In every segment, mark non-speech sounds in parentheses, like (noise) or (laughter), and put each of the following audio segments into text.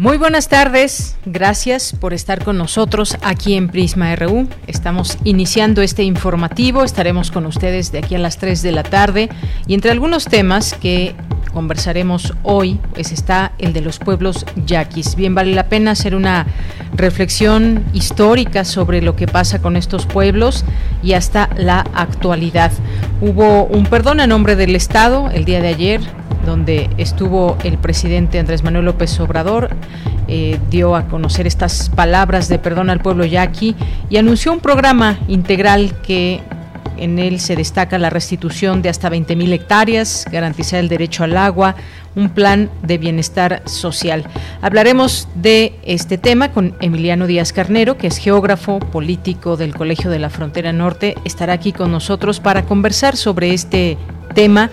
Muy buenas tardes, gracias por estar con nosotros aquí en Prisma RU. Estamos iniciando este informativo, estaremos con ustedes de aquí a las 3 de la tarde y entre algunos temas que conversaremos hoy, pues está el de los pueblos yaquis. Bien, vale la pena hacer una reflexión histórica sobre lo que pasa con estos pueblos y hasta la actualidad. Hubo un perdón a nombre del Estado el día de ayer, donde estuvo el presidente Andrés Manuel López Obrador, eh, dio a conocer estas palabras de perdón al pueblo yaqui y anunció un programa integral que en él se destaca la restitución de hasta 20.000 hectáreas, garantizar el derecho al agua, un plan de bienestar social. Hablaremos de este tema con Emiliano Díaz Carnero, que es geógrafo político del Colegio de la Frontera Norte. Estará aquí con nosotros para conversar sobre este tema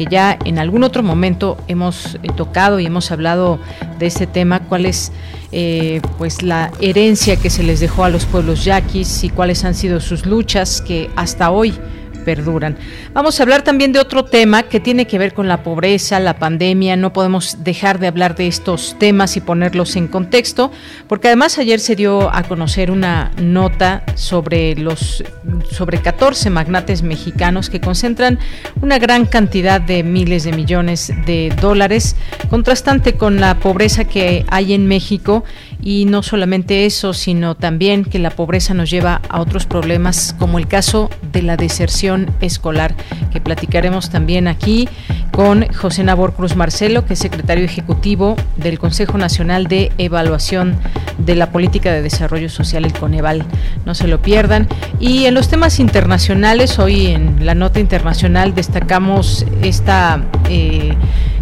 que ya en algún otro momento hemos eh, tocado y hemos hablado de este tema, cuál es eh, pues la herencia que se les dejó a los pueblos yaquis y cuáles han sido sus luchas que hasta hoy perduran. Vamos a hablar también de otro tema que tiene que ver con la pobreza, la pandemia. No podemos dejar de hablar de estos temas y ponerlos en contexto, porque además ayer se dio a conocer una nota sobre los sobre 14 magnates mexicanos que concentran una gran cantidad de miles de millones de dólares, contrastante con la pobreza que hay en México y no solamente eso, sino también que la pobreza nos lleva a otros problemas como el caso de la deserción escolar, que platicaremos también aquí con José Nabor Cruz Marcelo, que es secretario ejecutivo del Consejo Nacional de Evaluación de la Política de Desarrollo Social, el Coneval. No se lo pierdan. Y en los temas internacionales, hoy en la nota internacional destacamos esta... Eh,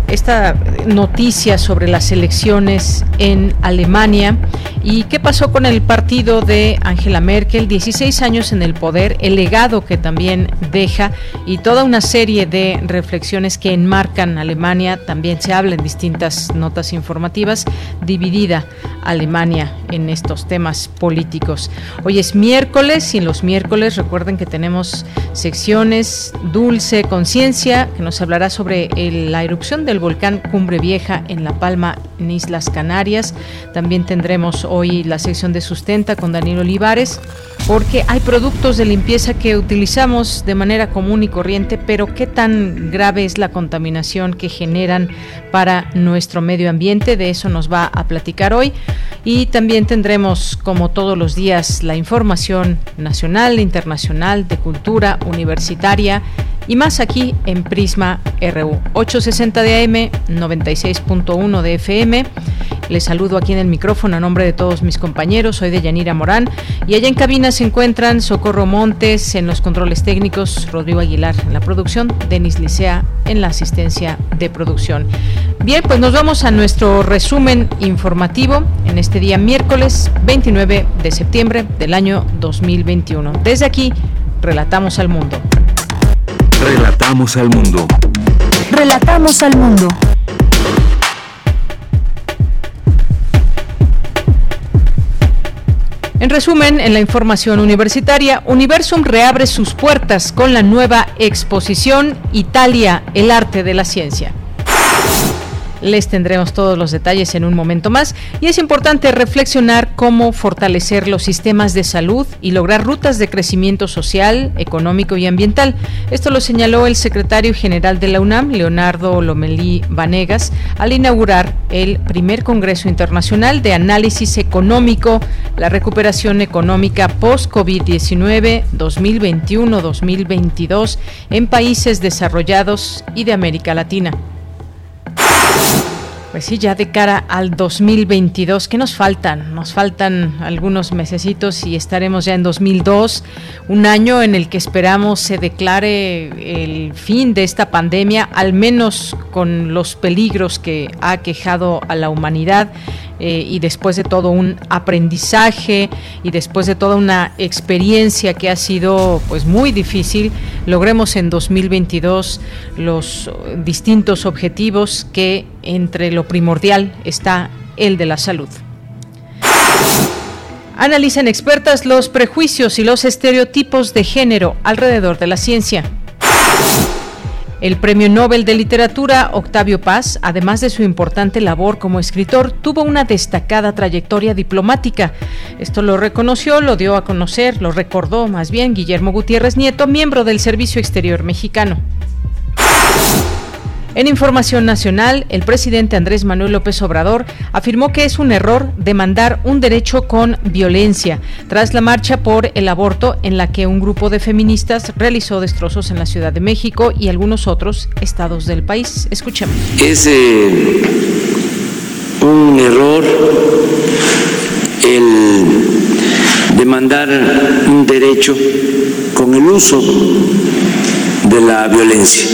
esta noticia sobre las elecciones en Alemania y qué pasó con el partido de Angela Merkel, 16 años en el poder, el legado que también deja y toda una serie de reflexiones que enmarcan Alemania, también se habla en distintas notas informativas, dividida Alemania en estos temas políticos. Hoy es miércoles y en los miércoles recuerden que tenemos secciones Dulce Conciencia, que nos hablará sobre la erupción del volcán Cumbre Vieja en La Palma, en Islas Canarias. También tendremos hoy la sección de Sustenta con Daniel Olivares, porque hay productos de limpieza que utilizamos de manera común y corriente, pero qué tan grave es la contaminación que generan para nuestro medio ambiente. De eso nos va a platicar hoy. Y también tendremos, como todos los días, la información nacional, internacional, de cultura, universitaria y más aquí en Prisma RU 860 de AM, 96.1 de FM. Les saludo aquí en el micrófono a nombre de todos mis compañeros. Soy de Yanira Morán y allá en cabina se encuentran Socorro Montes en los controles técnicos, Rodrigo Aguilar en la producción, Denis Licea en la asistencia de producción. Bien, pues nos vamos a nuestro resumen informativo en este día miércoles 29 de septiembre del año 2021. Desde aquí, relatamos al mundo. Relatamos al mundo. Relatamos al mundo. En resumen, en la información universitaria, Universum reabre sus puertas con la nueva exposición Italia, el arte de la ciencia. Les tendremos todos los detalles en un momento más y es importante reflexionar cómo fortalecer los sistemas de salud y lograr rutas de crecimiento social, económico y ambiental. Esto lo señaló el secretario general de la UNAM, Leonardo Lomelí Vanegas, al inaugurar el primer Congreso Internacional de Análisis Económico, la recuperación económica post-COVID-19 2021-2022 en países desarrollados y de América Latina. Pues sí, ya de cara al 2022, ¿qué nos faltan? Nos faltan algunos mesecitos y estaremos ya en 2002, un año en el que esperamos se declare el fin de esta pandemia, al menos con los peligros que ha quejado a la humanidad eh, y después de todo un aprendizaje y después de toda una experiencia que ha sido pues muy difícil, logremos en 2022 los distintos objetivos que entre lo primordial está el de la salud. Analizan expertas los prejuicios y los estereotipos de género alrededor de la ciencia. El Premio Nobel de Literatura Octavio Paz, además de su importante labor como escritor, tuvo una destacada trayectoria diplomática. Esto lo reconoció, lo dio a conocer, lo recordó más bien Guillermo Gutiérrez Nieto, miembro del Servicio Exterior Mexicano. En información nacional, el presidente Andrés Manuel López Obrador afirmó que es un error demandar un derecho con violencia tras la marcha por el aborto en la que un grupo de feministas realizó destrozos en la Ciudad de México y algunos otros estados del país. Escuchemos. Es eh, un error el demandar un derecho con el uso de la violencia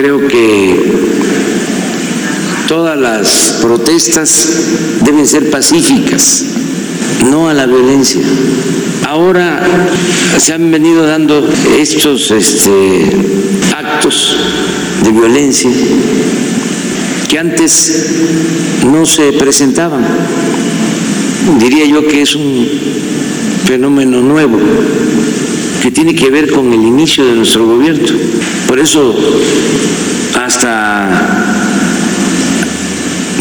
Creo que todas las protestas deben ser pacíficas, no a la violencia. Ahora se han venido dando estos este, actos de violencia que antes no se presentaban. Diría yo que es un fenómeno nuevo que tiene que ver con el inicio de nuestro gobierno. Por eso hasta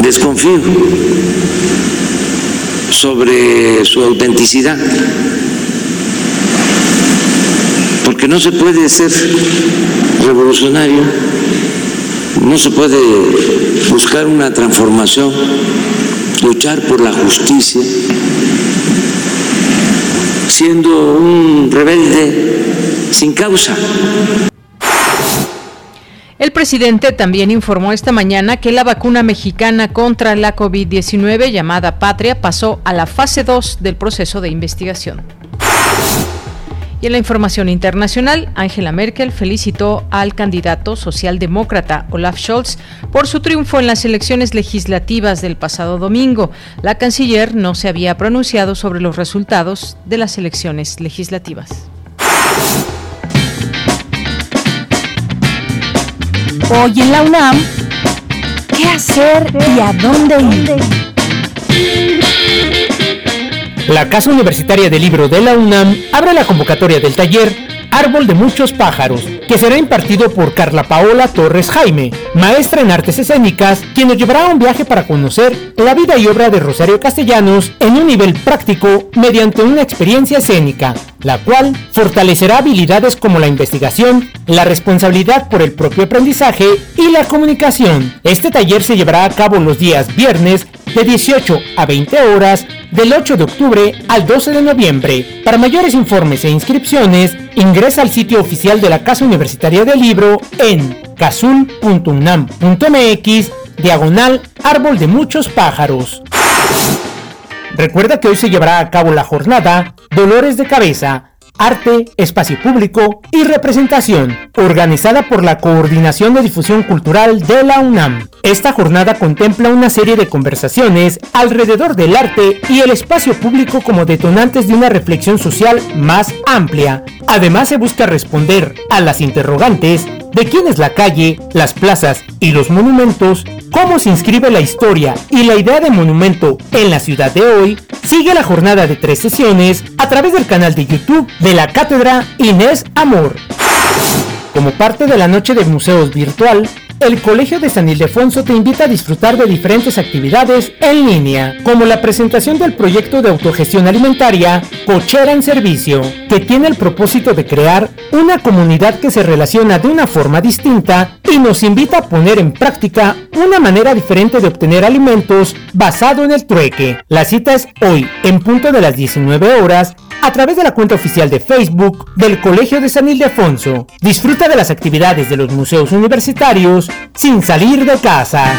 desconfío sobre su autenticidad, porque no se puede ser revolucionario, no se puede buscar una transformación, luchar por la justicia siendo un rebelde sin causa. El presidente también informó esta mañana que la vacuna mexicana contra la COVID-19 llamada Patria pasó a la fase 2 del proceso de investigación. Y en la información internacional, Angela Merkel felicitó al candidato socialdemócrata Olaf Scholz por su triunfo en las elecciones legislativas del pasado domingo. La canciller no se había pronunciado sobre los resultados de las elecciones legislativas. Hoy en la UNAM, ¿qué hacer y a dónde ir? La Casa Universitaria del Libro de la UNAM abre la convocatoria del taller Árbol de Muchos Pájaros, que será impartido por Carla Paola Torres Jaime, maestra en artes escénicas, quien nos llevará a un viaje para conocer la vida y obra de Rosario Castellanos en un nivel práctico mediante una experiencia escénica, la cual fortalecerá habilidades como la investigación, la responsabilidad por el propio aprendizaje y la comunicación. Este taller se llevará a cabo los días viernes de 18 a 20 horas del 8 de octubre al 12 de noviembre. Para mayores informes e inscripciones, ingresa al sitio oficial de la Casa Universitaria del Libro en casul.unam.mx diagonal árbol de muchos pájaros. Recuerda que hoy se llevará a cabo la jornada Dolores de Cabeza Arte, Espacio Público y Representación, organizada por la Coordinación de Difusión Cultural de la UNAM. Esta jornada contempla una serie de conversaciones alrededor del arte y el espacio público como detonantes de una reflexión social más amplia. Además se busca responder a las interrogantes de quién es la calle, las plazas y los monumentos, cómo se inscribe la historia y la idea de monumento en la ciudad de hoy, sigue la jornada de tres sesiones a través del canal de YouTube de la Cátedra Inés Amor. Como parte de la noche de museos virtual, el Colegio de San Ildefonso te invita a disfrutar de diferentes actividades en línea, como la presentación del proyecto de autogestión alimentaria Cochera en Servicio, que tiene el propósito de crear una comunidad que se relaciona de una forma distinta y nos invita a poner en práctica una manera diferente de obtener alimentos basado en el trueque. La cita es hoy, en punto de las 19 horas, a través de la cuenta oficial de Facebook del Colegio de San Ildefonso. Disfruta de las actividades de los museos universitarios sin salir de casa.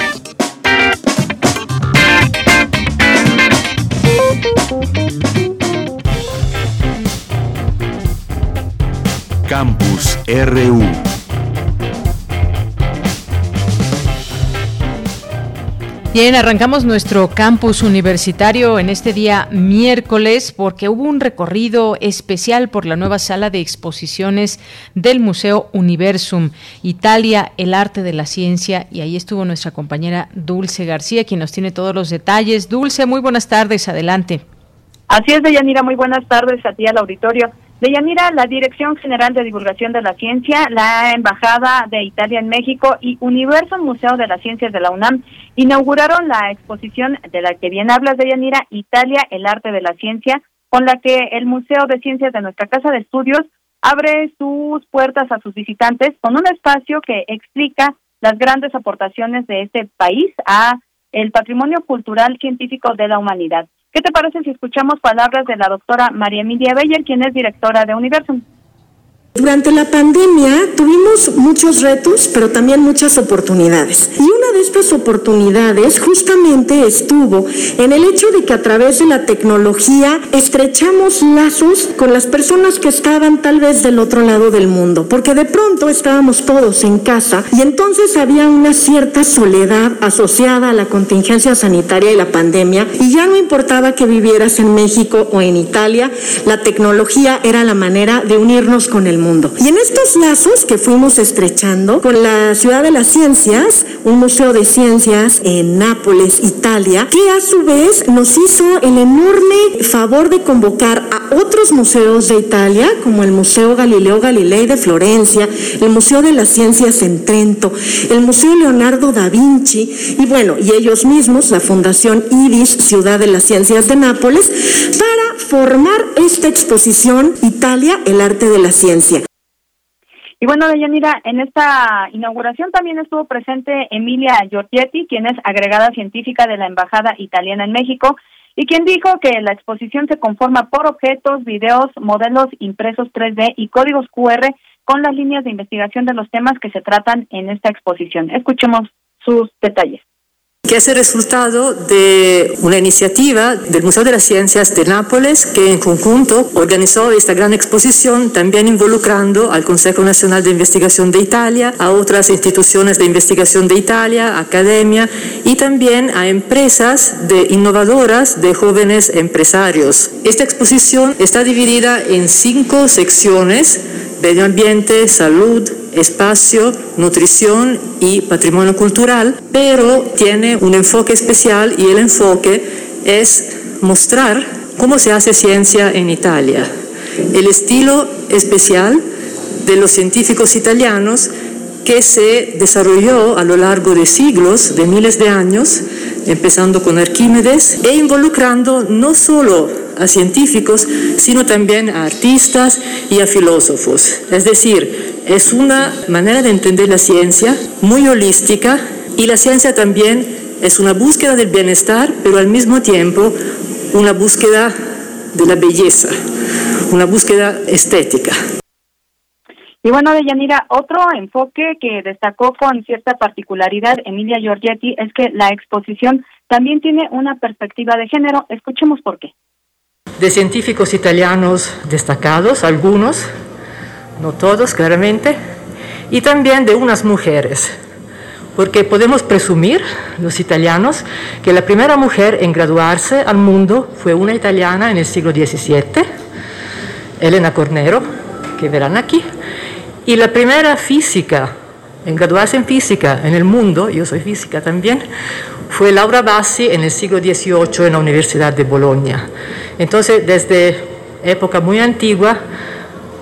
Campus RU Bien, arrancamos nuestro campus universitario en este día miércoles porque hubo un recorrido especial por la nueva sala de exposiciones del Museo Universum Italia, el arte de la ciencia y ahí estuvo nuestra compañera Dulce García quien nos tiene todos los detalles. Dulce, muy buenas tardes, adelante. Así es, Deyanira, muy buenas tardes a ti al auditorio. Deyanira, la Dirección General de Divulgación de la Ciencia, la Embajada de Italia en México y Universo Museo de las Ciencias de la UNAM inauguraron la exposición de la que bien hablas, Deyanira, Italia, el arte de la ciencia, con la que el Museo de Ciencias de nuestra Casa de Estudios abre sus puertas a sus visitantes con un espacio que explica las grandes aportaciones de este país a el patrimonio cultural científico de la humanidad. ¿Qué te parece si escuchamos palabras de la doctora María Emilia Beyer, quien es directora de Universum? Durante la pandemia tuvimos muchos retos, pero también muchas oportunidades. Y una de estas oportunidades justamente estuvo en el hecho de que a través de la tecnología estrechamos lazos con las personas que estaban tal vez del otro lado del mundo, porque de pronto estábamos todos en casa y entonces había una cierta soledad asociada a la contingencia sanitaria y la pandemia y ya no importaba que vivieras en México o en Italia, la tecnología era la manera de unirnos con el mundo. Y en estos lazos que fuimos estrechando con la Ciudad de las Ciencias, un museo de ciencias en Nápoles, Italia, que a su vez nos hizo el enorme favor de convocar a otros museos de Italia, como el Museo Galileo Galilei de Florencia, el Museo de las Ciencias en Trento, el Museo Leonardo da Vinci, y bueno, y ellos mismos, la Fundación IRIS, Ciudad de las Ciencias de Nápoles, para formar esta exposición Italia, el arte de la ciencia. Y bueno, Deyanira, en esta inauguración también estuvo presente Emilia Giorgetti, quien es agregada científica de la Embajada Italiana en México, y quien dijo que la exposición se conforma por objetos, videos, modelos impresos 3D y códigos QR con las líneas de investigación de los temas que se tratan en esta exposición. Escuchemos sus detalles que es el resultado de una iniciativa del Museo de las Ciencias de Nápoles que en conjunto organizó esta gran exposición, también involucrando al Consejo Nacional de Investigación de Italia, a otras instituciones de investigación de Italia, academia y también a empresas de innovadoras de jóvenes empresarios. Esta exposición está dividida en cinco secciones, medio ambiente, salud, espacio, nutrición y patrimonio cultural, pero tiene un enfoque especial y el enfoque es mostrar cómo se hace ciencia en Italia, el estilo especial de los científicos italianos que se desarrolló a lo largo de siglos, de miles de años, empezando con Arquímedes, e involucrando no solo a científicos, sino también a artistas y a filósofos. Es decir, es una manera de entender la ciencia muy holística y la ciencia también es una búsqueda del bienestar, pero al mismo tiempo una búsqueda de la belleza, una búsqueda estética. Y bueno, Deyanira, otro enfoque que destacó con cierta particularidad Emilia Giorgetti es que la exposición también tiene una perspectiva de género. Escuchemos por qué de científicos italianos destacados, algunos, no todos claramente, y también de unas mujeres, porque podemos presumir, los italianos, que la primera mujer en graduarse al mundo fue una italiana en el siglo XVII, Elena Cornero, que verán aquí, y la primera física en graduarse en física en el mundo, yo soy física también, fue Laura Bassi en el siglo XVIII en la Universidad de Bolonia. Entonces, desde época muy antigua,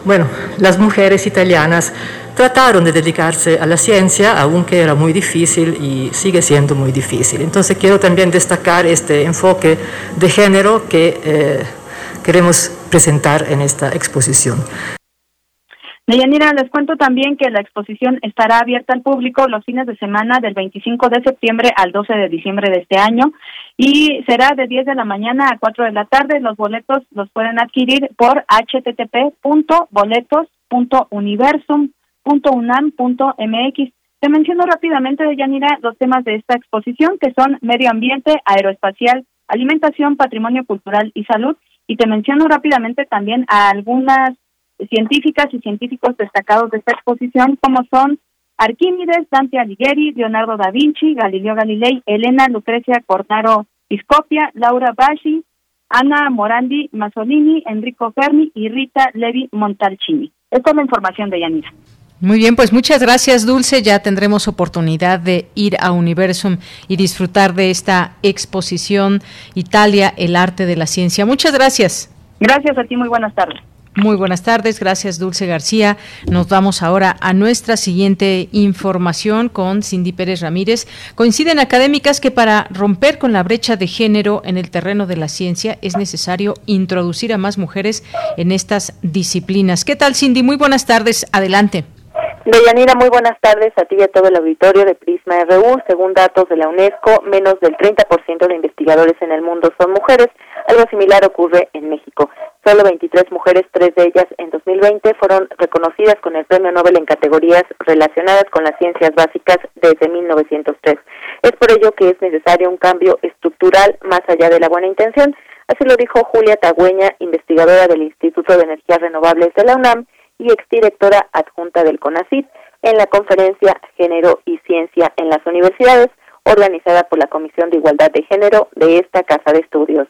bueno, las mujeres italianas trataron de dedicarse a la ciencia, aunque era muy difícil y sigue siendo muy difícil. Entonces quiero también destacar este enfoque de género que eh, queremos presentar en esta exposición. Deyanira, les cuento también que la exposición estará abierta al público los fines de semana del 25 de septiembre al 12 de diciembre de este año y será de 10 de la mañana a 4 de la tarde. Los boletos los pueden adquirir por http.boletos.universum.unam.mx. Te menciono rápidamente, Deyanira, los temas de esta exposición que son medio ambiente, aeroespacial, alimentación, patrimonio cultural y salud. Y te menciono rápidamente también a algunas científicas y científicos destacados de esta exposición, como son Arquímedes, Dante Alighieri, Leonardo da Vinci, Galileo Galilei, Elena Lucrecia Cornaro Piscopia, Laura Basci, Ana Morandi Masolini, Enrico Fermi y Rita Levi Montalcini. Esta es la información de Yanira. Muy bien, pues muchas gracias Dulce. Ya tendremos oportunidad de ir a Universum y disfrutar de esta exposición Italia, el arte de la ciencia. Muchas gracias. Gracias a ti, muy buenas tardes. Muy buenas tardes, gracias Dulce García. Nos vamos ahora a nuestra siguiente información con Cindy Pérez Ramírez. Coinciden académicas que para romper con la brecha de género en el terreno de la ciencia es necesario introducir a más mujeres en estas disciplinas. ¿Qué tal Cindy? Muy buenas tardes, adelante. Deyanira, muy buenas tardes a ti y a todo el auditorio de Prisma RU. Según datos de la UNESCO, menos del 30% de investigadores en el mundo son mujeres. Algo similar ocurre en México. Solo 23 mujeres, tres de ellas en 2020, fueron reconocidas con el Premio Nobel en categorías relacionadas con las ciencias básicas desde 1903. Es por ello que es necesario un cambio estructural más allá de la buena intención. Así lo dijo Julia Tagüeña, investigadora del Instituto de Energías Renovables de la UNAM y exdirectora adjunta del CONACYT, en la conferencia Género y Ciencia en las Universidades, organizada por la Comisión de Igualdad de Género de esta Casa de Estudios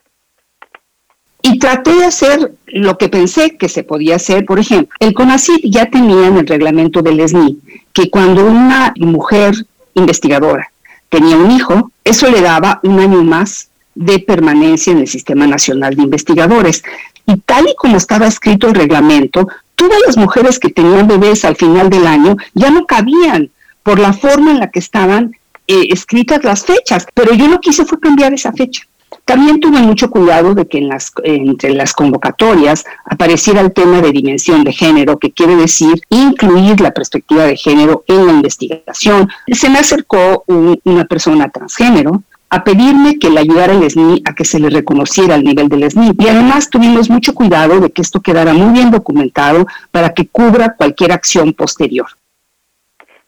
y traté de hacer lo que pensé que se podía hacer. Por ejemplo, el CONACYT ya tenía en el reglamento del SNI que cuando una mujer investigadora tenía un hijo, eso le daba un año más de permanencia en el Sistema Nacional de Investigadores. Y tal y como estaba escrito el reglamento, todas las mujeres que tenían bebés al final del año ya no cabían por la forma en la que estaban eh, escritas las fechas. Pero yo lo que hice fue cambiar esa fecha. También tuve mucho cuidado de que en las, entre las convocatorias apareciera el tema de dimensión de género, que quiere decir incluir la perspectiva de género en la investigación. Se me acercó una persona transgénero a pedirme que le ayudara al SNI a que se le reconociera el nivel del SNI. Y además tuvimos mucho cuidado de que esto quedara muy bien documentado para que cubra cualquier acción posterior.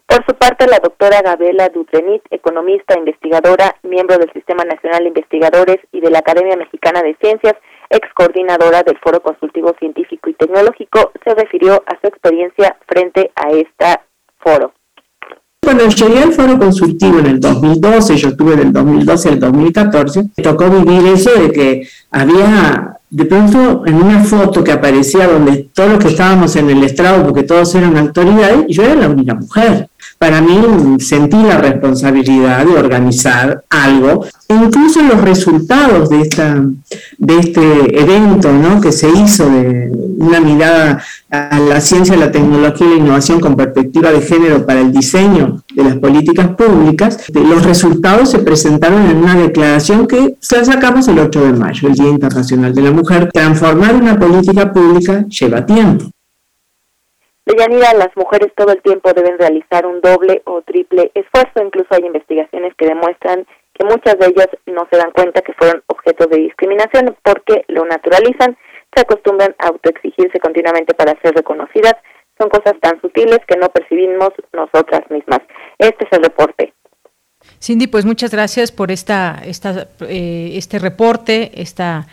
Por su parte, la doctora Gabriela Dutrenit, economista, investigadora, miembro del Sistema Nacional de Investigadores y de la Academia Mexicana de Ciencias, ex coordinadora del Foro Consultivo Científico y Tecnológico, se refirió a su experiencia frente a este foro. Cuando llegué al foro consultivo en el 2012, yo estuve del 2012 al 2014, me tocó vivir eso de que había de pronto en una foto que aparecía donde todos los que estábamos en el estrado, porque todos eran autoridades, yo era la única mujer para mí sentí la responsabilidad de organizar algo. Incluso los resultados de, esta, de este evento ¿no? que se hizo de una mirada a la ciencia, la tecnología y la innovación con perspectiva de género para el diseño de las políticas públicas, los resultados se presentaron en una declaración que sacamos el 8 de mayo, el Día Internacional de la Mujer. Transformar una política pública lleva tiempo. Deyanira, las mujeres todo el tiempo deben realizar un doble o triple esfuerzo. Incluso hay investigaciones que demuestran que muchas de ellas no se dan cuenta que fueron objeto de discriminación porque lo naturalizan, se acostumbran a autoexigirse continuamente para ser reconocidas. Son cosas tan sutiles que no percibimos nosotras mismas. Este es el reporte. Cindy, pues muchas gracias por esta, esta eh, este reporte, esta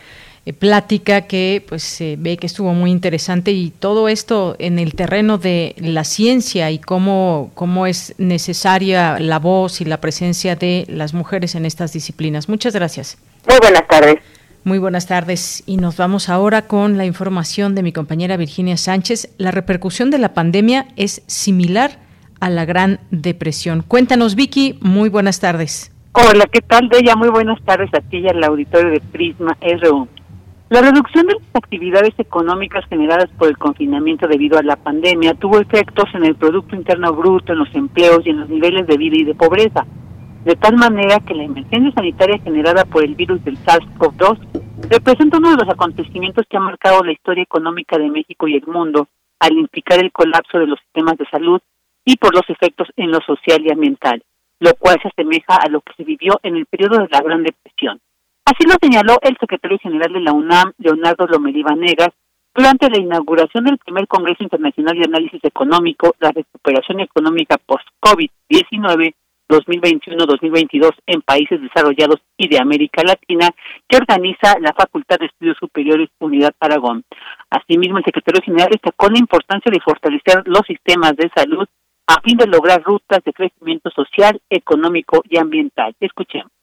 eh, plática que pues se ve que estuvo muy interesante y todo esto en el terreno de la ciencia y cómo, cómo es necesaria la voz y la presencia de las mujeres en estas disciplinas. Muchas gracias. Muy buenas tardes. Muy buenas tardes y nos vamos ahora con la información de mi compañera Virginia Sánchez. La repercusión de la pandemia es similar a la Gran Depresión. Cuéntanos, Vicky, muy buenas tardes. Hola, ¿qué tal, ella Muy buenas tardes a ti y al auditorio de Prisma RU. La reducción de las actividades económicas generadas por el confinamiento debido a la pandemia tuvo efectos en el Producto Interno Bruto, en los empleos y en los niveles de vida y de pobreza, de tal manera que la emergencia sanitaria generada por el virus del SARS-CoV-2 representa uno de los acontecimientos que ha marcado la historia económica de México y el mundo al implicar el colapso de los sistemas de salud y por los efectos en lo social y ambiental, lo cual se asemeja a lo que se vivió en el periodo de la Gran Depresión. Así lo señaló el secretario general de la UNAM, Leonardo Lomelí Vanegas, durante la inauguración del primer Congreso Internacional de Análisis Económico, la recuperación económica post-COVID-19, 2021-2022 en países desarrollados y de América Latina que organiza la Facultad de Estudios Superiores Unidad Aragón. Asimismo, el secretario general destacó la importancia de fortalecer los sistemas de salud a fin de lograr rutas de crecimiento social, económico y ambiental. Escuchemos.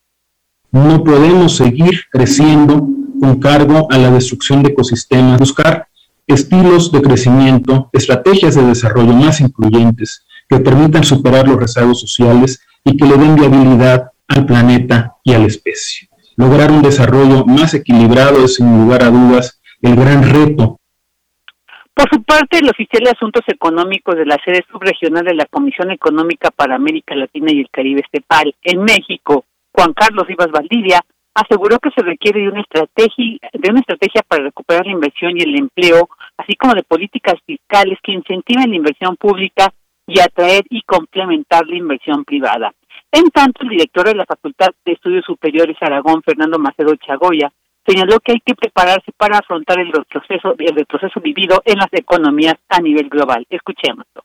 No podemos seguir creciendo con cargo a la destrucción de ecosistemas, buscar estilos de crecimiento, estrategias de desarrollo más incluyentes que permitan superar los rezagos sociales y que le den viabilidad al planeta y a la especie. Lograr un desarrollo más equilibrado es, sin lugar a dudas, el gran reto. Por su parte, el oficial de Asuntos Económicos de la sede subregional de la Comisión Económica para América Latina y el Caribe, CEPAL, en México, Juan Carlos Rivas Valdivia, aseguró que se requiere de una estrategia de una estrategia para recuperar la inversión y el empleo, así como de políticas fiscales que incentiven la inversión pública y atraer y complementar la inversión privada. En tanto, el director de la Facultad de Estudios Superiores Aragón, Fernando Macedo Chagoya, señaló que hay que prepararse para afrontar el retroceso, el retroceso vivido en las economías a nivel global. Escuchémoslo.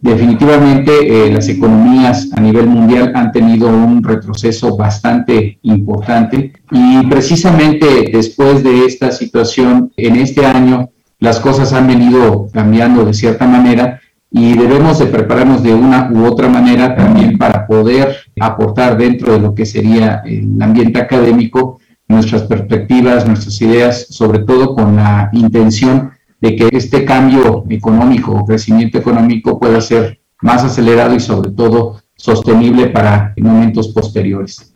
Definitivamente eh, las economías a nivel mundial han tenido un retroceso bastante importante y precisamente después de esta situación en este año las cosas han venido cambiando de cierta manera y debemos de prepararnos de una u otra manera también para poder aportar dentro de lo que sería el ambiente académico nuestras perspectivas, nuestras ideas, sobre todo con la intención de que este cambio económico crecimiento económico pueda ser más acelerado y sobre todo sostenible para momentos posteriores.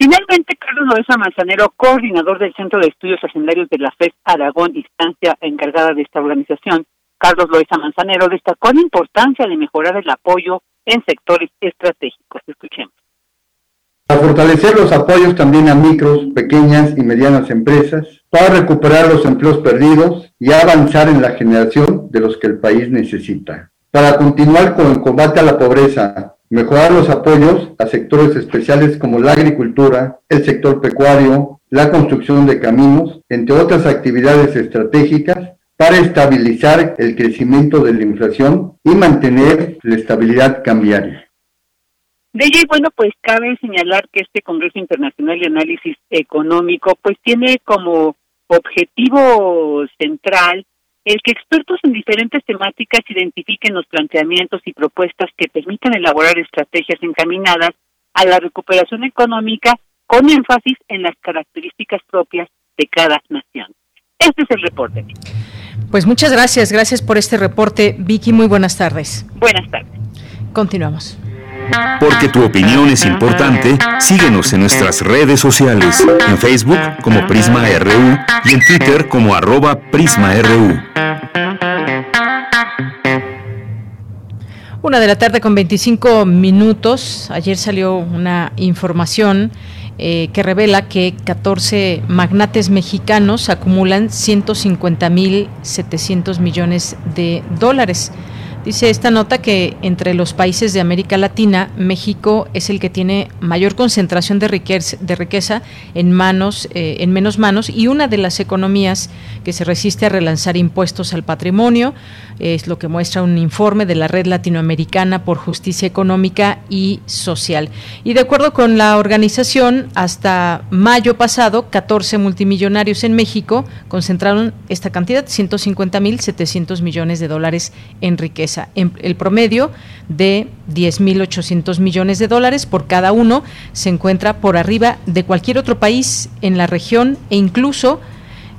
Finalmente, Carlos Loesa Manzanero, coordinador del Centro de Estudios Hacendarios de la FES Aragón, instancia encargada de esta organización, Carlos Loesa Manzanero, destacó la importancia de mejorar el apoyo en sectores estratégicos. Escuchemos. Para fortalecer los apoyos también a micros, pequeñas y medianas empresas, para recuperar los empleos perdidos y avanzar en la generación de los que el país necesita. Para continuar con el combate a la pobreza, mejorar los apoyos a sectores especiales como la agricultura, el sector pecuario, la construcción de caminos, entre otras actividades estratégicas para estabilizar el crecimiento de la inflación y mantener la estabilidad cambiaria. De ello, bueno, pues cabe señalar que este Congreso Internacional de Análisis Económico, pues tiene como objetivo central el que expertos en diferentes temáticas identifiquen los planteamientos y propuestas que permitan elaborar estrategias encaminadas a la recuperación económica con énfasis en las características propias de cada nación. Este es el reporte. Pues muchas gracias, gracias por este reporte. Vicky, muy buenas tardes. Buenas tardes. Continuamos. Porque tu opinión es importante, síguenos en nuestras redes sociales, en Facebook como Prisma RU y en Twitter como arroba PrismaRU. Una de la tarde con 25 minutos. Ayer salió una información eh, que revela que 14 magnates mexicanos acumulan 150.700 millones de dólares. Dice esta nota que entre los países de América Latina, México es el que tiene mayor concentración de riqueza, en manos, eh, en menos manos, y una de las economías que se resiste a relanzar impuestos al patrimonio, es lo que muestra un informe de la Red Latinoamericana por Justicia Económica y Social. Y de acuerdo con la organización, hasta mayo pasado, 14 multimillonarios en México concentraron esta cantidad, 150.700 millones de dólares en riqueza. En el promedio de 10.800 millones de dólares por cada uno se encuentra por arriba de cualquier otro país en la región e incluso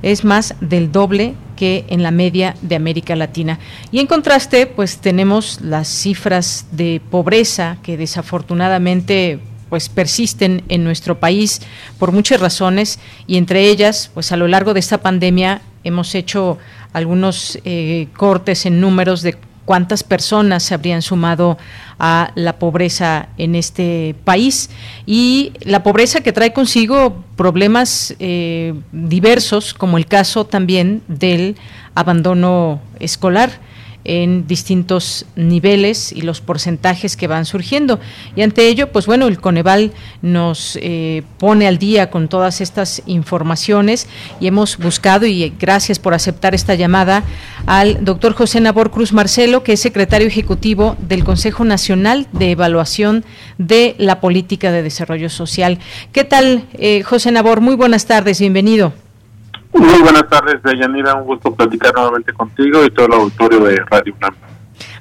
es más del doble que en la media de América Latina. Y en contraste, pues tenemos las cifras de pobreza que desafortunadamente pues persisten en nuestro país por muchas razones y entre ellas, pues a lo largo de esta pandemia hemos hecho algunos eh, cortes en números de cuántas personas se habrían sumado a la pobreza en este país y la pobreza que trae consigo problemas eh, diversos, como el caso también del abandono escolar. En distintos niveles y los porcentajes que van surgiendo. Y ante ello, pues bueno, el Coneval nos eh, pone al día con todas estas informaciones y hemos buscado, y gracias por aceptar esta llamada, al doctor José Nabor Cruz Marcelo, que es secretario ejecutivo del Consejo Nacional de Evaluación de la Política de Desarrollo Social. ¿Qué tal, eh, José Nabor? Muy buenas tardes, bienvenido. Muy buenas tardes, Deyanira. Un gusto platicar nuevamente contigo y todo el auditorio de Radio UNAM.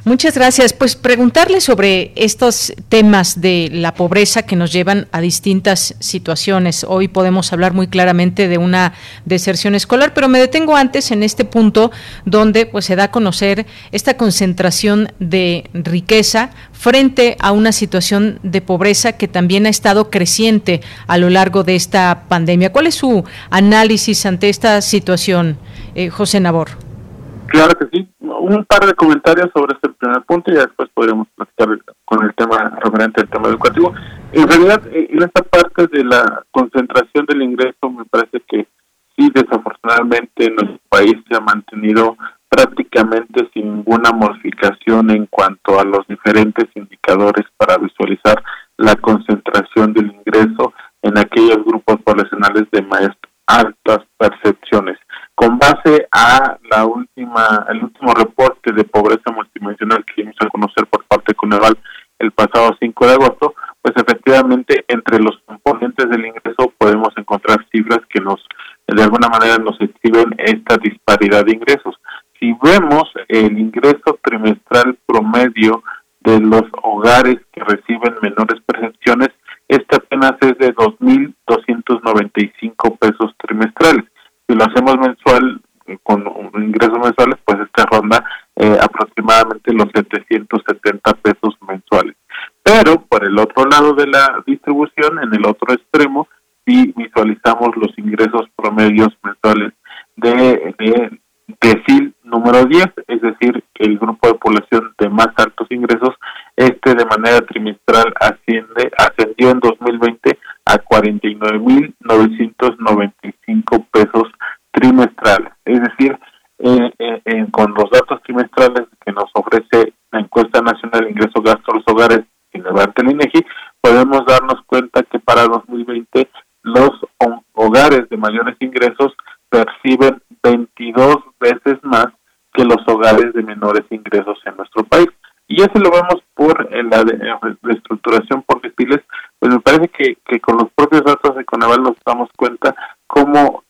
Muchas gracias. Pues preguntarle sobre estos temas de la pobreza que nos llevan a distintas situaciones. Hoy podemos hablar muy claramente de una deserción escolar, pero me detengo antes en este punto donde pues se da a conocer esta concentración de riqueza frente a una situación de pobreza que también ha estado creciente a lo largo de esta pandemia. ¿Cuál es su análisis ante esta situación, eh, José Nabor? Claro que sí. Un par de comentarios sobre este primer punto y después podremos platicar con el tema referente al tema educativo. En realidad, eh, en esta parte de la concentración del ingreso, me parece que sí, desafortunadamente, en nuestro país se ha mantenido prácticamente sin ninguna modificación en cuanto a los diferentes indicadores para visualizar la concentración del ingreso en aquellos grupos poblacionales de más altas percepciones con base a la última, el último reporte de pobreza multidimensional que dimos a conocer por parte de Coneval el pasado 5 de agosto, pues efectivamente entre los componentes del ingreso podemos encontrar cifras que nos, de alguna manera, nos exhiben esta disparidad de ingresos. Si vemos el ingreso trimestral promedio de los hogares que reciben menores percepciones, este apenas es de 2.295 pesos trimestrales si lo hacemos mensual, con ingresos mensuales, pues esta ronda eh, aproximadamente los 770 pesos mensuales. Pero por el otro lado de la distribución, en el otro extremo, si visualizamos los ingresos promedios mensuales de, de decil número 10, es decir, el grupo de población de más altos ingresos, este de manera trimestral asciende, ascendió en 2020 a 49.995 pesos trimestrales. Es decir, eh, eh, con los datos trimestrales que nos ofrece la encuesta nacional de ingreso gasto a los hogares y levanta el INEGI, podemos darnos cuenta que para 2020 los hogares de mayores ingresos perciben 22 veces más que los hogares de menores ingresos en nuestro país. Y eso lo vemos por la reestructuración por deciles, pues me parece que, que con los propios datos de Conaval nos damos cuenta cómo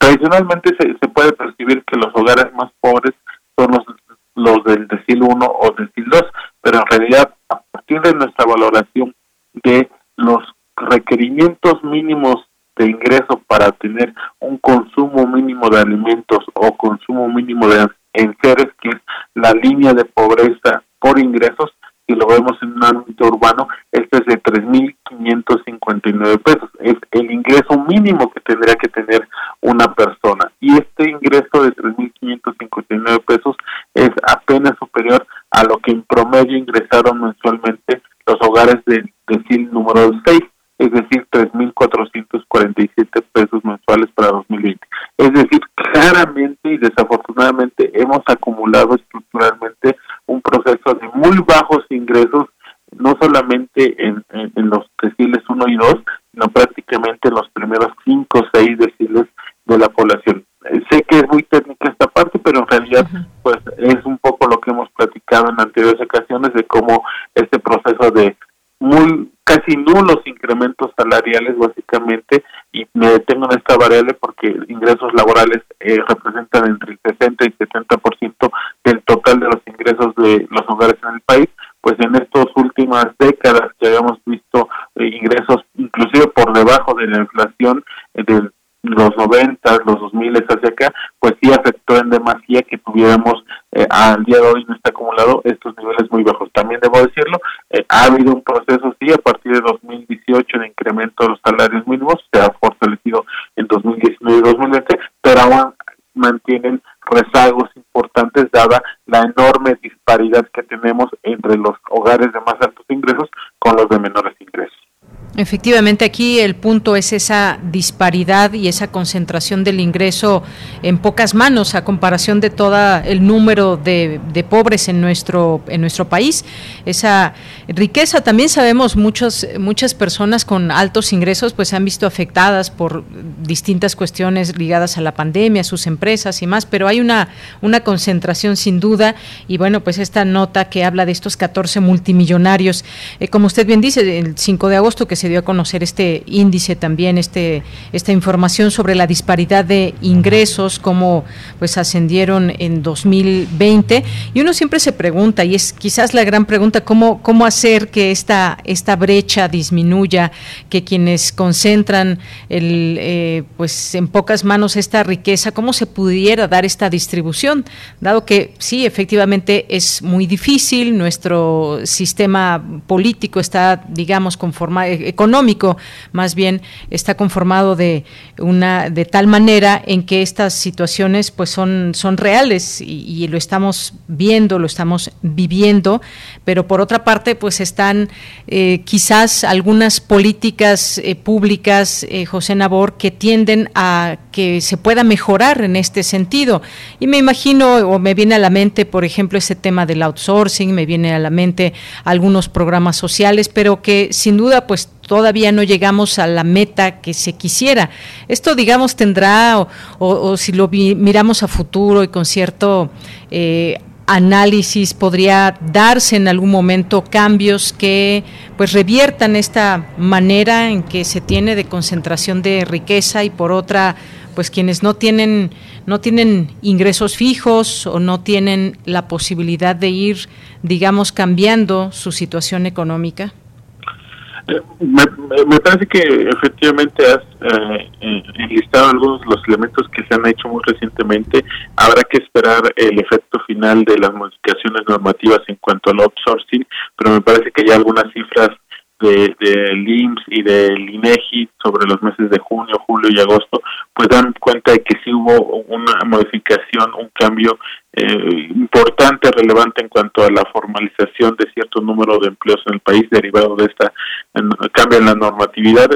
tradicionalmente se, se puede percibir que los hogares más pobres son los, los del decil 1 o decil 2, pero en realidad a partir de nuestra valoración de los requerimientos mínimos de ingreso para tener un consumo mínimo de alimentos o consumo mínimo de enseres, que es la línea de pobreza por ingresos, y lo vemos en un ámbito urbano, este es de 3.559 pesos. Es el ingreso mínimo que tendría que tener una persona. Y este ingreso de 3.559 pesos es apenas superior a lo que en promedio ingresaron mensualmente los hogares del decil número 6 es decir, 3.447 pesos mensuales para 2020. Es decir, claramente y desafortunadamente hemos acumulado estructuralmente proceso de muy bajos ingresos, no solamente en, los deciles 1 y 2, sino prácticamente en los primeros 5 o 6 deciles de la población. Eh, sé que es muy técnica esta parte, pero en realidad pues es un poco lo que hemos platicado en anteriores ocasiones de cómo este proceso de muy casi nulos incrementos salariales básicamente y me detengo en esta variable porque ingresos laborales eh, representan entre el 60 y 70% del total de los de los hogares en el país pues en estas últimas décadas que habíamos visto eh, ingresos inclusive por debajo de la inflación eh, del los 90, los 2000 hacia acá, pues sí afectó en demasía que tuviéramos eh, al día de hoy no está acumulado estos niveles muy bajos. También debo decirlo, eh, ha habido un proceso, sí, a partir de 2018 de incremento de los salarios mínimos, se ha fortalecido en 2019 y 2020, pero aún mantienen rezagos importantes dada la enorme disparidad que tenemos entre los hogares de más altos ingresos con los de menores. Efectivamente, aquí el punto es esa disparidad y esa concentración del ingreso en pocas manos a comparación de todo el número de, pobres en nuestro, en nuestro país. Esa riqueza también sabemos muchos, muchas personas con altos ingresos pues se han visto afectadas por distintas cuestiones ligadas a la pandemia, sus empresas y más, pero hay una, una concentración sin duda y bueno, pues esta nota que habla de estos 14 multimillonarios, eh, como usted bien dice, el 5 de agosto que se dio a conocer este índice también, este, esta información sobre la disparidad de ingresos, cómo pues ascendieron en 2020. Y uno siempre se pregunta, y es quizás la gran pregunta, cómo, cómo hacer que esta, esta brecha disminuya, que quienes concentran el, eh, pues en pocas manos esta riqueza, cómo se pudiera dar esta distribución, dado que sí, efectivamente es muy difícil, nuestro sistema político está, digamos, conformado, económico, más bien está conformado de una de tal manera en que estas situaciones pues son, son reales y, lo estamos viendo, lo estamos viviendo, pero por otra parte pues están eh, quizás algunas políticas eh, públicas, eh, José Nabor, que tienden a que se pueda mejorar en este sentido. Y me imagino o me viene a la mente, por ejemplo, ese tema del outsourcing, me viene a la mente algunos programas sociales, pero que sin duda pues todavía no llegamos a la meta que se quisiera. Esto, digamos, tendrá, o, si lo miramos a futuro y con cierto eh, análisis, podría darse en algún momento cambios que pues reviertan esta manera en que se tiene de concentración de riqueza y por otra pues quienes no tienen no tienen ingresos fijos o no tienen la posibilidad de ir digamos cambiando su situación económica me, me, parece que efectivamente has eh, eh, enlistado algunos de los elementos que se han hecho muy recientemente. Habrá que esperar el efecto final de las modificaciones normativas en cuanto al outsourcing, pero me parece que ya algunas cifras del de IMSS y del INEGI sobre los meses de junio, julio y agosto, pues dan cuenta de que sí hubo una modificación, un cambio eh, importante, relevante en cuanto a la formalización de cierto número de empleos en el país derivado de esta cambio en la normatividad.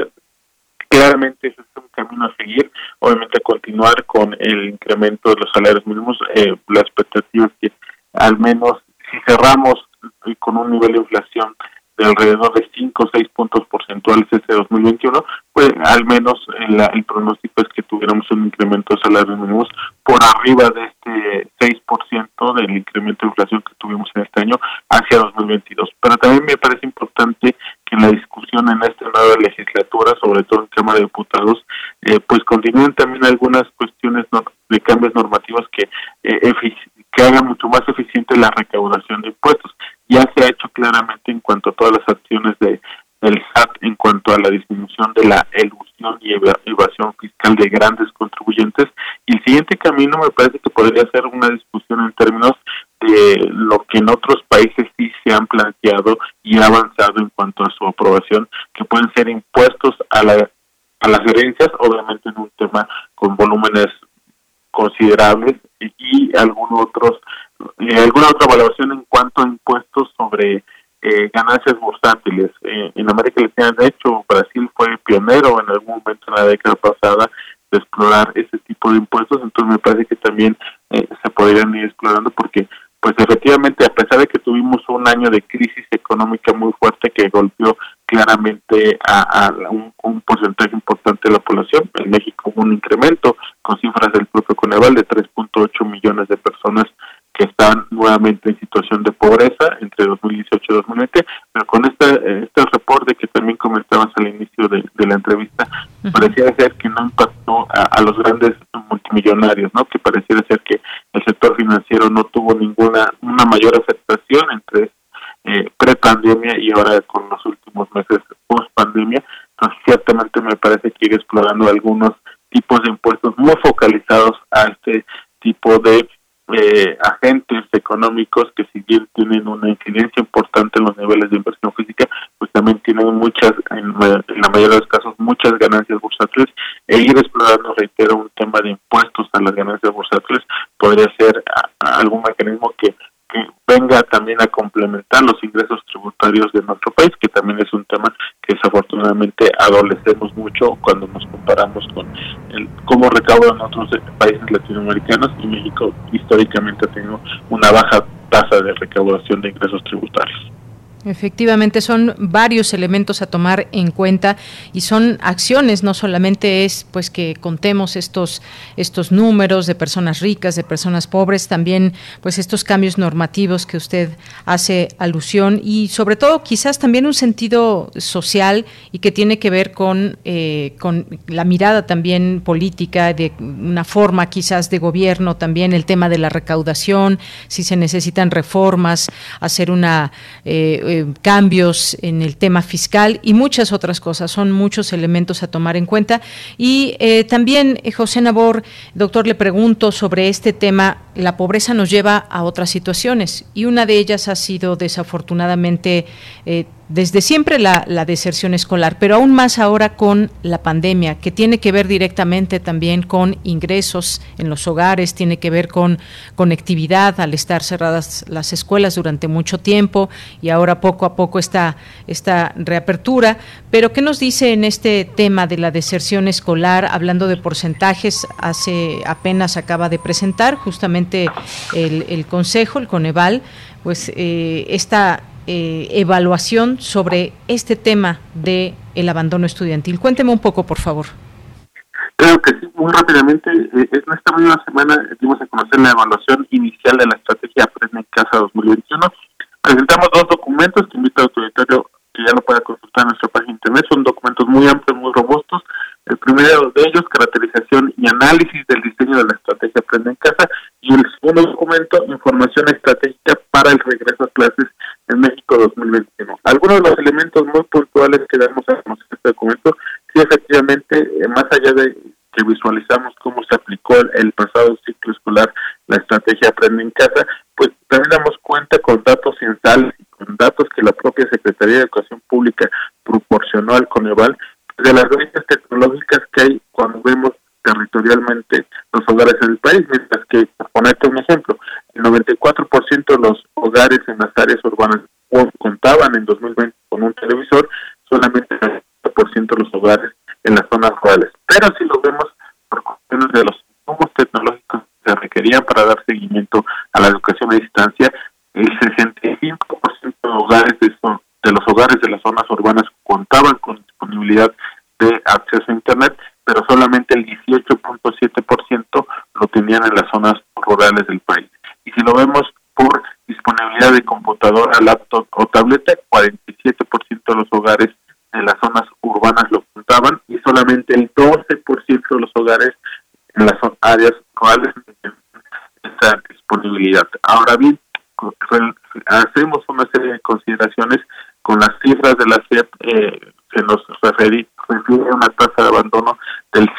Claramente ese es un camino a seguir, obviamente a continuar con el incremento de los salarios mínimos, eh, la expectativa es que al menos si cerramos con un nivel de inflación de alrededor de 5 o 6 puntos porcentuales ese 2021, pues al menos el, el pronóstico es que tuviéramos un incremento de salarios mínimos por arriba de este 6% del incremento de inflación que tuvimos en este año hacia 2022. Pero también me parece importante que la discusión en esta nueva legislatura, sobre todo en Cámara de Diputados, eh, pues continúen también algunas cuestiones de cambios normativos que, eh, que hagan mucho más eficiente la recaudación de impuestos ya se ha hecho claramente en cuanto a todas las acciones de del SAT en cuanto a la disminución de la elusión y evasión fiscal de grandes contribuyentes. Y el siguiente camino me parece que podría ser una discusión en términos de lo que en otros países sí se han planteado y avanzado en cuanto a su aprobación que pueden ser impuestos a la a las herencias obviamente en un tema con volúmenes considerables y, y algunos otros eh, alguna otra evaluación en cuanto a impuestos sobre eh, ganancias bursátiles. Eh, en América Latina, de hecho, Brasil fue pionero en algún momento en la década pasada de explorar ese tipo de impuestos, entonces me parece que también se podrían ir explorando porque pues efectivamente a pesar de que tuvimos un año de crisis económica muy fuerte que golpeó claramente a, un, un, porcentaje importante de la población, en México hubo un incremento con cifras del propio Coneval de 3.8 millones de personas que están nuevamente en situación de pobreza entre 2018 y 2020, pero con este, este reporte que también comentabas al inicio de, la entrevista, parecía ser que no impactó a, los grandes multimillonarios, ¿no? Que pareciera ser que el sector financiero no tuvo ninguna, una mayor afectación entre eh, pre-pandemia y ahora con los últimos meses post-pandemia. Entonces, ciertamente me parece que ir explorando algunos tipos de impuestos muy focalizados a este tipo de eh, agentes económicos que si bien tienen una incidencia importante en los niveles de inversión física, pues también tienen muchas, en, la mayoría de los casos, muchas ganancias bursátiles. E ir explorando, reitero, un tema de impuestos a las ganancias bursátiles podría ser algún mecanismo que, venga también a complementar los ingresos tributarios de nuestro país, que también es un tema que desafortunadamente adolecemos mucho cuando nos comparamos con el cómo recaudan otros países latinoamericanos y México históricamente ha tenido una baja tasa de recaudación de ingresos tributarios. Efectivamente, son varios elementos a tomar en cuenta y son acciones, no solamente es pues que contemos estos, estos números de personas ricas, de personas pobres, también pues estos cambios normativos que usted hace alusión y sobre todo quizás también un sentido social y que tiene que ver con, eh, con la mirada también política, de una forma quizás de gobierno, también el tema de la recaudación, si se necesitan reformas, hacer una... Eh, eh, cambios en el tema fiscal y muchas otras cosas. Son muchos elementos a tomar en cuenta. Y eh, también, eh, José Nabor, doctor, le pregunto sobre este tema. La pobreza nos lleva a otras situaciones y una de ellas ha sido desafortunadamente desde siempre la, deserción escolar, pero aún más ahora con la pandemia, que tiene que ver directamente también con ingresos en los hogares, tiene que ver con conectividad al estar cerradas las escuelas durante mucho tiempo y ahora poco a poco esta, esta reapertura. Pero ¿qué nos dice en este tema de la deserción escolar? Hablando de porcentajes, hace apenas acaba de presentar justamente el, el Consejo, el Coneval, pues eh, esta eh, evaluación sobre este tema de el abandono estudiantil. Cuénteme un poco, por favor. Claro que sí, muy rápidamente. Eh, en esta misma semana dimos a conocer la evaluación inicial de la estrategia Aprende en Casa 2021. Presentamos dos documentos que invito al auditorio que ya lo pueda consultar en nuestra página internet. Son documentos muy amplios, muy robustos. El primero de ellos, caracterización y análisis del diseño de la estrategia Aprende en Casa. Y el segundo documento, información estratégica para el regreso a clases en México 2021. Algunos de los elementos muy puntuales que damos a conocer este documento, sí efectivamente, eh, más allá de que visualizamos cómo se aplicó el, pasado ciclo escolar la estrategia Aprende en Casa, pues también damos cuenta con datos censales y con datos que la propia Secretaría de Educación Pública proporcionó al Coneval de las brechas tecnológicas que hay cuando vemos territorialmente los hogares en el país, mientras que, por ponerte un ejemplo, el 94% de los hogares en las áreas urbanas contaban en 2020 con un televisor, solamente el 10% de los hogares en las zonas rurales. Pero si lo vemos por cuestiones de los insumos tecnológicos que se requerían para dar seguimiento a la educación a distancia, el 65% de hogares de, de los hogares de las zonas urbanas contaban con disponibilidad de acceso a Internet, pero solamente el 18.7% lo tenían en las zonas rurales del país. Y si lo vemos por disponibilidad de computadora, laptop o tableta, 47% de los hogares en las zonas urbanas lo contaban y solamente el 12% de los hogares en las áreas rurales esa disponibilidad. Ahora bien, hacemos una serie de consideraciones con las cifras de la CEP eh, que nos refiere, a una tasa de abandono del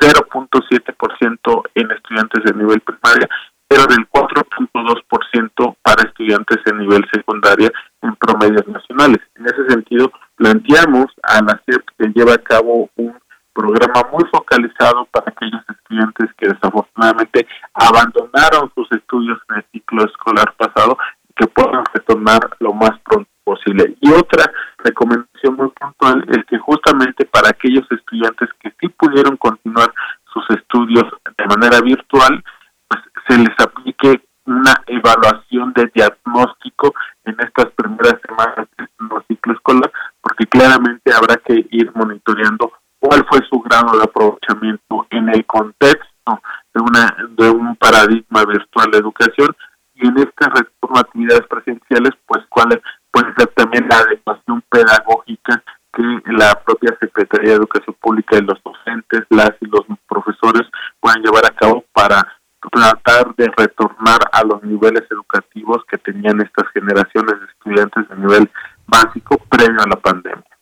0.7% en estudiantes de nivel primaria, pero del 4.2% para estudiantes de nivel secundaria en promedios nacionales. En ese sentido, planteamos a la CEP que lleva a cabo un programa muy focalizado para aquellos estudiantes que desafortunadamente abandonaron sus estudios en el ciclo escolar pasado y que puedan retornar lo más pronto posible. Y otra recomendación muy puntual es que justamente para aquellos estudiantes que sí pudieron continuar sus estudios de virtual, pues se les aplique una evaluación de diagnóstico en estas primeras semanas del ciclo escolar, porque claramente habrá que ir monitoreando cuál fue su grado de aprovechamiento en el contexto de una de un paradigma virtual de educación. Y en a actividades presenciales, pues cuál puede ser también la adecuación pedagógica que la propia Secretaría de Educación Pública y los docentes, las y los profesores puedan llevar a cabo para tratar de retornar a los niveles educativos que tenían estas generaciones de estudiantes de nivel básico previo a la pandemia.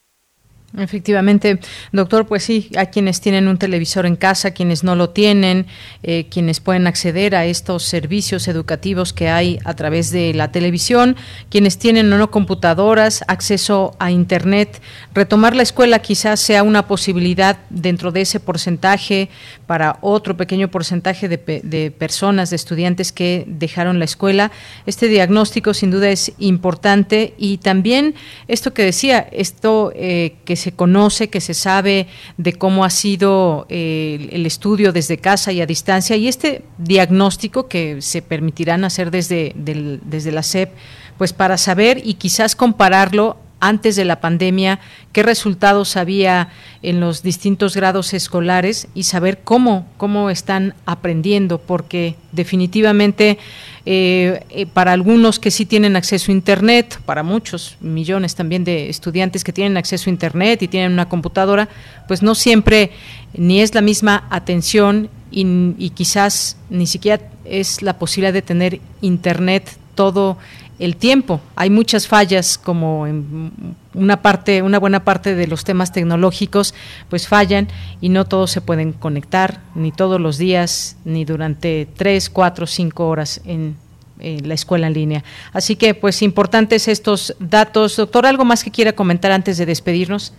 Efectivamente, doctor, pues sí, hay quienes tienen un televisor en casa, quienes no lo tienen, eh, quienes pueden acceder a estos servicios educativos que hay a través de la televisión, quienes tienen o no computadoras, acceso a Internet. Retomar la escuela quizás sea una posibilidad dentro de ese porcentaje para otro pequeño porcentaje de, de personas, de estudiantes que dejaron la escuela. Este diagnóstico sin duda es importante y también esto que decía, esto eh, que se conoce, que se sabe de cómo ha sido eh, el estudio desde casa y a distancia, y este diagnóstico que se permitirán hacer desde, desde la SEP, pues para saber y quizás compararlo antes de la pandemia, qué resultados había en los distintos grados escolares y saber cómo, cómo están aprendiendo, porque definitivamente eh, eh, para algunos que sí tienen acceso a Internet, para muchos millones también de estudiantes que tienen acceso a Internet y tienen una computadora, pues no siempre ni es la misma atención y, y quizás ni siquiera es la posibilidad de tener Internet todo el tiempo. Hay muchas fallas como en una parte, una buena parte de los temas tecnológicos pues fallan y no todos se pueden conectar ni todos los días ni durante tres, cuatro, cinco horas en, la escuela en línea. Así que pues importantes estos datos. Doctor, ¿algo más que quiera comentar antes de despedirnos?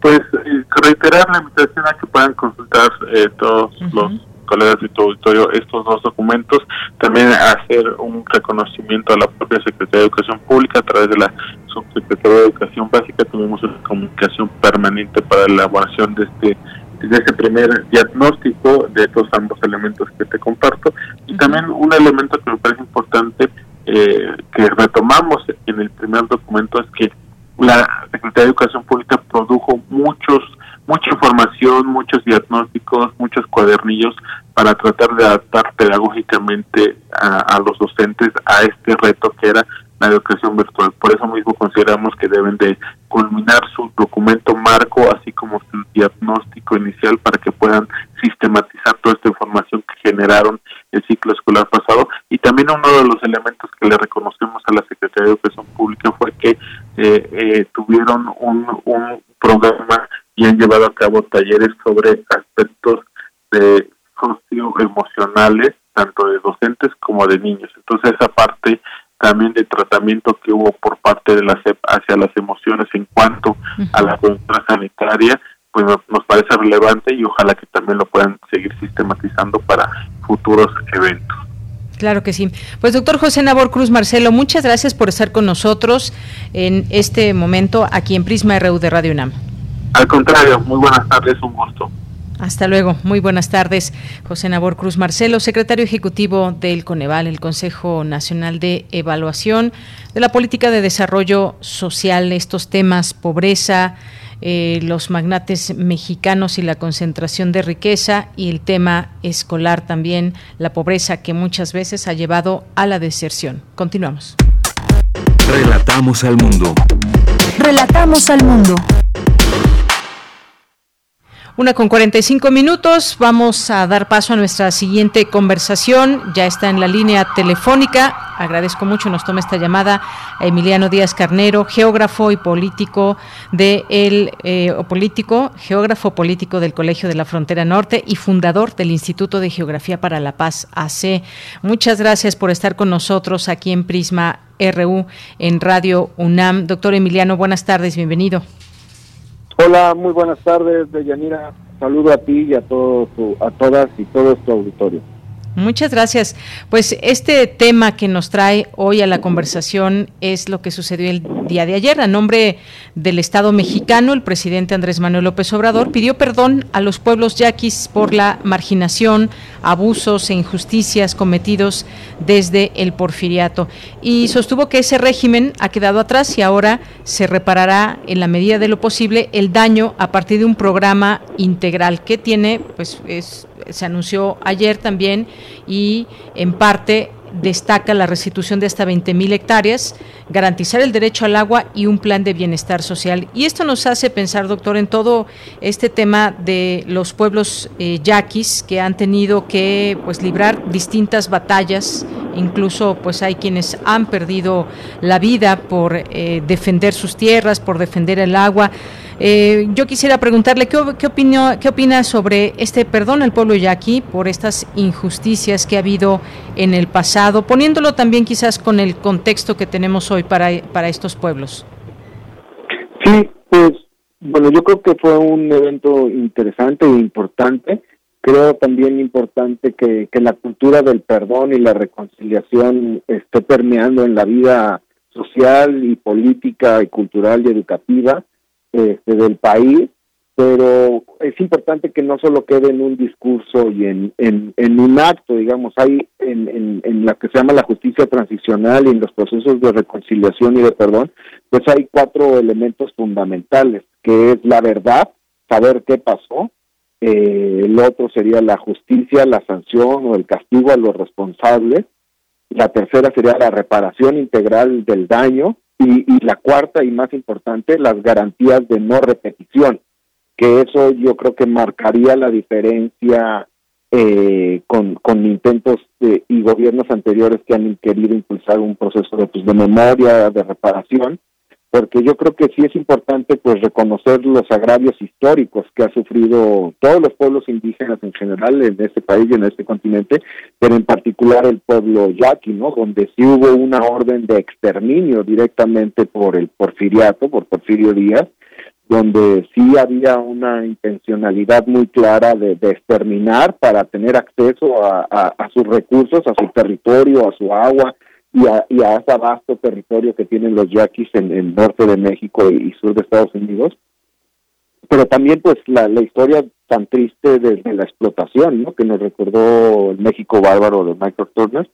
Pues eh, reiterar la invitación a que puedan consultar eh, todos los colegas de tu auditorio estos dos documentos, también hacer un reconocimiento a la propia Secretaría de Educación Pública a través de la Subsecretaría de Educación Básica, tuvimos una comunicación permanente para la elaboración de este de este primer diagnóstico de estos ambos elementos que te comparto. Y también un elemento que me parece importante eh, que retomamos en el primer documento es que la Secretaría de Educación Pública produjo muchos mucha información, muchos diagnósticos, muchos cuadernillos para tratar de adaptar pedagógicamente a, los docentes a este reto que era la educación virtual. Por eso mismo consideramos que deben de culminar su documento marco, así como su diagnóstico inicial, para que puedan sistematizar toda esta información que generaron el ciclo escolar pasado. Y también uno de los elementos que le reconocemos a la Secretaría de Educación Pública fue que eh, eh, tuvieron un, un programa y han llevado a cabo talleres sobre aspectos de socioemocionales, tanto de docentes como de niños. Entonces esa parte también de tratamiento que hubo por parte de la CEP hacia las emociones en cuanto a la cultura sanitaria, pues nos parece relevante y ojalá que también lo puedan seguir sistematizando para futuros eventos. Claro que sí. Pues doctor José Nabor Cruz Marcelo, muchas gracias por estar con nosotros en este momento aquí en Prisma RU de Radio UNAM. Al contrario, muy buenas tardes, un gusto. Hasta luego, muy buenas tardes. José Nabor Cruz Marcelo, secretario ejecutivo del Coneval, el Consejo Nacional de Evaluación de la Política de Desarrollo Social, estos temas, pobreza, eh, los magnates mexicanos y la concentración de riqueza y el tema escolar también, la pobreza que muchas veces ha llevado a la deserción. Continuamos. Relatamos al mundo. Relatamos al mundo. Una con 45 minutos, vamos a dar paso a nuestra siguiente conversación. Ya está en la línea telefónica. Agradezco mucho, nos toma esta llamada a Emiliano Díaz Carnero, geógrafo y político de el eh, político, geógrafo político del Colegio de la Frontera Norte y fundador del Instituto de Geografía para la Paz AC. Muchas gracias por estar con nosotros aquí en Prisma RU en Radio UNAM. Doctor Emiliano, buenas tardes, bienvenido. Hola, muy buenas tardes, Deyanira. Saludo a ti y a, todos, a todas y todo tu auditorio. Muchas gracias. Pues este tema que nos trae hoy a la conversación es lo que sucedió el día de ayer. A nombre del Estado mexicano, el presidente Andrés Manuel López Obrador pidió perdón a los pueblos yaquis por la marginación, abusos e injusticias cometidos desde el porfiriato y sostuvo que ese régimen ha quedado atrás y ahora se reparará en la medida de lo posible el daño a partir de un programa integral que tiene, pues es se anunció ayer también y en parte destaca la restitución de hasta 20.000 hectáreas, garantizar el derecho al agua y un plan de bienestar social. Y esto nos hace pensar, doctor, en todo este tema de los pueblos eh, yaquis que han tenido que pues librar distintas batallas, incluso pues hay quienes han perdido la vida por eh, defender sus tierras, por defender el agua. Eh, yo quisiera preguntarle qué, qué, qué opina sobre este perdón al pueblo yaqui por estas injusticias que ha habido en el pasado, poniéndolo también quizás con el contexto que tenemos hoy para, para estos pueblos. Sí, pues bueno, yo creo que fue un evento interesante e importante. Creo también importante que, que la cultura del perdón y la reconciliación esté permeando en la vida social y política y cultural y educativa este, del país, pero es importante que no solo quede en un discurso y en, en, un acto, digamos, hay en, en, en la que se llama la justicia transicional y en los procesos de reconciliación y de perdón, pues hay cuatro elementos fundamentales, que es la verdad, saber qué pasó, eh, el otro sería la justicia, la sanción o el castigo a los responsables, la tercera sería la reparación integral del daño y, la cuarta y más importante, las garantías de no repetición, que eso yo creo que marcaría la diferencia eh, con, con intentos y gobiernos anteriores que han querido impulsar un proceso de, pues, de memoria, de reparación, porque yo creo que sí es importante pues reconocer los agravios históricos que ha sufrido todos los pueblos indígenas en general en este país y en este continente, pero en particular el pueblo yaqui, ¿no? Donde sí hubo una orden de exterminio directamente por el porfiriato, por Porfirio Díaz, donde sí había una intencionalidad muy clara de, exterminar para tener acceso a sus recursos, a su territorio, a su agua, y a, y a ese vasto territorio que tienen los yaquis en el norte de México y, sur de Estados Unidos. Pero también pues la, la historia tan triste de, la explotación, ¿no? que nos recordó el México bárbaro de Michael Turner,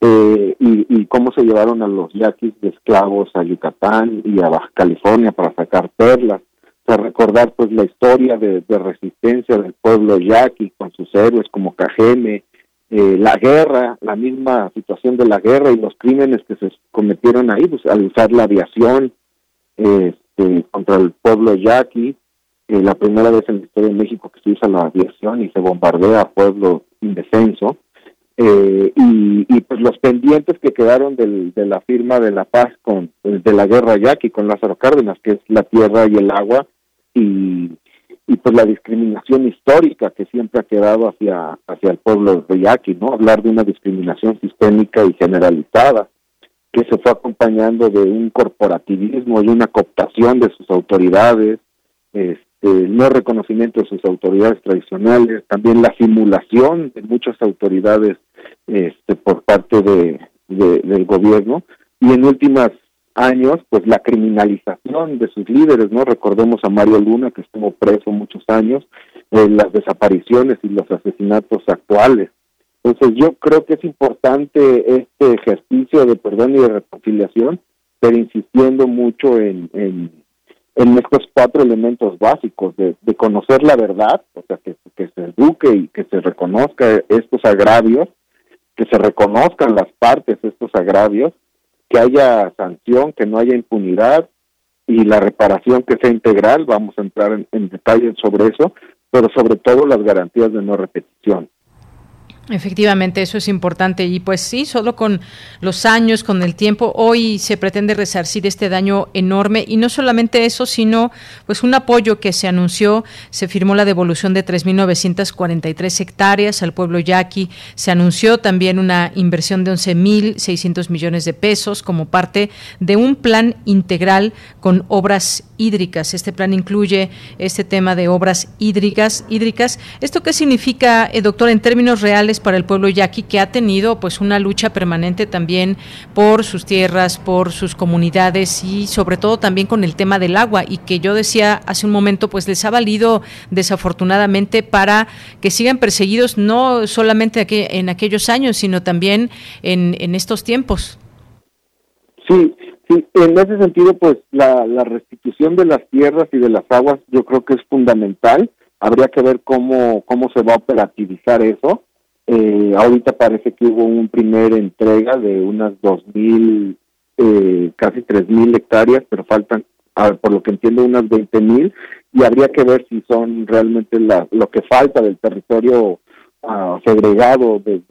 eh, y, y, cómo se llevaron a los yaquis de esclavos a Yucatán y a Baja California para sacar perlas, para recordar pues la historia de, de resistencia del pueblo yaqui con sus héroes como Cajeme, eh, la guerra, la misma situación de la guerra y los crímenes que se cometieron ahí, pues al usar la aviación este, contra el pueblo yaqui, eh, la primera vez en la historia de México que se usa la aviación y se bombardea a pueblo indefenso, eh, y, y, pues los pendientes que quedaron del, de la firma de la paz con de la guerra yaqui con Lázaro Cárdenas, que es la tierra y el agua, y y pues la discriminación histórica que siempre ha quedado hacia, hacia el pueblo de Yaqui, ¿no? Hablar de una discriminación sistémica y generalizada que se fue acompañando de un corporativismo y una cooptación de sus autoridades, este, no reconocimiento de sus autoridades tradicionales, también la simulación de muchas autoridades este, por parte de, del gobierno y en últimas años, pues la criminalización de sus líderes, ¿no? Recordemos a Mario Luna, que estuvo preso muchos años, eh, las desapariciones y los asesinatos actuales. Entonces yo creo que es importante este ejercicio de perdón y de reconciliación, pero insistiendo mucho en, en, estos cuatro elementos básicos, de, de, conocer la verdad, o sea, que, que se eduque y que se reconozca estos agravios, que se reconozcan las partes estos agravios, que haya sanción, que no haya impunidad y la reparación que sea integral, vamos a entrar en, en detalle sobre eso, pero sobre todo las garantías de no repetición. Efectivamente, eso es importante y pues sí, solo con los años, con el tiempo, hoy se pretende resarcir este daño enorme y no solamente eso, sino pues un apoyo que se anunció, se firmó la devolución de 3.943 hectáreas al pueblo yaqui, se anunció también una inversión de 11.600 millones de pesos como parte de un plan integral con obras hídricas. Este plan incluye este tema de obras hídricas. hídricas. ¿Esto qué significa, eh, doctor, en términos reales? Para el pueblo yaqui que ha tenido pues una lucha permanente también por sus tierras, por sus comunidades y sobre todo también con el tema del agua y que yo decía hace un momento pues les ha valido desafortunadamente para que sigan perseguidos no solamente en aquellos años sino también en, estos tiempos. Sí, Sí, en ese sentido, pues la, la, restitución de las tierras y de las aguas yo creo que es fundamental. Habría que ver cómo, cómo se va a operativizar eso. Eh, ahorita parece que hubo un primer entrega de unas dos mil, eh, casi tres mil hectáreas, pero faltan, por lo que entiendo, unas veinte mil y habría que ver si son realmente la, lo que falta del territorio uh, segregado de,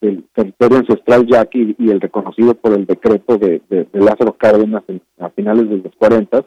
del territorio ancestral yaqui y el reconocido por el decreto de, de, Lázaro Cárdenas a finales de los 40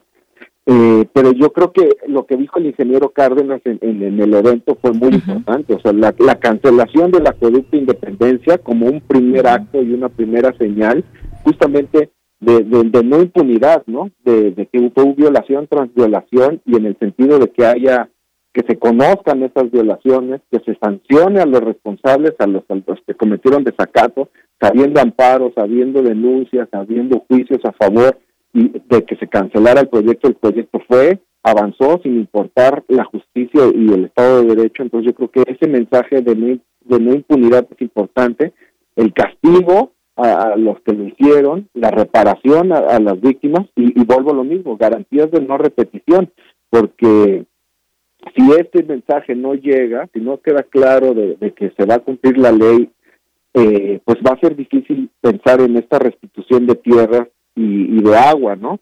Eh, pero yo creo que lo que dijo el ingeniero Cárdenas en, el evento fue muy importante, o sea, la, cancelación del acueducto Independencia como un primer acto y una primera señal, justamente de, no impunidad, ¿no? De, que hubo violación tras violación y en el sentido de que haya que se conozcan esas violaciones, que se sancione a los responsables, a los, a los que cometieron desacato, habiendo amparos, habiendo denuncias, habiendo juicios a favor y de que se cancelara el proyecto, el proyecto fue, avanzó sin importar la justicia y el Estado de Derecho, entonces yo creo que ese mensaje de no, de no impunidad es importante, el castigo a, los que lo hicieron, la reparación a, las víctimas y, vuelvo a lo mismo, garantías de no repetición, porque si este mensaje no llega, si no queda claro de, que se va a cumplir la ley, eh, pues va a ser difícil pensar en esta restitución de tierras y, de agua, ¿no?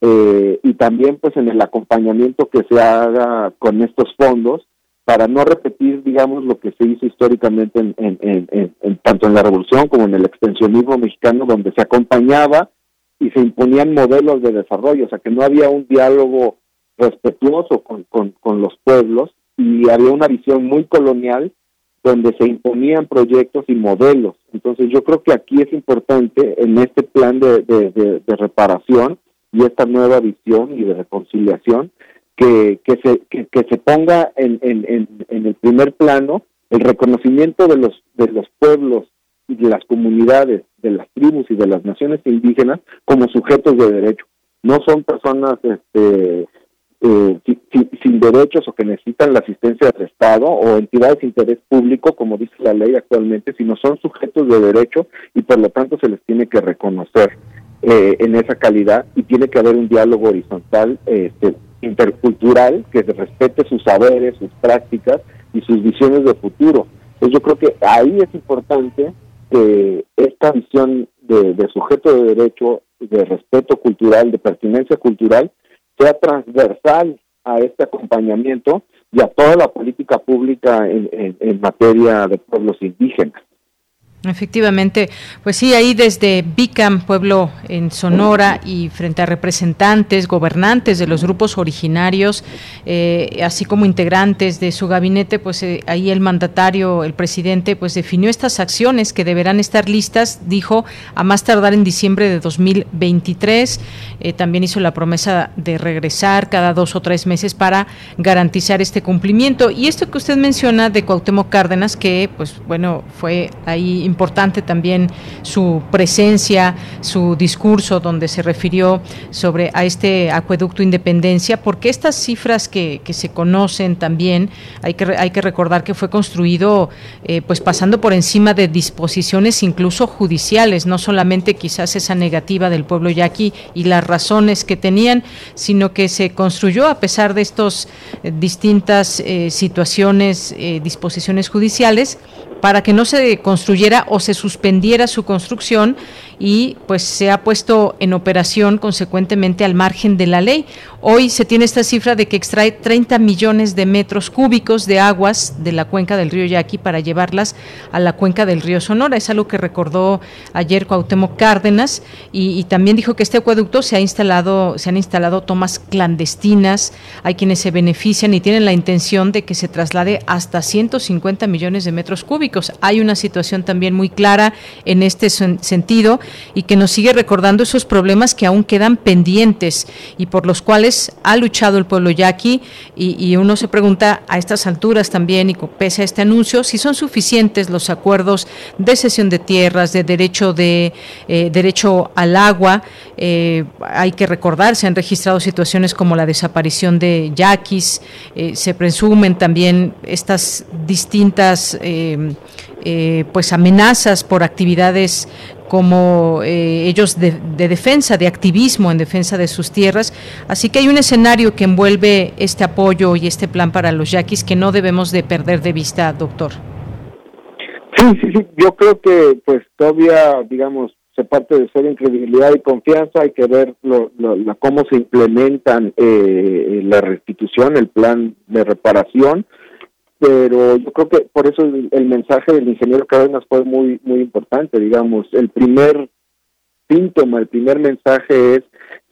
Eh, y también pues en el acompañamiento que se haga con estos fondos para no repetir, digamos, lo que se hizo históricamente en, en, tanto en la revolución como en el extensionismo mexicano, donde se acompañaba y se imponían modelos de desarrollo, o sea, que no había un diálogo respetuoso con, con los pueblos y había una visión muy colonial donde se imponían proyectos y modelos. Entonces yo creo que aquí es importante en este plan de, de, reparación y esta nueva visión y de reconciliación que, que, se, que, se ponga en, en, en, el primer plano el reconocimiento de los, de los pueblos y de las comunidades, de las tribus y de las naciones indígenas como sujetos de derecho. No son personas este, eh, sin, derechos o que necesitan la asistencia del Estado o entidades de interés público, como dice la ley actualmente, sino son sujetos de derecho y por lo tanto se les tiene que reconocer eh, en esa calidad y tiene que haber un diálogo horizontal este, intercultural que respete sus saberes, sus prácticas y sus visiones de futuro. Entonces yo creo que ahí es importante que esta visión de, de sujeto de derecho, de respeto cultural, de pertinencia cultural, sea transversal a este acompañamiento y a toda la política pública en, materia de pueblos indígenas. Efectivamente, pues sí, ahí desde Bicam, pueblo en Sonora, y frente a representantes, gobernantes de los grupos originarios, eh, así como integrantes de su gabinete, pues eh, ahí el mandatario, el presidente, pues definió estas acciones que deberán estar listas, dijo, a más tardar en diciembre de 2023. Eh, también hizo la promesa de regresar cada dos o tres meses para garantizar este cumplimiento. Y esto que usted menciona de Cuauhtémoc Cárdenas, que pues bueno, fue ahí importante también su presencia, su discurso donde se refirió sobre a este acueducto Independencia, porque estas cifras que, que se conocen también, hay que, hay que recordar que fue construido eh, pues pasando por encima de disposiciones incluso judiciales, no solamente quizás esa negativa del pueblo yaqui y las razones que tenían, sino que se construyó a pesar de estas eh, distintas eh, situaciones, disposiciones judiciales, para que no se construyera o se suspendiera su construcción y pues se ha puesto en operación consecuentemente al margen de la ley. Hoy se tiene esta cifra de que extrae 30 millones de metros cúbicos de aguas de la cuenca del río Yaqui para llevarlas a la cuenca del río Sonora. Es algo que recordó ayer Cuauhtémoc Cárdenas y, también dijo que este acueducto se ha instalado, se han instalado tomas clandestinas, hay quienes se benefician y tienen la intención de que se traslade hasta 150 millones de metros cúbicos. Hay una situación también muy clara en este sentido y que nos sigue recordando esos problemas que aún quedan pendientes y por los cuales ha luchado el pueblo yaqui y, uno se pregunta a estas alturas también y pese a este anuncio si son suficientes los acuerdos de cesión de tierras, de derecho de eh, derecho al agua. Eh, hay que recordar, se han registrado situaciones como la desaparición de yaquis, eh, se presumen también estas distintas pues amenazas por actividades como eh, ellos de, defensa, de activismo en defensa de sus tierras. Así que hay un escenario que envuelve este apoyo y este plan para los yaquis que no debemos de perder de vista, doctor. Sí, sí, sí. Yo creo que pues todavía, digamos, se parte de ser incredibilidad y confianza. Hay que ver lo, cómo se implementan eh, la restitución, el plan de reparación pero yo creo que por eso el, mensaje del ingeniero Cárdenas fue muy muy importante digamos el primer síntoma el primer mensaje es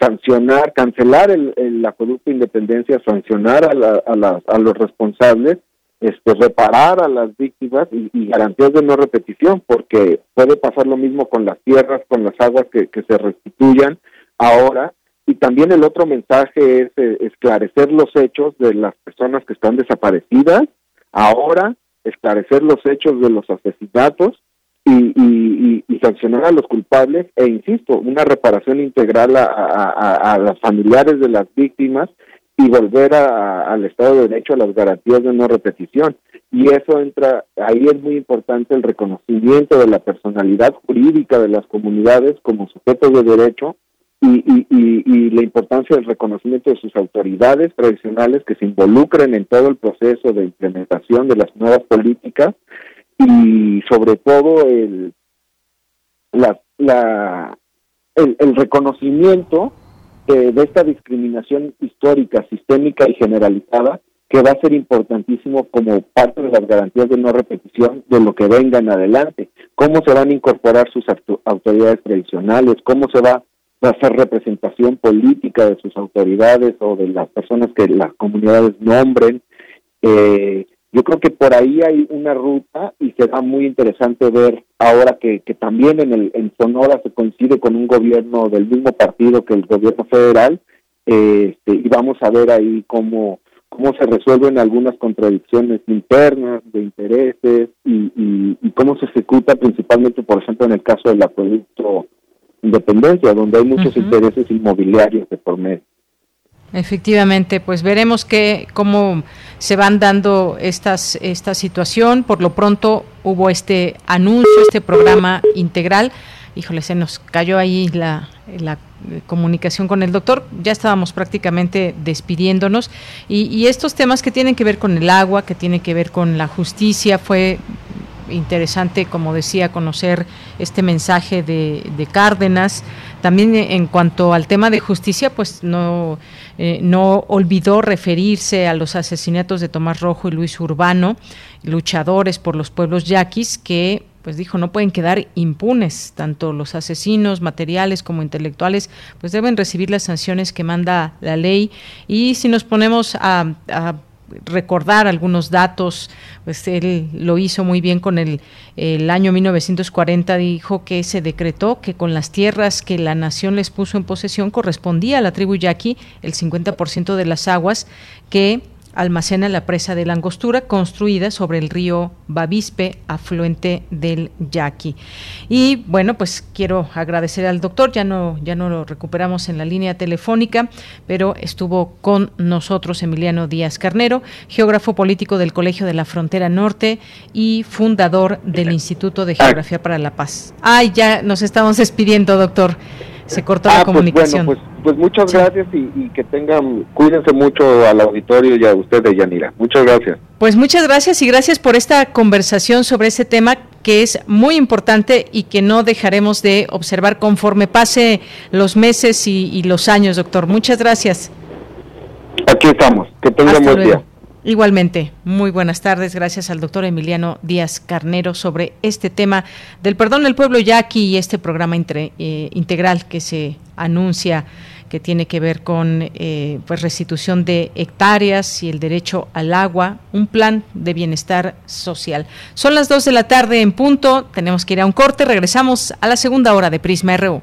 sancionar, cancelar el, el acueducto Independencia, sancionar a, a, a los responsables, este, reparar a las víctimas y, garantías de no repetición, porque puede pasar lo mismo con las tierras, con las aguas que, que se restituyan ahora. Y también el otro mensaje es eh, esclarecer los hechos de las personas que están desaparecidas ahora, esclarecer los hechos de los asesinatos y, sancionar a los culpables e insisto, una reparación integral a, a, los familiares de las víctimas y volver al Estado de Derecho, a las garantías de no repetición. Y eso entra, ahí es muy importante el reconocimiento de la personalidad jurídica de las comunidades como sujetos de derecho y, y, la importancia del reconocimiento de sus autoridades tradicionales que se involucren en todo el proceso de implementación de las nuevas políticas y sobre todo el, la, la, el, reconocimiento de, esta discriminación histórica, sistémica y generalizada que va a ser importantísimo como parte de las garantías de no repetición de lo que venga en adelante. Cómo se van a incorporar sus autoridades tradicionales, cómo se va a hacer representación política de sus autoridades o de las personas que las comunidades nombren, eh, yo creo que por ahí hay una ruta y será muy interesante ver ahora que, que también en, el, en Sonora se coincide con un gobierno del mismo partido que el gobierno federal. Este, y vamos a ver ahí cómo, cómo se resuelven algunas contradicciones internas de intereses y, y, cómo se ejecuta principalmente, por ejemplo, en el caso del acueducto Independencia, donde hay muchos intereses inmobiliarios de por medio. Efectivamente, pues veremos que cómo se van dando estas esta situación. Por lo pronto hubo este anuncio, este programa integral. Híjole, se nos cayó ahí la, la comunicación con el doctor. Ya estábamos prácticamente despidiéndonos. Y, y estos temas que tienen que ver con el agua, que tienen que ver con la justicia, fue interesante, como decía, conocer este mensaje de, de Cárdenas. También en cuanto al tema de justicia, pues no, eh, no olvidó referirse a los asesinatos de Tomás Rojo y Luis Urbano, luchadores por los pueblos yaquis, que pues dijo, no pueden quedar impunes, tanto los asesinos materiales como intelectuales, pues deben recibir las sanciones que manda la ley. Y si nos ponemos a recordar algunos datos, pues él lo hizo muy bien con el, el, año 1940, dijo que se decretó que con las tierras que la nación les puso en posesión correspondía a la tribu yaqui el 50% de las aguas que almacena la presa de la Angostura construida sobre el río Bavispe, afluente del Yaqui. Y bueno, pues quiero agradecer al doctor, ya no, ya no lo recuperamos en la línea telefónica, pero estuvo con nosotros Emiliano Díaz Carnero, geógrafo político del Colegio de la Frontera Norte y fundador del Instituto de Geografía para la Paz. Ay, ya nos estamos despidiendo, doctor se cortó la ah, pues comunicación. Pues, pues, muchas gracias y, que tengan, cuídense mucho al auditorio y a usted, Yanira. Muchas gracias. Pues muchas gracias y gracias por esta conversación sobre ese tema que es muy importante y que no dejaremos de observar conforme pase los meses y, los años, doctor. Muchas gracias. Aquí estamos. Que tengan buen día. Igualmente, muy buenas tardes. Gracias al doctor Emiliano Díaz Carnero sobre este tema del perdón del pueblo yaqui y este programa eh, integral que se anuncia que tiene que ver con eh, pues restitución de hectáreas y el derecho al agua, un plan de bienestar social. Son las dos de la tarde en punto, tenemos que ir a un corte, regresamos a la segunda hora de Prisma RU.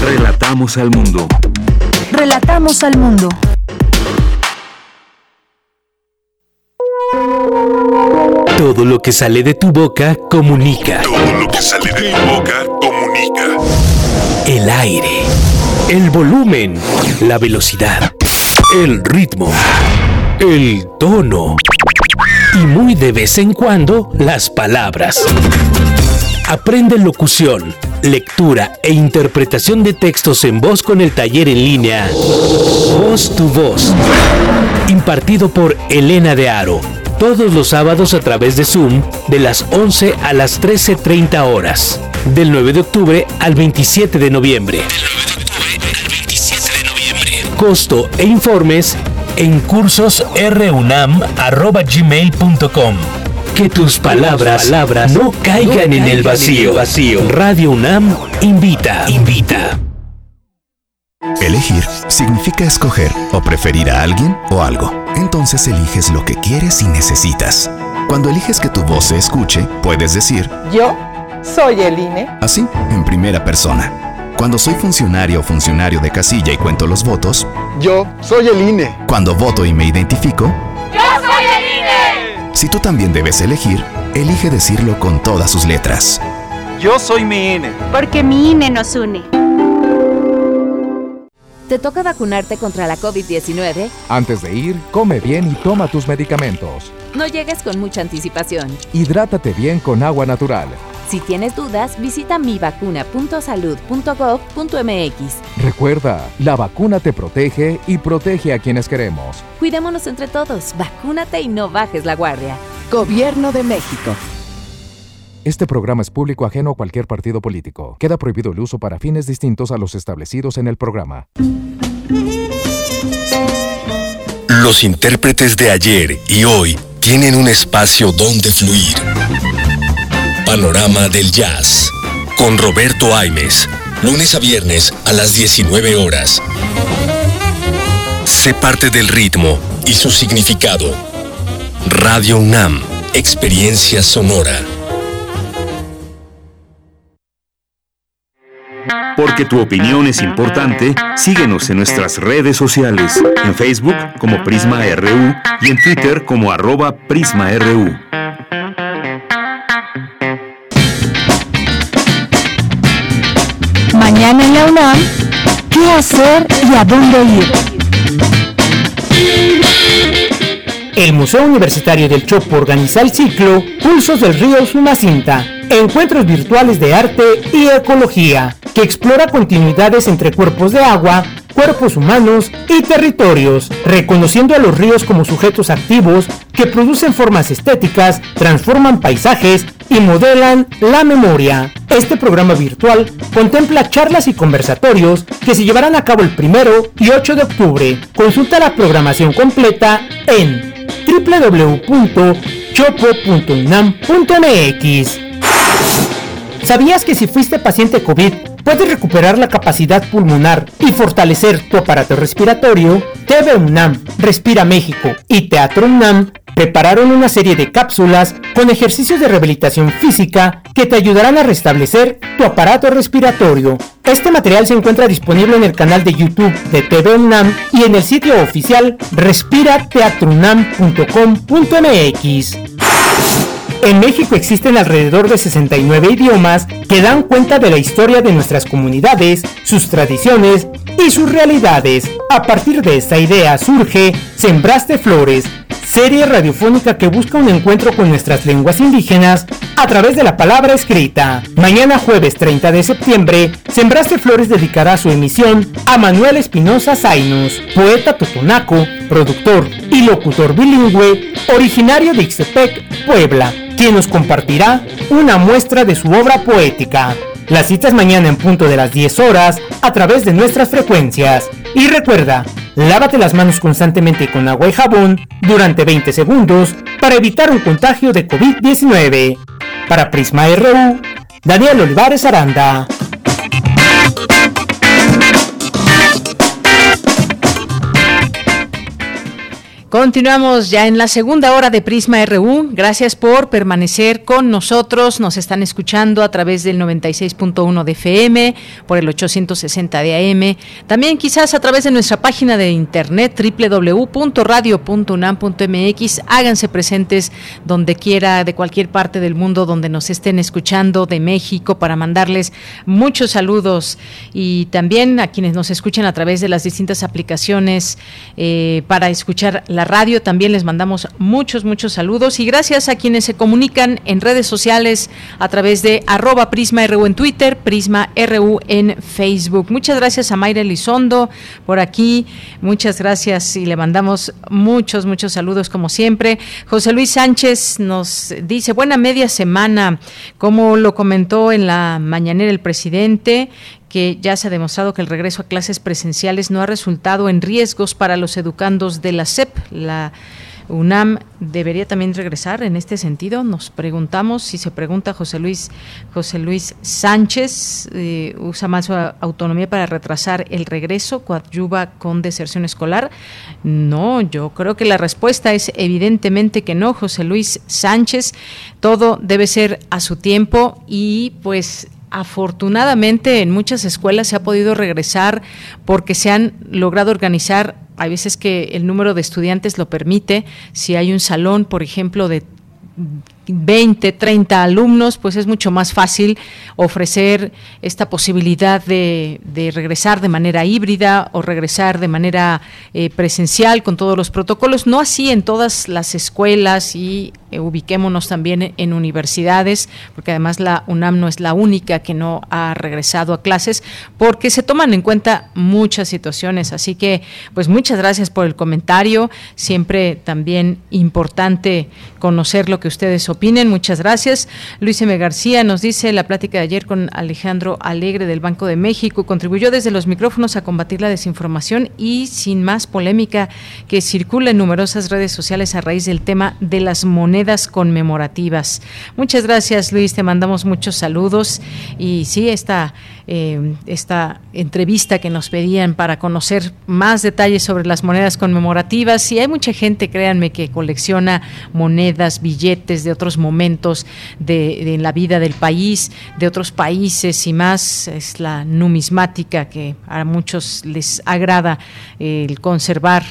Relatamos al mundo. Relatamos al mundo. Todo lo que sale de tu boca comunica. Todo lo que sale de tu boca comunica. El aire, el volumen, la velocidad, el ritmo, el tono y muy de vez en cuando las palabras. Aprende locución, lectura e interpretación de textos en voz con el taller en línea. Voz tu Voz, impartido por Elena de Aro. Todos los sábados a través de Zoom de las 11 a las 13.30 horas, del 9 de octubre al 27 de noviembre. Costo e informes en cursosrunam.gmail.com Que tus palabras, palabras no caigan, en, el vacío. vacío. Radio UNAM invita. invita. Elegir significa escoger o preferir a alguien o algo. Entonces eliges lo que quieres y necesitas. Cuando eliges que tu voz se escuche, puedes decir, Yo soy el INE. Así, en primera persona. Cuando soy funcionario o funcionario de casilla y cuento los votos, Yo soy el INE. Cuando voto y me identifico, Si tú también debes elegir, elige decirlo con todas sus letras. Yo soy mi INE. Porque mi INE nos une. ¿Te toca vacunarte contra la COVID-19? Antes de ir, come bien y toma tus medicamentos. No llegues con mucha anticipación. Hidrátate bien con agua natural. Si tienes dudas, visita mivacuna.salud.gov.mx. Recuerda, la vacuna te protege y protege a quienes queremos. Cuidémonos entre todos, vacúnate y no bajes la guardia. Gobierno de México. Este programa es público ajeno a cualquier partido político. Queda prohibido el uso para fines distintos a los establecidos en el programa. Los intérpretes de ayer y hoy tienen un espacio donde fluir. Panorama del Jazz. Con Roberto Aimes. Lunes a viernes a las 19 horas. Sé parte del ritmo y su significado. Radio UNAM. Experiencia sonora. Porque tu opinión es importante, síguenos en nuestras redes sociales, en Facebook como Prisma RU y en Twitter como arroba PrismaRU. En la UNAM, ¿qué hacer y a dónde ir? El Museo Universitario del Chopo organiza el ciclo Pulsos del Río Sumacinta, encuentros virtuales de arte y ecología, que explora continuidades entre cuerpos de agua, cuerpos humanos y territorios, reconociendo a los ríos como sujetos activos que producen formas estéticas, transforman paisajes y modelan la memoria. Este programa virtual contempla charlas y conversatorios que se llevarán a cabo el primero y 8 de octubre. Consulta la programación completa en www.chopo.unam.mx. ¿Sabías que si fuiste paciente COVID puedes recuperar la capacidad pulmonar y fortalecer tu aparato respiratorio? TV UNAM, Respira México y Teatro UNAM prepararon una serie de cápsulas con ejercicios de rehabilitación física que te ayudarán a restablecer tu aparato respiratorio. Este material se encuentra disponible en el canal de YouTube de TV UNAM y en el sitio oficial respirateatrunam.com.mx. En México existen alrededor de 69 idiomas que dan cuenta de la historia de nuestras comunidades, sus tradiciones y sus realidades. A partir de esta idea surge Sembraste Flores, serie radiofónica que busca un encuentro con nuestras lenguas indígenas a través de la palabra escrita. Mañana jueves 30 de septiembre, Sembraste Flores dedicará su emisión a Manuel Espinosa Zainos, poeta totonaco, productor y locutor bilingüe, originario de Ixtepec, Puebla, quien nos compartirá una muestra de su obra poética. La cita es mañana en punto de las 10 horas a través de nuestras frecuencias. Y recuerda, lávate las manos constantemente con agua y jabón durante 20 segundos para evitar un contagio de COVID-19. Para Prisma RU, Daniel Olivares Aranda. Continuamos ya en la segunda hora de Prisma RU. Gracias por permanecer con nosotros. Nos están escuchando a través del 96.1 de FM, por el 860 de AM. También quizás a través de nuestra página de internet www.radio.unam.mx. Háganse presentes donde quiera, de cualquier parte del mundo donde nos estén escuchando, de México, para mandarles muchos saludos y también a quienes nos escuchan a través de las distintas aplicaciones eh, para escuchar la radio. También les mandamos muchos, muchos saludos y gracias a quienes se comunican en redes sociales a través de arroba Prisma RU en Twitter, Prisma RU en Facebook. Muchas gracias a Mayra Elizondo por aquí. Muchas gracias y le mandamos muchos, muchos saludos como siempre. José Luis Sánchez nos dice, buena media semana, como lo comentó en la mañanera el presidente, que ya se ha demostrado que el regreso a clases presenciales no ha resultado en riesgos para los educandos de la SEP, la UNAM debería también regresar en este sentido. Nos preguntamos si se pregunta José Luis José Luis Sánchez eh, usa más su autonomía para retrasar el regreso, coadyuva con deserción escolar. No, yo creo que la respuesta es evidentemente que no, José Luis Sánchez. Todo debe ser a su tiempo y pues afortunadamente en muchas escuelas se ha podido regresar porque se han logrado organizar hay veces que el número de estudiantes lo permite. Si hay un salón, por ejemplo, de 20, 30 alumnos, pues es mucho más fácil ofrecer esta posibilidad de, regresar de manera híbrida o regresar de manera eh, presencial con todos los protocolos. No así en todas las escuelas y eh, ubiquémonos también en universidades, porque además la UNAM no es la única que no ha regresado a clases, porque se toman en cuenta muchas situaciones. Así que, pues muchas gracias por el comentario. Siempre también importante conocer lo que ustedes opinen. Muchas gracias. Luis M. García nos dice la plática de ayer con Alejandro Alegre del Banco de México contribuyó desde los micrófonos a combatir la desinformación y sin más polémica que circula en numerosas redes sociales a raíz del tema de las monedas conmemorativas. Muchas gracias Luis, te mandamos muchos saludos y sí, esta, eh, esta entrevista que nos pedían para conocer más detalles sobre las monedas conmemorativas y hay mucha gente, créanme, que colecciona monedas, billetes de otros momentos de, la vida del país, de otros países y más. Es la numismática que a muchos les agrada eh, el conservar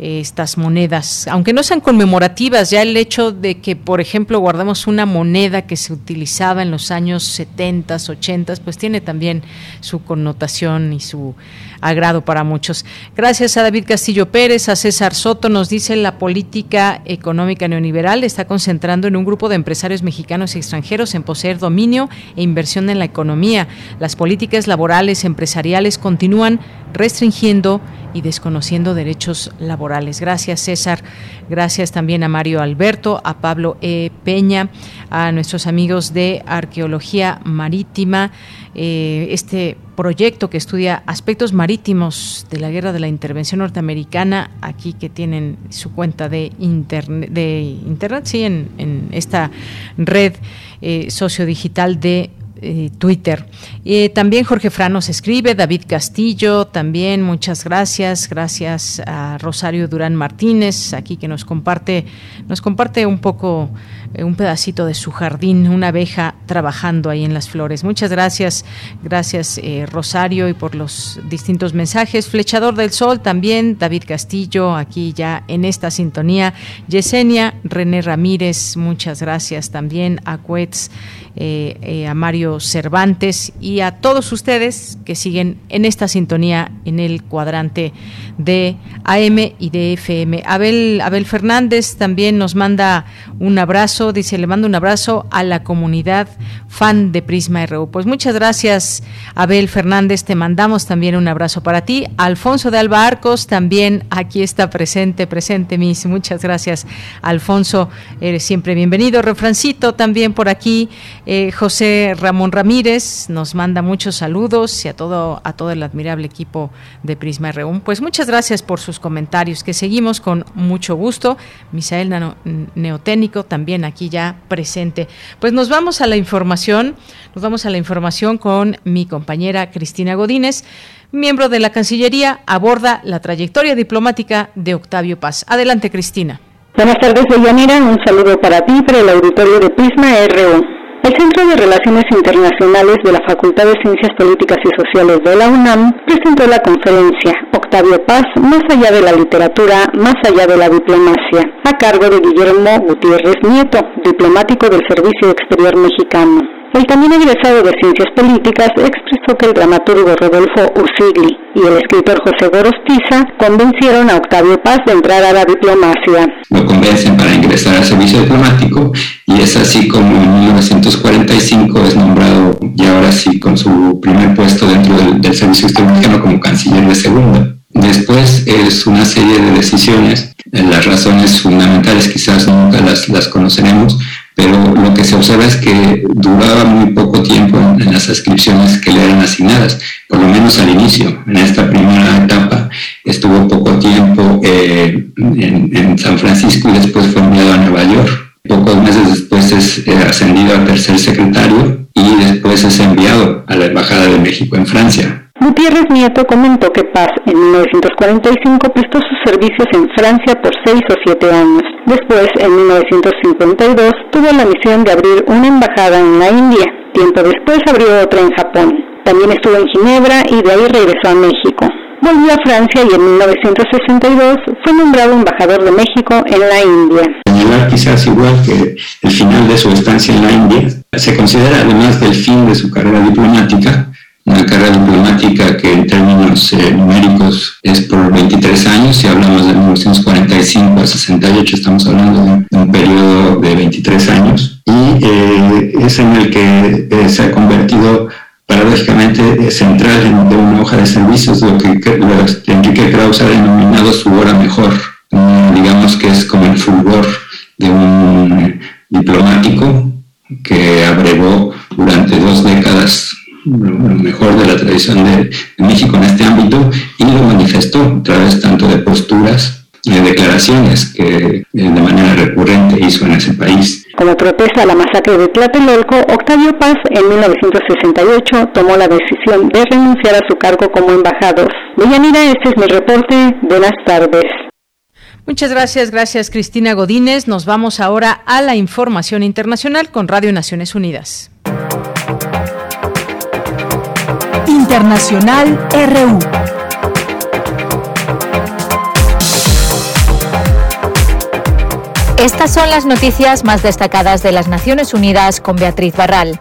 estas monedas, aunque no sean conmemorativas, ya el hecho de que, por ejemplo, guardamos una moneda que se utilizaba en los años 70, 80, pues tiene también su connotación y su agrado para muchos. Gracias a David Castillo Pérez, a César Soto, nos dice la política económica neoliberal está concentrando en un grupo de empresarios mexicanos y extranjeros en poseer dominio e inversión en la economía. Las políticas laborales, empresariales continúan restringiendo y desconociendo derechos laborales. Gracias César, gracias también a Mario Alberto, a Pablo E. Peña, a nuestros amigos de Arqueología Marítima, eh, este proyecto que estudia aspectos marítimos de la guerra de la intervención norteamericana, aquí que tienen su cuenta de internet, de internet sí, en, esta red eh, sociodigital de eh, Twitter. Eh, también Jorge Fran nos escribe, David Castillo, también muchas gracias, gracias a Rosario Durán Martínez, aquí que nos comparte, nos comparte un poco, eh, un pedacito de su jardín, una abeja trabajando ahí en las flores. Muchas gracias, gracias Rosario y por los distintos mensajes. Flechador del Sol también, David Castillo, aquí ya en esta sintonía. Yesenia, René Ramírez, muchas gracias también. A Cuetz, a Mario Cervantes y a todos ustedes que siguen en esta sintonía en el cuadrante de AM y de FM. Abel, Abel Fernández también nos manda un abrazo, dice, le mando un abrazo a la comunidad fan de Prisma RU. Pues muchas gracias, Abel Fernández, te mandamos también un abrazo para ti. Alfonso de Alba Arcos también aquí está presente, presente, mis. Muchas gracias, Alfonso, eres siempre bienvenido. Refrancito también por aquí, eh, José Ramón Ramírez nos manda muchos saludos y a todo, a todo el admirable equipo de Prisma RU. Pues muchas gracias por sus comentarios, que seguimos con mucho gusto. Misael Neoténico también aquí ya presente. Pues nos vamos a la información, nos vamos a la información con mi compañera Cristina Godínez miembro de la Cancillería, aborda la trayectoria diplomática de Octavio Paz. Adelante, Cristina. Buenas tardes, Deyanira. Un saludo para ti, para el auditorio de Prisma RU. El Centro de Relaciones Internacionales de la Facultad de Ciencias Políticas y Sociales de la UNAM presentó la conferencia Octavio Paz, Más allá de la literatura, más allá de la diplomacia, a cargo de Guillermo Gutiérrez Nieto, diplomático del Servicio Exterior Mexicano. El también egresado de Ciencias Políticas expresó que el dramaturgo Rodolfo Usigli y el escritor José Gorostiza convencieron a Octavio Paz de entrar a la diplomacia. Lo convencen para ingresar al servicio diplomático y es así como en 1945 es nombrado y ahora sí con su primer puesto dentro del, servicio exterior como canciller de segunda. Después es una serie de decisiones, las razones fundamentales quizás nunca las, las conoceremos, pero lo que se observa es que duraba muy poco tiempo en, las ascripciones que le eran asignadas, por lo menos al inicio. En esta primera etapa estuvo poco tiempo eh, en, San Francisco y después fue enviado a Nueva York. Pocos meses después es eh, ascendido a tercer secretario y después es enviado a la Embajada de México en Francia. Gutiérrez Nieto comentó que Paz en 1945 prestó sus servicios en Francia por seis o siete años. Después, en 1952, tuvo la misión de abrir una embajada en la India. Tiempo después abrió otra en Japón. También estuvo en Ginebra y de ahí regresó a México. Volvió a Francia y en 1962 fue nombrado embajador de México en la India. Señalar quizás igual que el final de su estancia en la India se considera además del fin de su carrera diplomática una carrera diplomática que en términos eh, numéricos es por 23 años, si hablamos de 1945 a 68 estamos hablando de un periodo de 23 años y eh, es en el que eh, se ha convertido paradójicamente central en, una hoja de servicios, lo que, Enrique Krauss ha denominado su hora mejor, digamos que es como el fulgor de un diplomático que abrevó durante dos décadas lo mejor de la tradición de, México en este ámbito y lo manifestó a través tanto de posturas y de declaraciones que eh, de manera recurrente hizo en ese país. Como protesta a la masacre de Tlatelolco, Octavio Paz en 1968 tomó la decisión de renunciar a su cargo como embajador. Deyanira, este es mi reporte. Buenas tardes. Muchas gracias, gracias Cristina Godínez. Nos vamos ahora a la información internacional con Radio Naciones Unidas. Internacional RU. Estas son las noticias más destacadas de las Naciones Unidas con Beatriz Barral.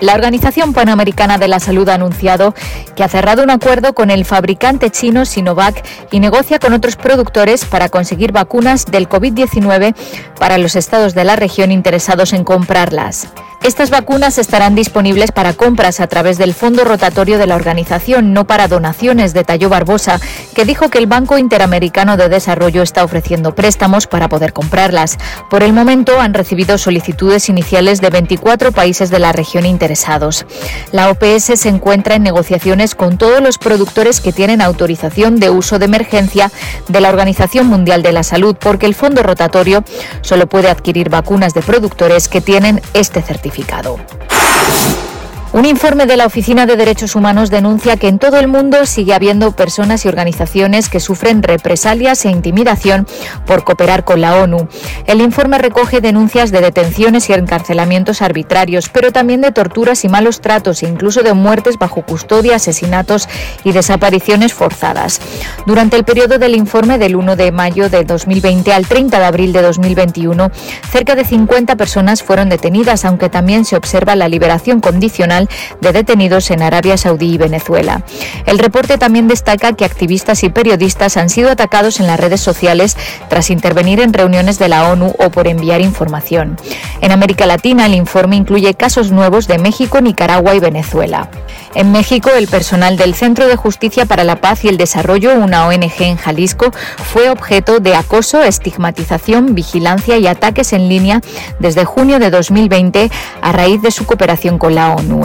La Organización Panamericana de la Salud ha anunciado que ha cerrado un acuerdo con el fabricante chino Sinovac y negocia con otros productores para conseguir vacunas del COVID-19 para los estados de la región interesados en comprarlas. Estas vacunas estarán disponibles para compras a través del fondo rotatorio de la organización, no para donaciones, detalló Barbosa, que dijo que el Banco Interamericano de Desarrollo está ofreciendo préstamos para poder comprarlas. Por el momento han recibido solicitudes iniciales de 24 países de la región interesados. La OPS se encuentra en negociaciones con todos los productores que tienen autorización de uso de emergencia de la Organización Mundial de la Salud, porque el fondo rotatorio solo puede adquirir vacunas de productores que tienen este certificado significado. Un informe de la Oficina de Derechos Humanos denuncia que en todo el mundo sigue habiendo personas y organizaciones que sufren represalias e intimidación por cooperar con la ONU. El informe recoge denuncias de detenciones y encarcelamientos arbitrarios, pero también de torturas y malos tratos, incluso de muertes bajo custodia, asesinatos y desapariciones forzadas. Durante el periodo del informe del 1 de mayo de 2020 al 30 de abril de 2021, cerca de 50 personas fueron detenidas, aunque también se observa la liberación condicional de detenidos en Arabia Saudí y Venezuela. El reporte también destaca que activistas y periodistas han sido atacados en las redes sociales tras intervenir en reuniones de la ONU o por enviar información. En América Latina, el informe incluye casos nuevos de México, Nicaragua y Venezuela. En México, el personal del Centro de Justicia para la Paz y el Desarrollo, una ONG en Jalisco, fue objeto de acoso, estigmatización, vigilancia y ataques en línea desde junio de 2020 a raíz de su cooperación con la ONU.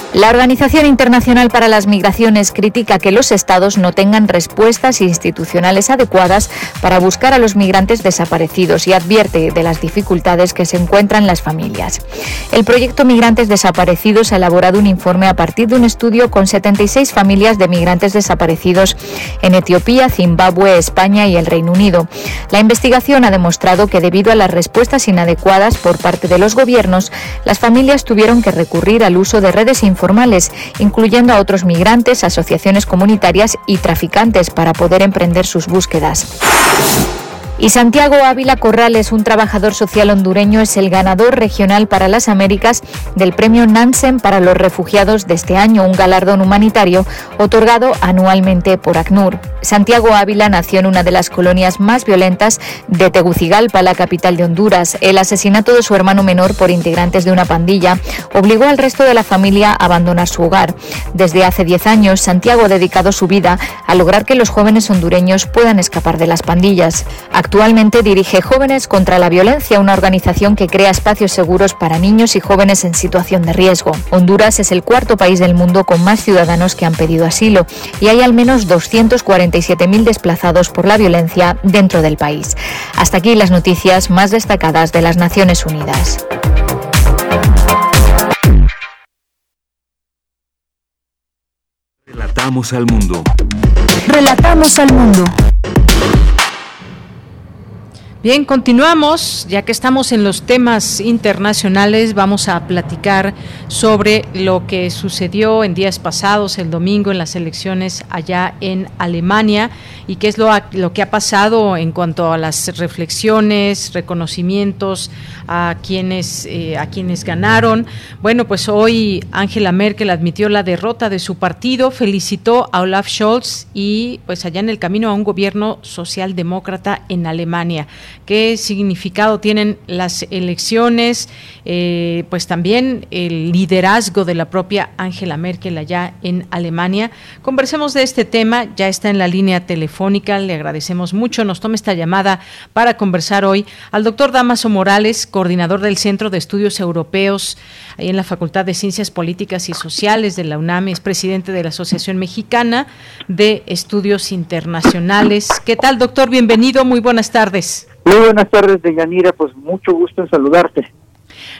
La Organización Internacional para las Migraciones critica que los estados no tengan respuestas institucionales adecuadas para buscar a los migrantes desaparecidos y advierte de las dificultades que se encuentran las familias. El proyecto Migrantes Desaparecidos ha elaborado un informe a partir de un estudio con 76 familias de migrantes desaparecidos en Etiopía, Zimbabue, España y el Reino Unido. La investigación ha demostrado que debido a las respuestas inadecuadas por parte de los gobiernos, las familias tuvieron que recurrir al uso de redes informales formales, incluyendo a otros migrantes, asociaciones comunitarias y traficantes para poder emprender sus búsquedas. Y Santiago Ávila Corrales, un trabajador social hondureño, es el ganador regional para las Américas del premio Nansen para los refugiados de este año, un galardón humanitario otorgado anualmente por ACNUR. Santiago Ávila nació en una de las colonias más violentas de Tegucigalpa, la capital de Honduras. El asesinato de su hermano menor por integrantes de una pandilla obligó al resto de la familia a abandonar su hogar. Desde hace 10 años, Santiago ha dedicado su vida a lograr que los jóvenes hondureños puedan escapar de las pandillas Actualmente dirige Jóvenes contra la Violencia, una organización que crea espacios seguros para niños y jóvenes en situación de riesgo. Honduras es el cuarto país del mundo con más ciudadanos que han pedido asilo y hay al menos 247.000 desplazados por la violencia dentro del país. Hasta aquí las noticias más destacadas de las Naciones Unidas. Relatamos al mundo. Relatamos al mundo. Bien, continuamos. Ya que estamos en los temas internacionales, vamos a platicar sobre lo que sucedió en días pasados, el domingo, en las elecciones allá en Alemania y qué es lo, lo que ha pasado en cuanto a las reflexiones, reconocimientos a quienes, eh, a quienes ganaron. Bueno, pues hoy Angela Merkel admitió la derrota de su partido, felicitó a Olaf Scholz y pues allá en el camino a un gobierno socialdemócrata en Alemania qué significado tienen las elecciones, eh, pues también el liderazgo de la propia Angela Merkel allá en Alemania. Conversemos de este tema, ya está en la línea telefónica, le agradecemos mucho, nos toma esta llamada para conversar hoy al doctor Damaso Morales, coordinador del Centro de Estudios Europeos ahí en la Facultad de Ciencias Políticas y Sociales de la UNAM, es presidente de la Asociación Mexicana de Estudios Internacionales. ¿Qué tal, doctor? Bienvenido, muy buenas tardes. Muy buenas tardes, Deyanira, pues mucho gusto en saludarte.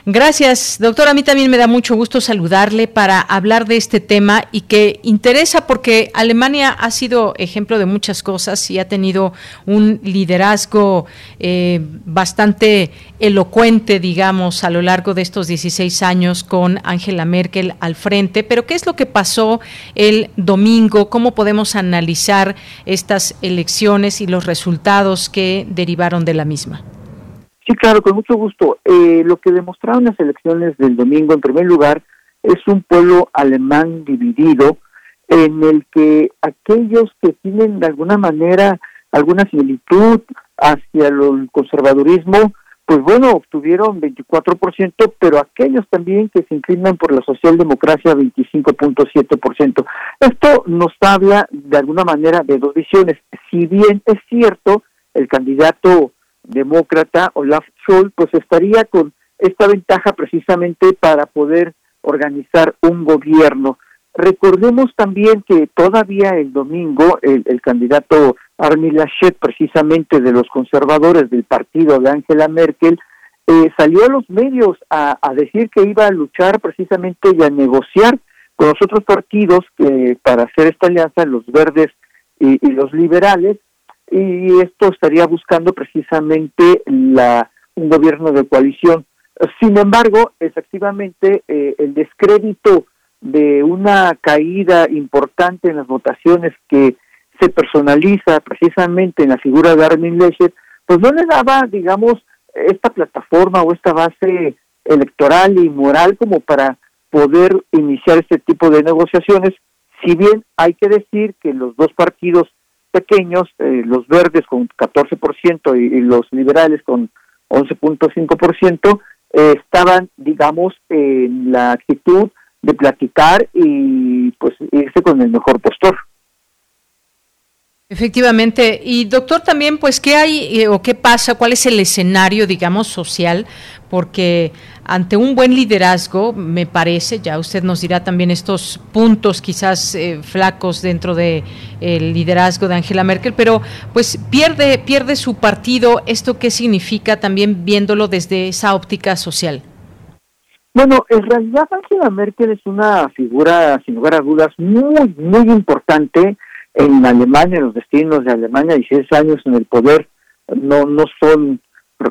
Gracias, doctor. A mí también me da mucho gusto saludarle para hablar de este tema y que interesa porque Alemania ha sido ejemplo de muchas cosas y ha tenido un liderazgo eh, bastante elocuente, digamos, a lo largo de estos 16 años con Angela Merkel al frente. Pero ¿qué es lo que pasó el domingo? ¿Cómo podemos analizar estas elecciones y los resultados que derivaron de la misma? Sí, claro, con mucho gusto. Eh, lo que demostraron las elecciones del domingo, en primer lugar, es un pueblo alemán dividido en el que aquellos que tienen de alguna manera alguna similitud hacia el conservadurismo, pues bueno, obtuvieron 24%, pero aquellos también que se inclinan por la socialdemocracia 25.7%. Esto nos habla de alguna manera de dos visiones. Si bien es cierto, el candidato demócrata Olaf Scholz, pues estaría con esta ventaja precisamente para poder organizar un gobierno. Recordemos también que todavía el domingo el, candidato Armin Laschet, precisamente de los conservadores del partido de Angela Merkel, eh, salió a los medios a, decir que iba a luchar precisamente y a negociar con los otros partidos que para hacer esta alianza, los verdes y los liberales, y esto estaría buscando precisamente la, un gobierno de coalición. Sin embargo, efectivamente, eh, el descrédito de una caída importante en las votaciones que se personaliza precisamente en la figura de Armin Laschet, pues no le daba, digamos, esta plataforma o esta base electoral y moral como para poder iniciar este tipo de negociaciones, si bien hay que decir que los dos partidos pequeños, eh, los verdes con 14% y, y los liberales con 11.5%, eh, estaban, digamos, en la actitud de platicar y pues irse con el mejor postor. Efectivamente. Y doctor, también, pues, ¿qué hay eh, o qué pasa? ¿Cuál es el escenario, digamos, social? Porque ante un buen liderazgo, me parece, ya usted nos dirá también estos puntos quizás eh, flacos dentro del el liderazgo de Angela Merkel, pero pues pierde, pierde su partido. ¿Esto qué significa también viéndolo desde esa óptica social? Bueno, en realidad Angela Merkel es una figura, sin lugar a dudas, muy, muy importante en Alemania, los destinos de Alemania, 16 años en el poder, no, no son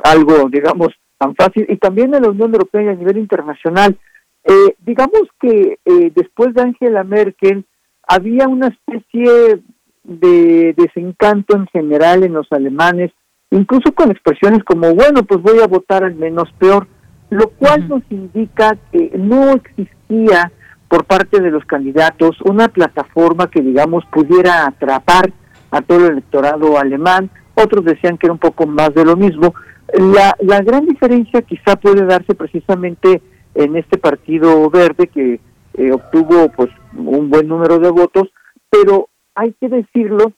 algo, digamos, tan fácil. Y también en la Unión Europea y a nivel internacional. Eh, digamos que eh, después de Angela Merkel había una especie de desencanto en general en los alemanes, incluso con expresiones como, bueno, pues voy a votar al menos peor, lo cual nos indica que no existía por parte de los candidatos una plataforma que, digamos, pudiera atrapar a todo el electorado alemán. Otros decían que era un poco más de lo mismo. La, la gran diferencia quizá puede darse precisamente en este partido verde que eh, obtuvo pues un buen número de votos, pero hay que decirlo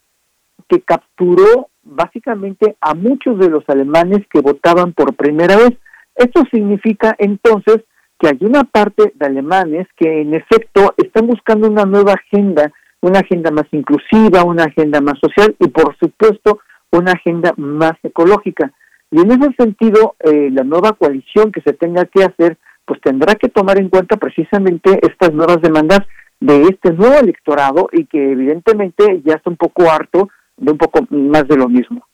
que capturó básicamente a muchos de los alemanes que votaban por primera vez. Esto significa entonces que hay una parte de alemanes que en efecto están buscando una nueva agenda, una agenda más inclusiva, una agenda más social y por supuesto una agenda más ecológica. Y en ese sentido, eh, la nueva coalición que se tenga que hacer, pues tendrá que tomar en cuenta precisamente estas nuevas demandas de este nuevo electorado y que evidentemente ya está un poco harto de un poco más de lo mismo.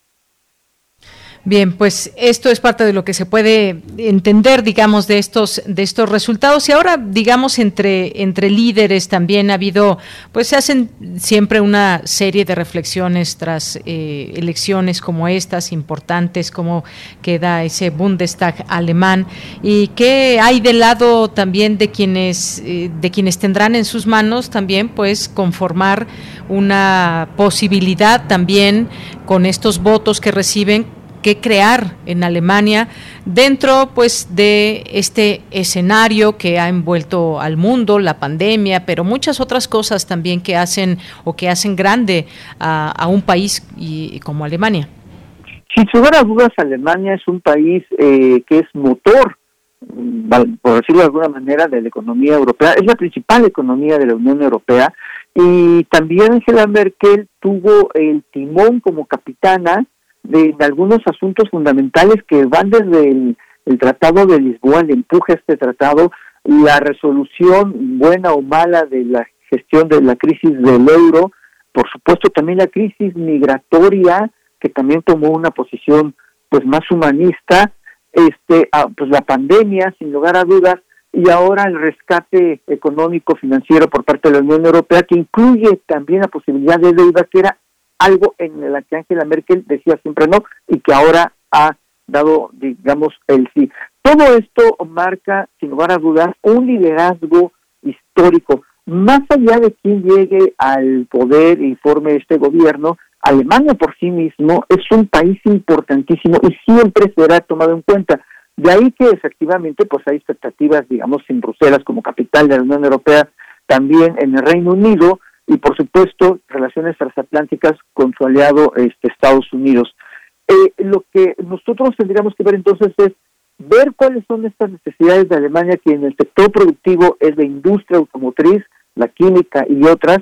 Bien, pues esto es parte de lo que se puede entender, digamos, de estos de estos resultados. Y ahora, digamos, entre entre líderes también ha habido, pues se hacen siempre una serie de reflexiones tras eh, elecciones como estas importantes, como queda ese Bundestag alemán. Y qué hay del lado también de quienes eh, de quienes tendrán en sus manos también, pues conformar una posibilidad también con estos votos que reciben que crear en Alemania dentro pues de este escenario que ha envuelto al mundo, la pandemia, pero muchas otras cosas también que hacen o que hacen grande a, un país y, como Alemania. Sin lugar a dudas, Alemania es un país eh, que es motor, por decirlo de alguna manera, de la economía europea. Es la principal economía de la Unión Europea y también Angela Merkel tuvo el timón como capitana de, algunos asuntos fundamentales que van desde el, Tratado de Lisboa, el empuje este tratado, la resolución buena o mala de la gestión de la crisis del euro, por supuesto también la crisis migratoria, que también tomó una posición pues más humanista, este, ah, pues la pandemia, sin lugar a dudas, y ahora el rescate económico financiero por parte de la Unión Europea, que incluye también la posibilidad de deuda, que era algo en la que Angela Merkel decía siempre no y que ahora ha dado, digamos, el sí. Todo esto marca, sin lugar a dudas, un liderazgo histórico. Más allá de quien llegue al poder y forme este gobierno, Alemania por sí mismo es un país importantísimo y siempre será tomado en cuenta. De ahí que efectivamente pues hay expectativas, digamos, en Bruselas como capital de la Unión Europea, también en el Reino Unido, y por supuesto relaciones transatlánticas con su aliado este, Estados Unidos. Eh, lo que nosotros tendríamos que ver entonces es ver cuáles son estas necesidades de Alemania que en el sector productivo es la industria automotriz, la química y otras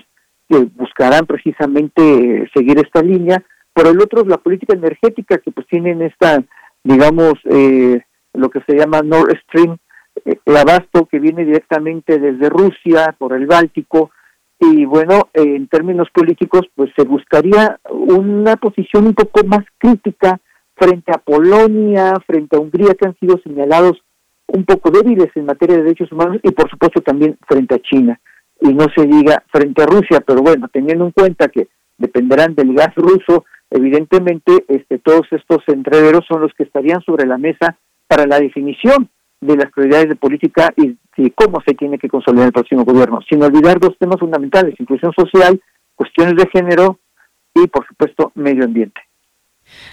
que buscarán precisamente seguir esta línea. Por el otro, la política energética que pues tienen esta, digamos, eh, lo que se llama Nord Stream, eh, el abasto que viene directamente desde Rusia por el Báltico, y bueno, en términos políticos, pues se buscaría una posición un poco más crítica frente a Polonia, frente a Hungría, que han sido señalados un poco débiles en materia de derechos humanos y por supuesto también frente a China. Y no se diga frente a Rusia, pero bueno, teniendo en cuenta que dependerán del gas ruso, evidentemente este, todos estos entreveros son los que estarían sobre la mesa para la definición de las prioridades de política y de cómo se tiene que consolidar el próximo gobierno, sin olvidar dos temas fundamentales, inclusión social, cuestiones de género y, por supuesto, medio ambiente.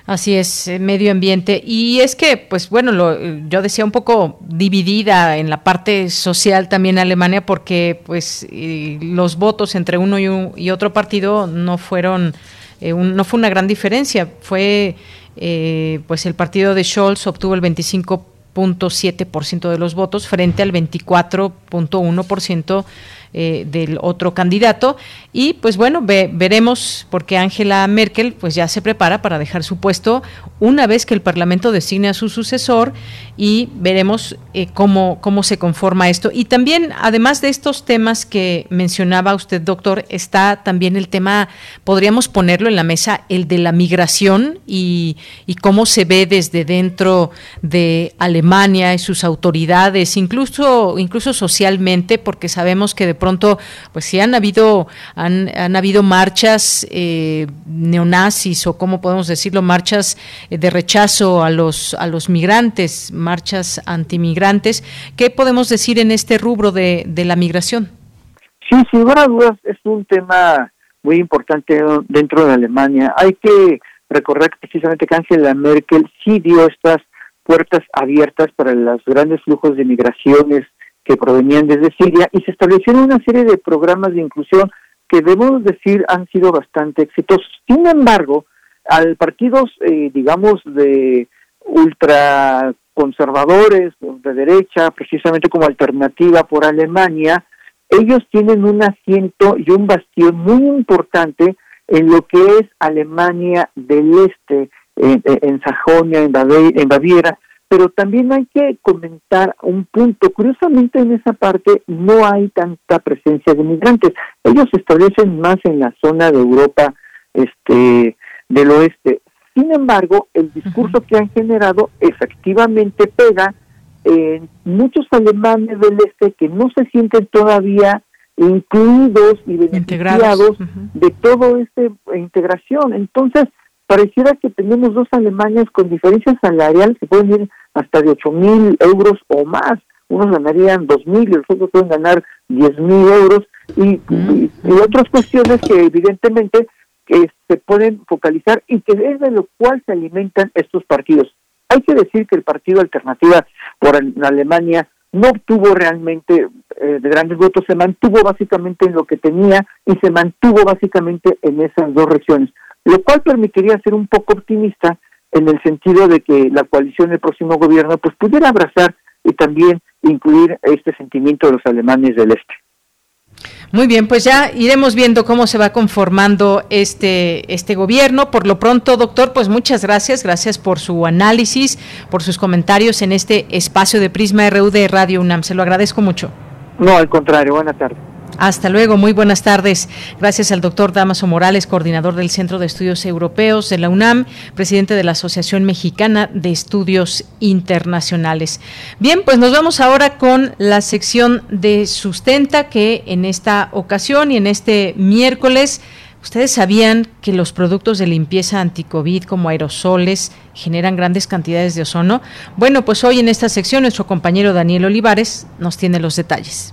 Así es, eh, medio ambiente. Y es que, pues bueno, lo, yo decía un poco dividida en la parte social también Alemania, porque pues los votos entre uno y, otro partido no fueron, eh, no fue una gran diferencia. Fue, eh, pues el partido de Scholz obtuvo el 25 ciento de los votos frente al 24.1% eh, del otro candidato. Y pues bueno, veremos porque Angela Merkel pues ya se prepara para dejar su puesto una vez que el Parlamento designe a su sucesor y veremos eh, cómo, cómo se conforma esto. Y también, además de estos temas que mencionaba usted, doctor, está también el tema, podríamos ponerlo en la mesa, el de la migración y, cómo se ve desde dentro de Alemania y sus autoridades, incluso, incluso socialmente, porque sabemos que de pronto, pues sí han habido, han, han habido marchas eh, neonazis o cómo podemos decirlo, marchas eh, de rechazo a los, a los migrantes, marchas antimigrantes. ¿Qué podemos decir en este rubro de, la migración? Sí, sin lugar a dudas es un tema muy importante dentro de Alemania. Hay que recordar precisamente que Angela Merkel sí dio estas puertas abiertas para los grandes flujos de migraciones que provenían desde Siria y se establecieron una serie de programas de inclusión que debemos decir han sido bastante exitosos. Sin embargo, al partidos, eh, digamos, de ultraconservadores, de derecha, precisamente como alternativa por Alemania, ellos tienen un asiento y un bastión muy importante en lo que es Alemania del Este, en, Sajonia, en Baviera, pero también hay que comentar un punto. Curiosamente en esa parte no hay tanta presencia de migrantes. Ellos se establecen más en la zona de Europa este, del oeste. Sin embargo, el discurso que han generado efectivamente pega en muchos alemanes del este que no se sienten todavía incluidos y beneficiados de todo esta integración. Entonces, pareciera que tenemos dos Alemanias con diferencias salariales que pueden ir hasta de ocho mil euros o más. Unos ganarían dos mil y los otros pueden ganar diez mil euros y, y, otras cuestiones que evidentemente que se pueden focalizar y que es de lo cual se alimentan estos partidos. Hay que decir que el partido Alternativa por Alemania no obtuvo realmente eh, de grandes votos, se mantuvo básicamente en lo que tenía y se mantuvo básicamente en esas dos regiones lo cual permitiría ser un poco optimista en el sentido de que la coalición del próximo gobierno pues pudiera abrazar y también incluir este sentimiento de los alemanes del este. Muy bien, pues ya iremos viendo cómo se va conformando este, este gobierno. Por lo pronto, doctor, pues muchas gracias. Gracias por su análisis, por sus comentarios en este espacio de Prisma RU de Radio UNAM. Se lo agradezco mucho. No, al contrario. Buenas tardes. Hasta luego, muy buenas tardes. Gracias al doctor Damaso Morales, coordinador del Centro de Estudios Europeos de la UNAM, presidente de la Asociación Mexicana de Estudios Internacionales. Bien, pues nos vamos ahora con la sección de sustenta que en esta ocasión y en este miércoles ¿Ustedes sabían que los productos de limpieza anticovid como aerosoles generan grandes cantidades de ozono? Bueno, pues hoy en esta sección nuestro compañero Daniel Olivares nos tiene los detalles.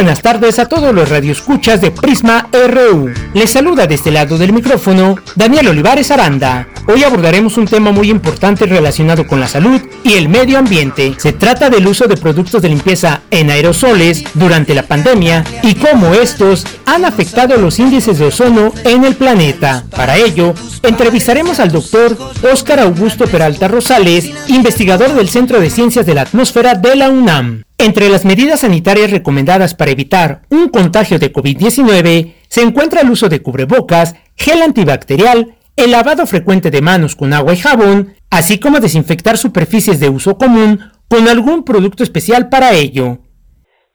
Buenas tardes a todos los radioescuchas de Prisma RU. Les saluda desde este lado del micrófono Daniel Olivares Aranda. Hoy abordaremos un tema muy importante relacionado con la salud y el medio ambiente. Se trata del uso de productos de limpieza en aerosoles durante la pandemia y cómo estos han afectado los índices de ozono en el planeta. Para ello, entrevistaremos al doctor Óscar Augusto Peralta Rosales, investigador del Centro de Ciencias de la Atmósfera de la UNAM. Entre las medidas sanitarias recomendadas para evitar un contagio de COVID-19 se encuentra el uso de cubrebocas, gel antibacterial, el lavado frecuente de manos con agua y jabón, así como desinfectar superficies de uso común con algún producto especial para ello.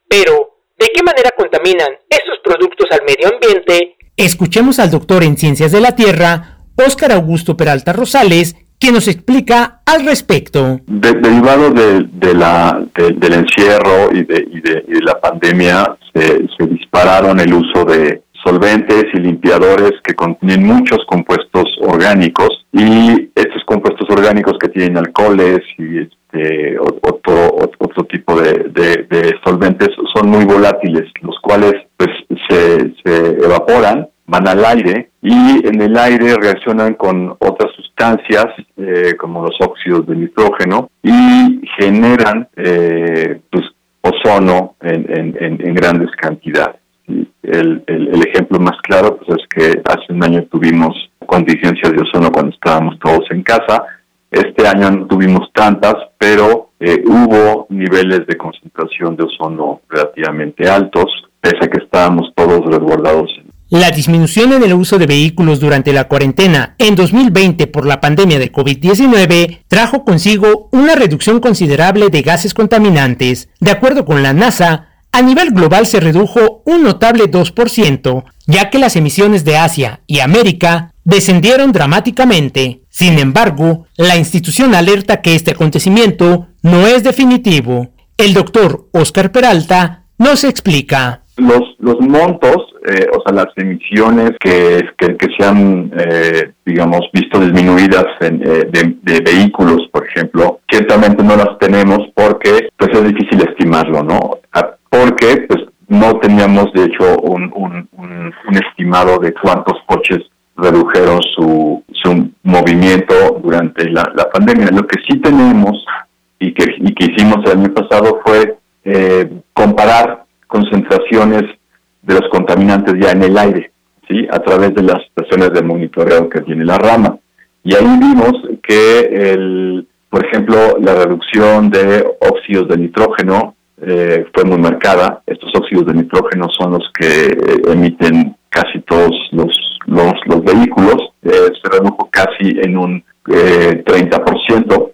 Pero, ¿de qué manera contaminan estos productos al medio ambiente? Escuchemos al doctor en Ciencias de la Tierra, Óscar Augusto Peralta Rosales, quien nos explica al respecto. derivado de, del encierro y de, la pandemia, se, se dispararon el uso de solventes y limpiadores que contienen muchos compuestos orgánicos y estos compuestos orgánicos que tienen alcoholes y este, otro, otro tipo de, solventes son muy volátiles, los cuales pues se, evaporan, van al aire y en el aire reaccionan con otras sustancias eh, como los óxidos de nitrógeno y generan eh, pues, ozono en grandes cantidades. El, ejemplo más claro pues, es que hace un año tuvimos contingencias de ozono cuando estábamos todos en casa. Este año no tuvimos tantas, pero eh, hubo niveles de concentración de ozono relativamente altos, pese a que estábamos todos resguardados. La disminución en el uso de vehículos durante la cuarentena en 2020 por la pandemia de COVID-19 trajo consigo una reducción considerable de gases contaminantes. De acuerdo con la NASA, a nivel global se redujo un notable 2%, ya que las emisiones de Asia y América descendieron dramáticamente. Sin embargo, la institución alerta que este acontecimiento no es definitivo. El doctor Oscar Peralta nos explica. Los, los montos, eh, o sea, las emisiones que, que, se han, eh, digamos, visto disminuidas en, eh, de, vehículos, por ejemplo, ciertamente no las tenemos porque pues es difícil estimarlo, ¿no? Ah, porque pues no teníamos, de hecho, un, un, un, estimado de cuántos coches redujeron su, su movimiento durante la, la pandemia. Lo que sí tenemos y que, y que hicimos el año pasado fue comparar concentraciones de los contaminantes ya en el aire, ¿sí? a través de las estaciones de monitoreo que tiene la rama. Y ahí vimos que, el, por ejemplo, la reducción de óxidos de nitrógeno eh, fue muy marcada. Estos óxidos de nitrógeno son los que emiten casi todos los, los, los vehículos. Eh, se redujo casi en un eh, 30%.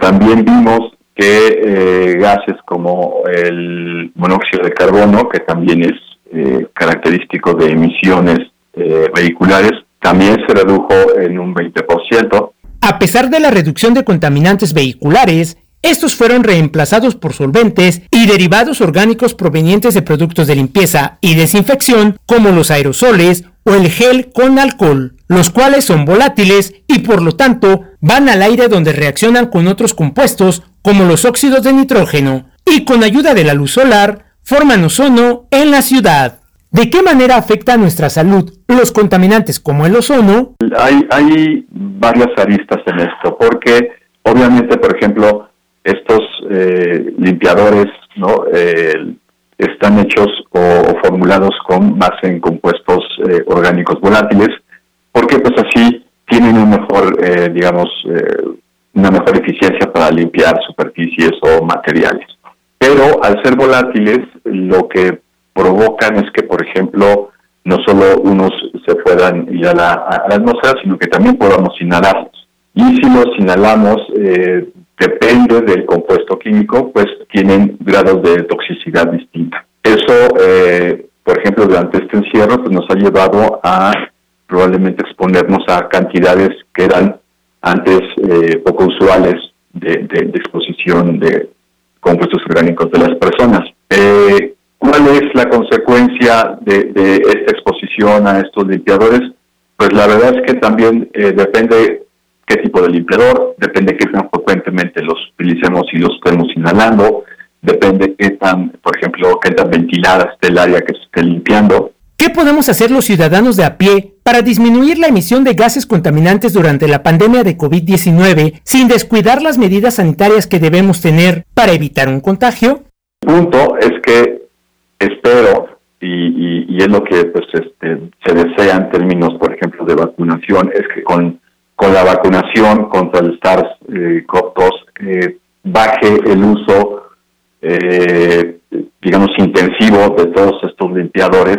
también vimos que eh, gases como el monóxido de carbono, que también es eh, característico de emisiones eh, vehiculares, también se redujo en un 20%. A pesar de la reducción de contaminantes vehiculares, estos fueron reemplazados por solventes y derivados orgánicos provenientes de productos de limpieza y desinfección como los aerosoles o el gel con alcohol, los cuales son volátiles y por lo tanto van al aire donde reaccionan con otros compuestos como los óxidos de nitrógeno, y con ayuda de la luz solar forman ozono en la ciudad. ¿De qué manera afecta a nuestra salud los contaminantes como el ozono? Hay, hay varias aristas en esto, porque obviamente, por ejemplo, estos eh, limpiadores no eh, están hechos o, formulados con base en compuestos eh, orgánicos volátiles, porque pues así tienen un mejor, digamos, una mejor eficiencia para limpiar superficies o materiales. Pero al ser volátiles, lo que provocan es que, por ejemplo, no solo unos se puedan ir a la, atmósfera, sino que también podamos inhalarlos. Y si los inhalamos, eh, depende del compuesto químico, pues tienen grados de toxicidad distinta. Eso, eh, por ejemplo, durante este encierro, pues nos ha llevado a probablemente exponernos a cantidades que eran antes eh, poco usuales de, exposición de compuestos orgánicos de las personas. Eh, ¿Cuál es la consecuencia de, esta exposición a estos limpiadores? Pues la verdad es que también eh, depende qué tipo de limpiador, depende qué tan frecuentemente los utilicemos y los estemos inhalando, depende qué tan, por ejemplo, qué tan ventilada esté el área que se esté limpiando. ¿Qué podemos hacer los ciudadanos de a pie para disminuir la emisión de gases contaminantes durante la pandemia de COVID-19 sin descuidar las medidas sanitarias que debemos tener para evitar un contagio? El punto es que espero, y, es lo que pues, este, se desea en términos, por ejemplo, de vacunación, es que con, con la vacunación contra el SARS-CoV-2 eh, baje el uso, eh, digamos, intensivo de todos estos limpiadores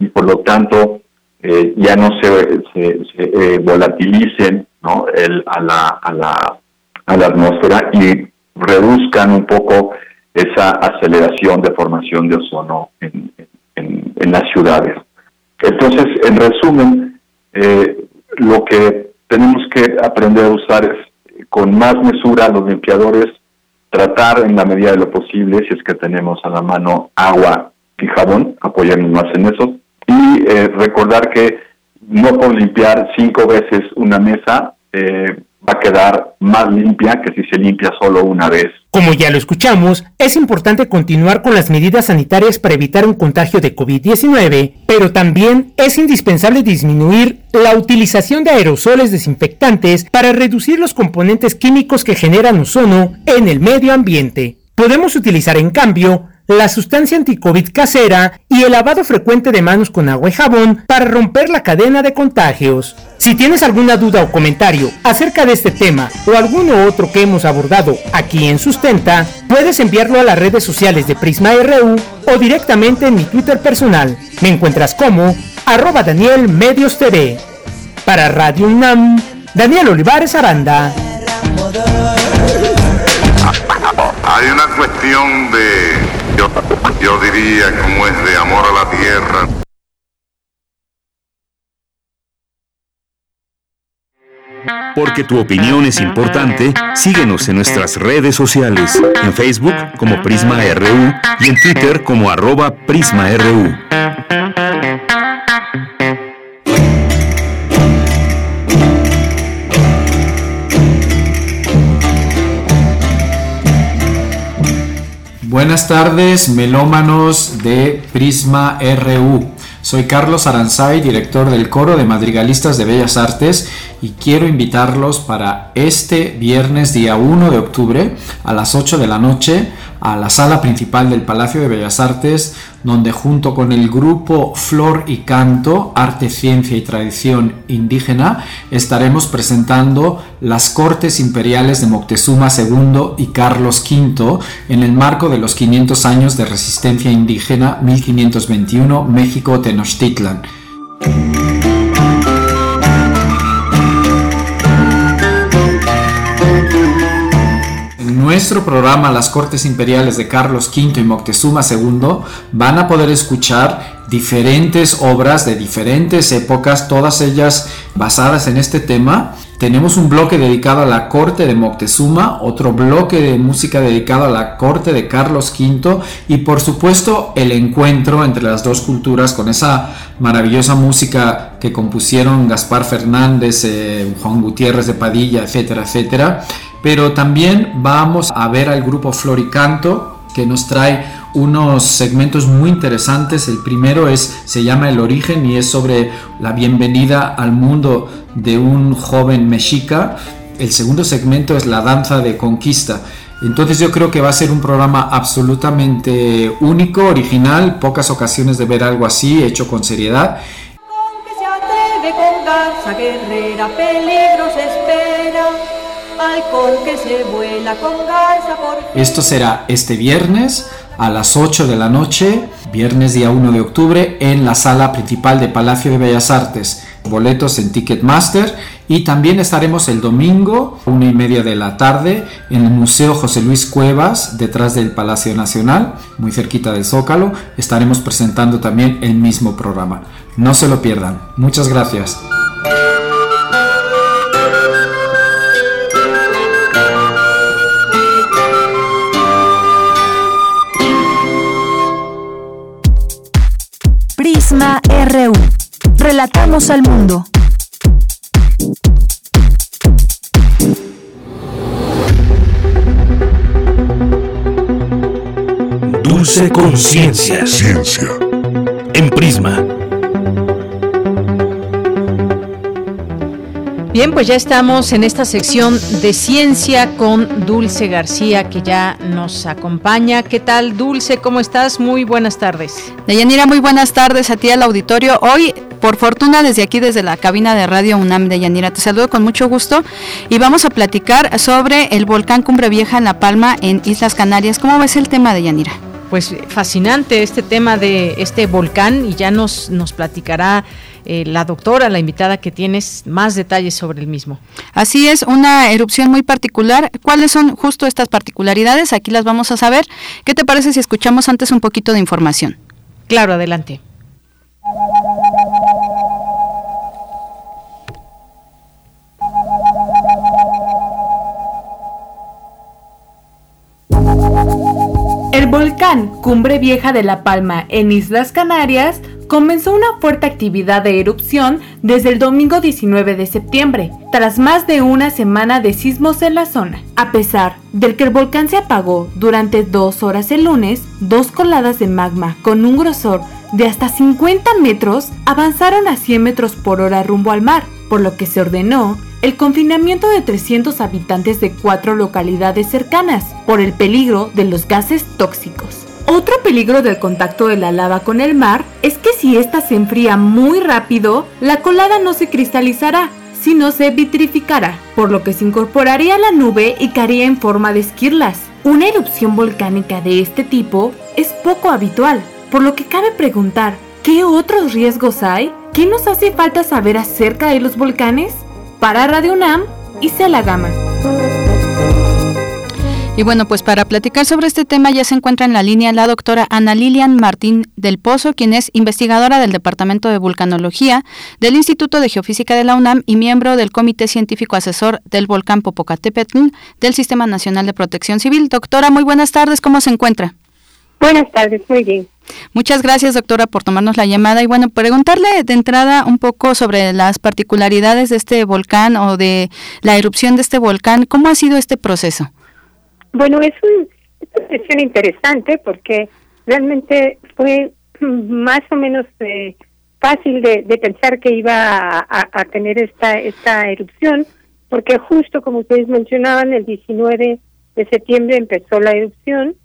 y por lo tanto eh, ya no se, se, eh, volatilicen ¿no? El, a, la, a, la, a la atmósfera y reduzcan un poco esa aceleración de formación de ozono en, en, las ciudades. Entonces, en resumen, eh, lo que tenemos que aprender a usar es con más mesura los limpiadores, tratar en la medida de lo posible, si es que tenemos a la mano agua y jabón, apoyarnos más en eso, y eh, recordar que no por limpiar cinco veces una mesa eh, va a quedar más limpia que si se limpia solo una vez. Como ya lo escuchamos, es importante continuar con las medidas sanitarias para evitar un contagio de COVID-19, pero también es indispensable disminuir la utilización de aerosoles desinfectantes para reducir los componentes químicos que generan ozono en el medio ambiente. Podemos utilizar en cambio la sustancia anticovid casera y el lavado frecuente de manos con agua y jabón para romper la cadena de contagios. Si tienes alguna duda o comentario acerca de este tema o alguno otro que hemos abordado aquí en Sustenta, puedes enviarlo a las redes sociales de Prisma RU o directamente en mi Twitter personal. Me encuentras como arroba Daniel Medios TV. Para Radio UNAM, Daniel Olivares Aranda. Hay una cuestión de yo, diría como es de amor a la tierra. Porque tu opinión es importante, síguenos en nuestras redes sociales, en Facebook como Prisma RU y en Twitter como arroba PrismaRU. Buenas tardes, melómanos de Prisma RU. Soy Carlos Aranzay, director del Coro de Madrigalistas de Bellas Artes y quiero invitarlos para este viernes día 1 de octubre a las 8 de la noche a la sala principal del Palacio de Bellas Artes, donde junto con el grupo Flor y Canto, Arte, Ciencia y Tradición Indígena, estaremos presentando las Cortes Imperiales de Moctezuma II y Carlos V en el marco de los 500 años de resistencia indígena 1521 México-Tenochtitlan. Nuestro programa Las Cortes Imperiales de Carlos V y Moctezuma II van a poder escuchar diferentes obras de diferentes épocas, todas ellas basadas en este tema. Tenemos un bloque dedicado a la corte de Moctezuma, otro bloque de música dedicado a la corte de Carlos V y por supuesto el encuentro entre las dos culturas con esa maravillosa música que compusieron Gaspar Fernández, eh, Juan Gutiérrez de Padilla, etcétera, etcétera pero también vamos a ver al grupo Floricanto que nos trae unos segmentos muy interesantes. El primero es se llama El origen y es sobre la bienvenida al mundo de un joven mexica. El segundo segmento es la danza de conquista. Entonces yo creo que va a ser un programa absolutamente único, original, pocas ocasiones de ver algo así, hecho con seriedad. Con guerrera, peligros espera que se vuela con Esto será este viernes a las 8 de la noche, viernes día 1 de octubre, en la sala principal de Palacio de Bellas Artes. Boletos en Ticketmaster y también estaremos el domingo, una y media de la tarde, en el Museo José Luis Cuevas, detrás del Palacio Nacional, muy cerquita del Zócalo. Estaremos presentando también el mismo programa. No se lo pierdan. Muchas gracias. RU. Relatamos al mundo. Dulce conciencia. Ciencia. En Prisma. Bien, pues ya estamos en esta sección de ciencia con Dulce García que ya nos acompaña. ¿Qué tal, Dulce? ¿Cómo estás? Muy buenas tardes. Deyanira, muy buenas tardes a ti al auditorio. Hoy, por fortuna, desde aquí, desde la cabina de Radio UNAM de Yanira, te saludo con mucho gusto y vamos a platicar sobre el volcán Cumbre Vieja en La Palma, en Islas Canarias. ¿Cómo ves el tema de Yanira? Pues fascinante este tema de este volcán y ya nos, nos platicará eh, la doctora, la invitada que tienes, más detalles sobre el mismo. Así es, una erupción muy particular. ¿Cuáles son justo estas particularidades? Aquí las vamos a saber. ¿Qué te parece si escuchamos antes un poquito de información? Claro, adelante. El volcán Cumbre Vieja de La Palma en Islas Canarias comenzó una fuerte actividad de erupción desde el domingo 19 de septiembre, tras más de una semana de sismos en la zona. A pesar del que el volcán se apagó durante dos horas el lunes, dos coladas de magma con un grosor de hasta 50 metros avanzaron a 100 metros por hora rumbo al mar, por lo que se ordenó el confinamiento de 300 habitantes de cuatro localidades cercanas por el peligro de los gases tóxicos. Otro peligro del contacto de la lava con el mar es que si ésta se enfría muy rápido, la colada no se cristalizará, sino se vitrificará, por lo que se incorporaría a la nube y caería en forma de esquirlas. Una erupción volcánica de este tipo es poco habitual, por lo que cabe preguntar, ¿qué otros riesgos hay? ¿Qué nos hace falta saber acerca de los volcanes? Para Radio UNAM, y Gama. Y bueno, pues para platicar sobre este tema ya se encuentra en la línea la doctora Ana Lilian Martín del Pozo, quien es investigadora del Departamento de Vulcanología del Instituto de Geofísica de la UNAM y miembro del Comité Científico Asesor del Volcán Popocatépetl del Sistema Nacional de Protección Civil. Doctora, muy buenas tardes, ¿cómo se encuentra? Buenas tardes, muy bien. Muchas gracias, doctora, por tomarnos la llamada. Y bueno, preguntarle de entrada un poco sobre las particularidades de este volcán o de la erupción de este volcán. ¿Cómo ha sido este proceso? Bueno, es, una cuestión interesante porque realmente fue (clears throat) más o menos eh, fácil de, pensar que iba a, tener esta, esta erupción, porque justo como ustedes mencionaban, el 19 de septiembre empezó la erupción,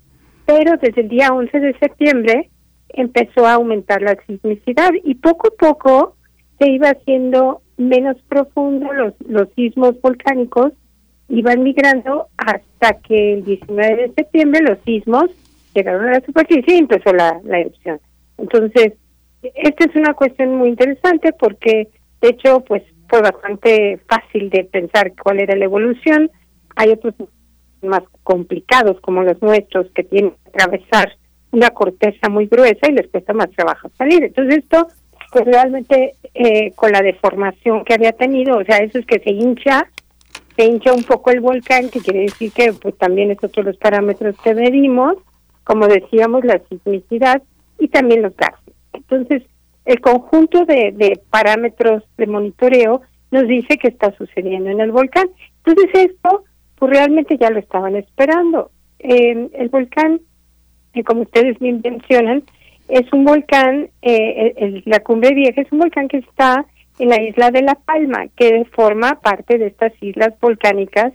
pero desde el día 11 de septiembre empezó a aumentar la sismicidad y poco a poco se iba haciendo menos profundo los, los sismos volcánicos iban migrando hasta que el 19 de septiembre los sismos llegaron a la superficie y empezó la, erupción. Entonces, esta es una cuestión muy interesante porque, de hecho, pues fue bastante fácil de pensar cuál era la evolución. Hay otros más complicados como los nuestros que tienen que atravesar una corteza muy gruesa y les cuesta más trabajo salir. Entonces esto, pues realmente eh, con la deformación que había tenido, o sea, eso es que se hincha se hincha un poco el volcán, que quiere decir que pues también es otro de los parámetros que medimos, como decíamos, la sismicidad y también los gases. Entonces, el conjunto de, de parámetros de monitoreo nos dice que está sucediendo en el volcán. Entonces, esto, pues realmente ya lo estaban esperando. el volcán, eh, como ustedes bien mencionan, es un volcán, eh, la cumbre vieja es un volcán que está en la isla de La Palma, que forma parte de estas islas volcánicas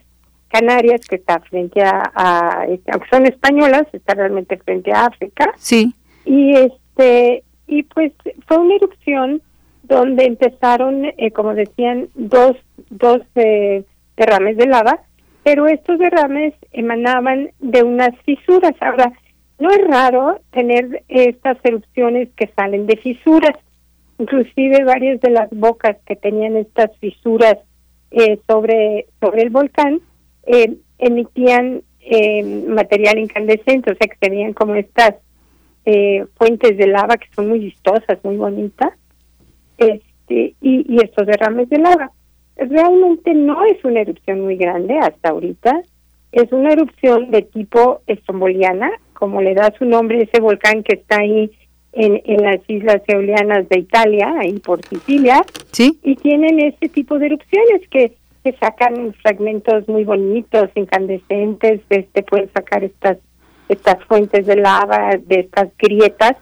canarias que está frente a, este, aunque son españolas, está realmente frente a África. Sí. Y este y pues fue una erupción donde empezaron, eh, como decían, dos dos eh, derrames de lava, pero estos derrames emanaban de unas fisuras. Ahora, no es raro tener estas erupciones que salen de fisuras inclusive varias de las bocas que tenían estas fisuras eh, sobre sobre el volcán eh, emitían eh, material incandescente, o sea que tenían como estas fuentes de lava que son muy vistosas, muy bonitas, este, y, y estos derrames de lava. Realmente no es una erupción muy grande hasta ahorita, es una erupción de tipo estromboliana, como le da su nombre ese volcán que está ahí en, en las islas eolianas de Italia, ahí por Sicilia, ¿Sí? y tienen ese tipo de erupciones que, que sacan fragmentos muy bonitos, incandescentes, este pueden sacar estas estas fuentes de lava, de estas grietas,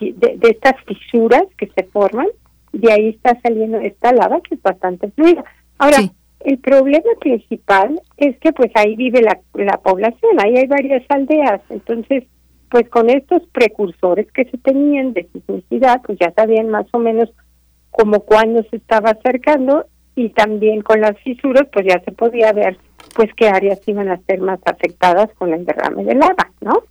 de, de estas fisuras que se forman, de ahí está saliendo esta lava que es bastante fluida. Ahora, el problema principal es que pues ahí vive la, la población, ahí hay varias aldeas, entonces pues con estos precursores que se tenían de sismicidad, pues ya sabían más o menos como cuándo se estaba acercando y también con las fisuras, pues ya se podía ver pues qué áreas iban a ser más afectadas con el derrame de lava, ¿no?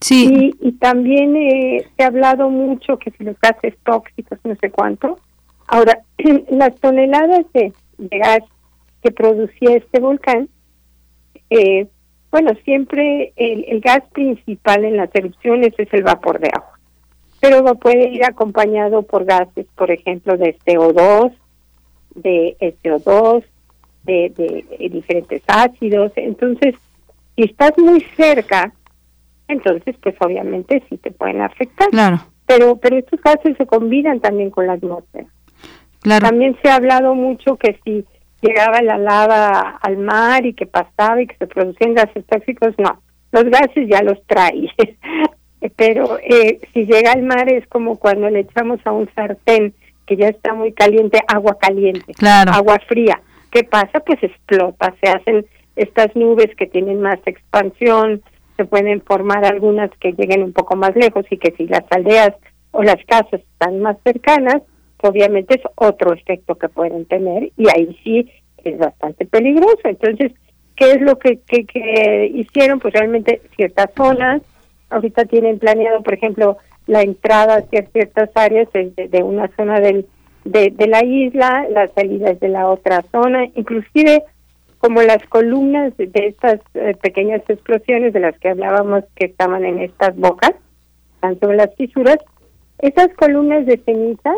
Sí. Y, también eh, se ha hablado mucho que si los gases tóxicos, no sé cuánto. Ahora, (clears throat) las toneladas de, de gas que producía este volcán, eh, bueno, siempre el, gas principal en las erupciones es el vapor de agua, pero puede ir acompañado por gases, por ejemplo, de CO2, de SO2, de, de, diferentes ácidos. Entonces, si estás muy cerca, entonces, pues obviamente sí te pueden afectar. Claro. Pero, pero estos gases se combinan también con la atmósfera. Claro. También se ha hablado mucho que si llegaba la lava al mar y que pasaba y que se producían gases tóxicos, no, los gases ya los trae. (laughs) Pero eh, si llega al mar es como cuando le echamos a un sartén que ya está muy caliente, agua caliente, agua fría. ¿Qué pasa? Pues explota, se hacen estas nubes que tienen más expansión, se pueden formar algunas que lleguen un poco más lejos y que si las aldeas o las casas están más cercanas, obviamente es otro efecto que pueden tener y ahí sí es bastante peligroso. Entonces, ¿qué es lo que, que, hicieron? Pues realmente ciertas zonas, ahorita tienen planeado, por ejemplo, la entrada hacia ciertas áreas de, una zona del, de, de la isla, las salidas de la otra zona, inclusive como las columnas de estas eh, pequeñas explosiones de las que hablábamos que estaban en estas bocas, están sobre las fisuras, esas columnas de cenizas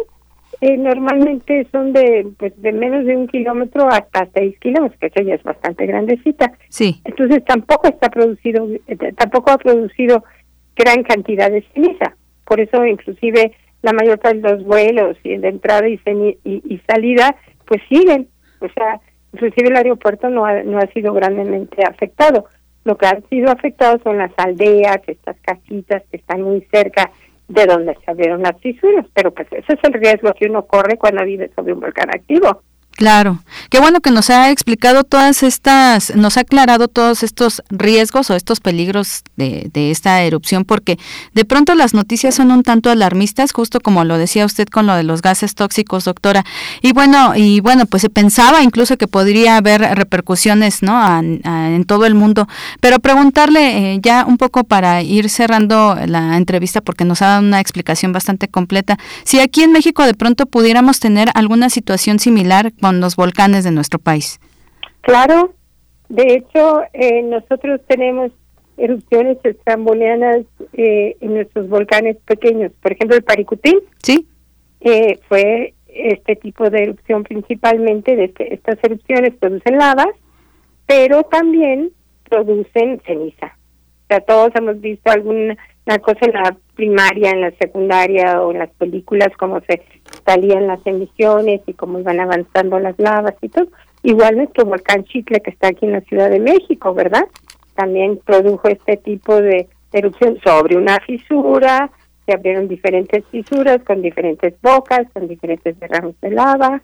eh, normalmente son de pues de menos de un kilómetro hasta seis kilómetros, que eso ya es bastante grandecita. Sí. Entonces tampoco está producido, eh, tampoco ha producido gran cantidad de ceniza. Por eso inclusive la mayor parte de los vuelos y de entrada y, y, salida pues siguen. O sea, inclusive el aeropuerto no ha, no ha sido grandemente afectado. Lo que ha sido afectado son las aldeas, estas casitas que están muy cerca de donde se abrieron las fisuras, pero pues ese es el riesgo que uno corre cuando vive sobre un volcán activo. Claro, qué bueno que nos ha explicado todas estas, nos ha aclarado todos estos riesgos o estos peligros de, de, esta erupción, porque de pronto las noticias son un tanto alarmistas, justo como lo decía usted con lo de los gases tóxicos, doctora. Y bueno, y bueno, pues se pensaba incluso que podría haber repercusiones, ¿no? en todo el mundo. Pero preguntarle eh, ya un poco para ir cerrando la entrevista, porque nos ha dado una explicación bastante completa, si aquí en México de pronto pudiéramos tener alguna situación similar con los volcanes de nuestro país. Claro, de hecho, eh, nosotros tenemos erupciones estrambolianas eh, en nuestros volcanes pequeños. Por ejemplo, el Paricutín. Sí. Eh, fue este tipo de erupción principalmente, de este, estas erupciones producen lavas, pero también producen ceniza. O sea, todos hemos visto alguna cosa en la primaria, en la secundaria o en las películas, como se salían las emisiones y cómo iban avanzando las lavas y todo. Igual nuestro volcán Chicle, que está aquí en la Ciudad de México, ¿verdad? También produjo este tipo de erupción sobre una fisura, se abrieron diferentes fisuras con diferentes bocas, con diferentes derrames de lava.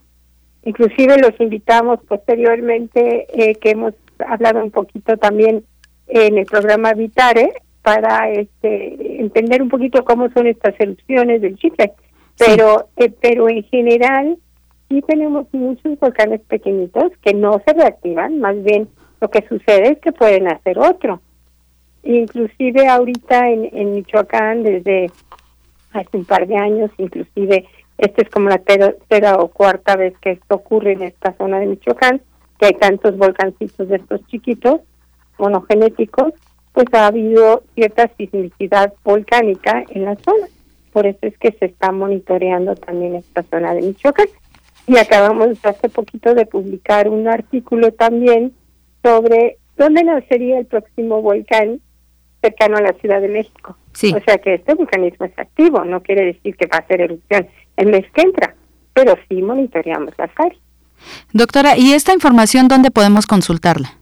Inclusive los invitamos posteriormente, eh, que hemos hablado un poquito también en el programa Vitare, para este, entender un poquito cómo son estas erupciones del Chicle pero eh, pero en general sí tenemos muchos volcanes pequeñitos que no se reactivan, más bien lo que sucede es que pueden hacer otro. Inclusive ahorita en, en Michoacán, desde hace un par de años, inclusive esta es como la tercera o cuarta vez que esto ocurre en esta zona de Michoacán, que hay tantos volcancitos de estos chiquitos, monogenéticos, pues ha habido cierta sismicidad volcánica en la zona. Por eso es que se está monitoreando también esta zona de Michoacán. Y acabamos hace poquito de publicar un artículo también sobre dónde nacería el próximo volcán cercano a la Ciudad de México. O sea que este vulcanismo es activo, no quiere decir que va a ser erupción el mes que entra, pero sí monitoreamos las áreas. Doctora, ¿y esta información dónde podemos consultarla?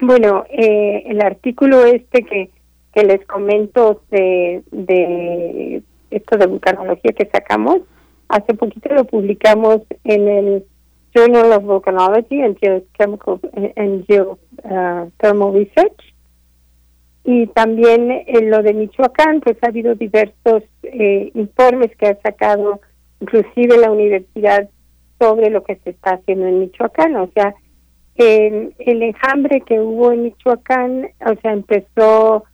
Bueno, eh, el artículo este que, que les comento de, de esto de vulcanología que sacamos, hace poquito lo publicamos en el Journal of Volcanology and Geochemical and Geothermal Research. Y también en lo de Michoacán, pues ha habido diversos eh, informes que ha sacado inclusive la universidad sobre lo que se está haciendo en Michoacán. O sea, el enjambre que hubo en Michoacán, o sea, empezó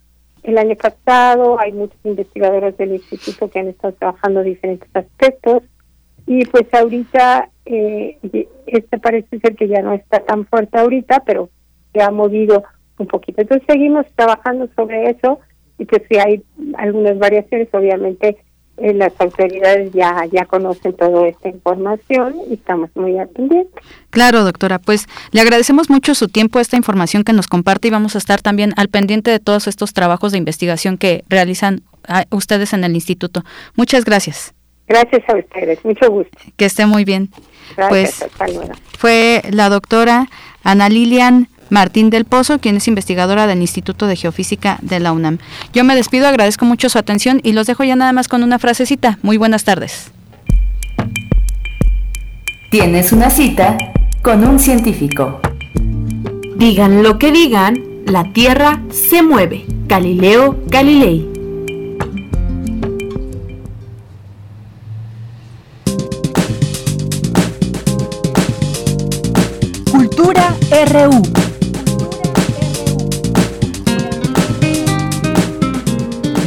el año pasado. Hay muchos investigadores del instituto que han estado trabajando diferentes aspectos y pues ahorita eh, este parece ser que ya no está tan fuerte ahorita, pero se ha movido un poquito. Entonces seguimos trabajando sobre eso y pues si hay algunas variaciones, obviamente eh, las autoridades ya, ya conocen toda esta información y estamos muy atendientes. Claro, doctora, pues le agradecemos mucho su tiempo, esta información que nos comparte y vamos a estar también al pendiente de todos estos trabajos de investigación que realizan ah, ustedes en el instituto. Muchas gracias. Gracias a ustedes, mucho gusto. Que esté muy bien. Gracias, pues, Fue la doctora Ana Lilian Martín del Pozo, quien es investigadora del Instituto de Geofísica de la UNAM. Yo me despido, agradezco mucho su atención y los dejo ya nada más con una frasecita. Muy buenas tardes. Tienes una cita con un científico. Digan lo que digan, la Tierra se mueve. Galileo Galilei. Cultura RU.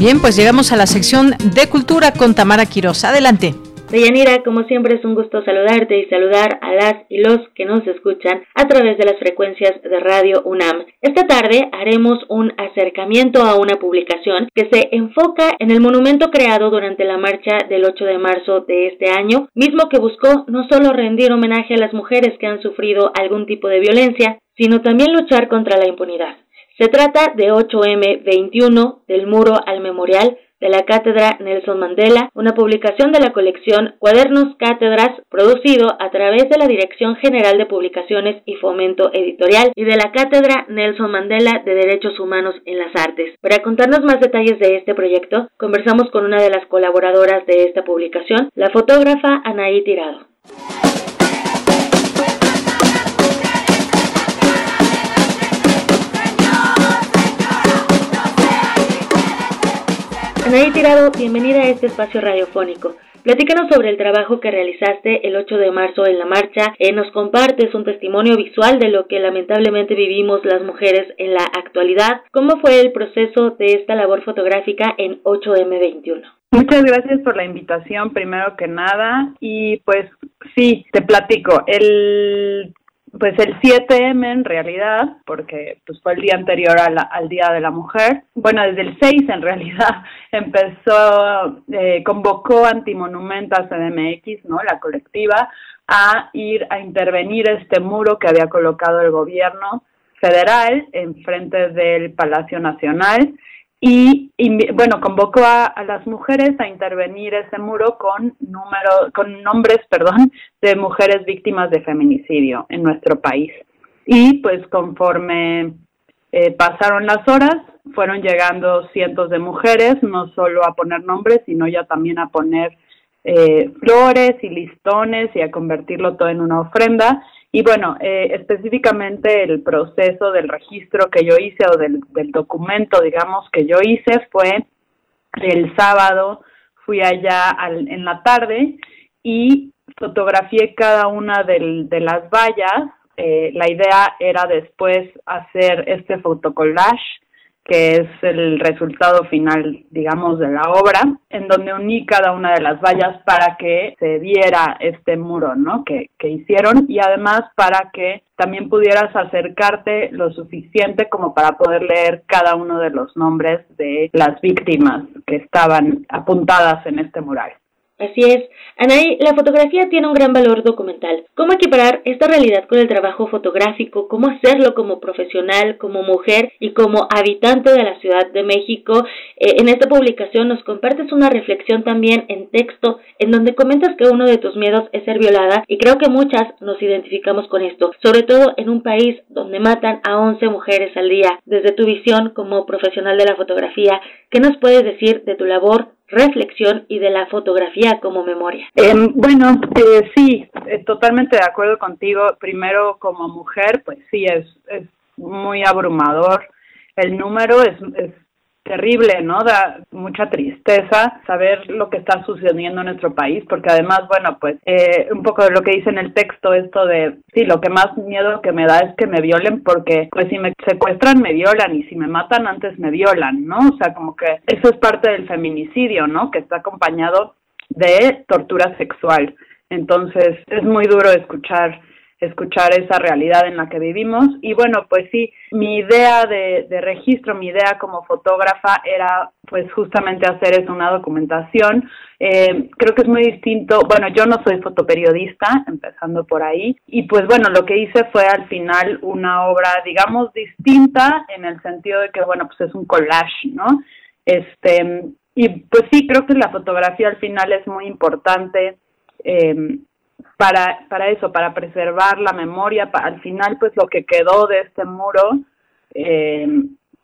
Bien, pues llegamos a la sección de cultura con Tamara Quiroz. Adelante. Deyanira, como siempre es un gusto saludarte y saludar a las y los que nos escuchan a través de las frecuencias de Radio UNAM. Esta tarde haremos un acercamiento a una publicación que se enfoca en el monumento creado durante la marcha del 8 de marzo de este año, mismo que buscó no solo rendir homenaje a las mujeres que han sufrido algún tipo de violencia, sino también luchar contra la impunidad. Se trata de 8M21 del muro al memorial de la Cátedra Nelson Mandela, una publicación de la colección Cuadernos Cátedras, producido a través de la Dirección General de Publicaciones y Fomento Editorial y de la Cátedra Nelson Mandela de Derechos Humanos en las Artes. Para contarnos más detalles de este proyecto, conversamos con una de las colaboradoras de esta publicación, la fotógrafa Anaí Tirado. Anaí Tirado, bienvenida a este espacio radiofónico. Platícanos sobre el trabajo que realizaste el 8 de marzo en la marcha. Eh, nos compartes un testimonio visual de lo que lamentablemente vivimos las mujeres en la actualidad. ¿Cómo fue el proceso de esta labor fotográfica en 8M21? Muchas gracias por la invitación, primero que nada. Y pues sí, te platico. El pues el 7M en realidad, porque pues fue el día anterior al Día de la Mujer, bueno, desde el 6 en realidad (laughs) empezó, eh, convocó Antimonumentas CDMX, ¿no? La colectiva, a ir a intervenir este muro que había colocado el gobierno federal en frente del Palacio Nacional y, bueno convocó a, las mujeres a intervenir ese muro con número con nombres perdón de mujeres víctimas de feminicidio en nuestro país. Y pues conforme eh, pasaron las horas fueron llegando cientos de mujeres no solo a poner nombres sino ya también a poner eh, flores y listones y a convertirlo todo en una ofrenda y bueno, eh, específicamente el proceso del registro que yo hice o del, documento, digamos, que yo hice fue el sábado, fui allá en la tarde y fotografié cada una de las vallas. Eh, la idea era después hacer este fotocollage que es el resultado final, digamos, de la obra, en donde uní cada una de las vallas para que se viera este muro, ¿no? Que, que hicieron y además para que también pudieras acercarte lo suficiente como para poder leer cada uno de los nombres de las víctimas que estaban apuntadas en este mural. Así es. Anaí, la fotografía tiene un gran valor documental. ¿Cómo equiparar esta realidad con el trabajo fotográfico? ¿Cómo hacerlo como profesional, como mujer y como habitante de la Ciudad de México? Eh, en esta publicación nos compartes una reflexión también en texto en donde comentas que uno de tus miedos es ser violada y creo que muchas nos identificamos con esto, sobre todo en un país donde matan a 11 mujeres al día. Desde tu visión como profesional de la fotografía, ¿qué nos puedes decir de tu labor reflexión y de la fotografía como memoria. Em, bueno, eh, sí, eh, totalmente de acuerdo contigo. Primero, como mujer, pues sí, es, es muy abrumador. El número es, es terrible, ¿no? Da mucha tristeza saber lo que está sucediendo en nuestro país, porque además, bueno, pues eh, un poco de lo que dice en el texto, esto de, sí, lo que más miedo que me da es que me violen, porque pues si me secuestran, me violan, y si me matan antes, me violan, ¿no? O sea, como que eso es parte del feminicidio, ¿no? Que está acompañado de tortura sexual. Entonces, es muy duro escuchar escuchar esa realidad en la que vivimos. Y bueno, pues sí, mi idea de, registro, mi idea como fotógrafa era pues justamente hacer eso, una documentación. Eh, creo que es muy distinto, bueno, yo no soy fotoperiodista, empezando por ahí, y pues bueno, lo que hice fue al final una obra, digamos, distinta en el sentido de que, bueno, pues es un collage, ¿no? Este, y pues sí, creo que la fotografía al final es muy importante. Eh, para, para eso, para preservar la memoria. al final, pues lo que quedó de este muro, eh,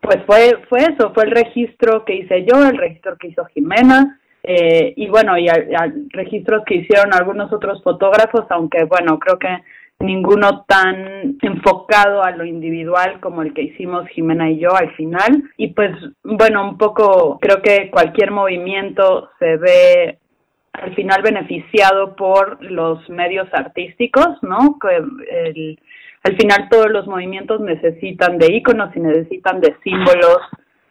pues fue, fue eso, fue el registro que hice yo, el registro que hizo Jimena, eh, y bueno, y registros que hicieron algunos otros fotógrafos, aunque bueno, creo que ninguno tan enfocado a lo individual como el que hicimos Jimena y yo al final. Y pues bueno, un poco creo que cualquier movimiento se ve al final beneficiado por los medios artísticos, ¿no? Que al final todos los movimientos necesitan de íconos y necesitan de símbolos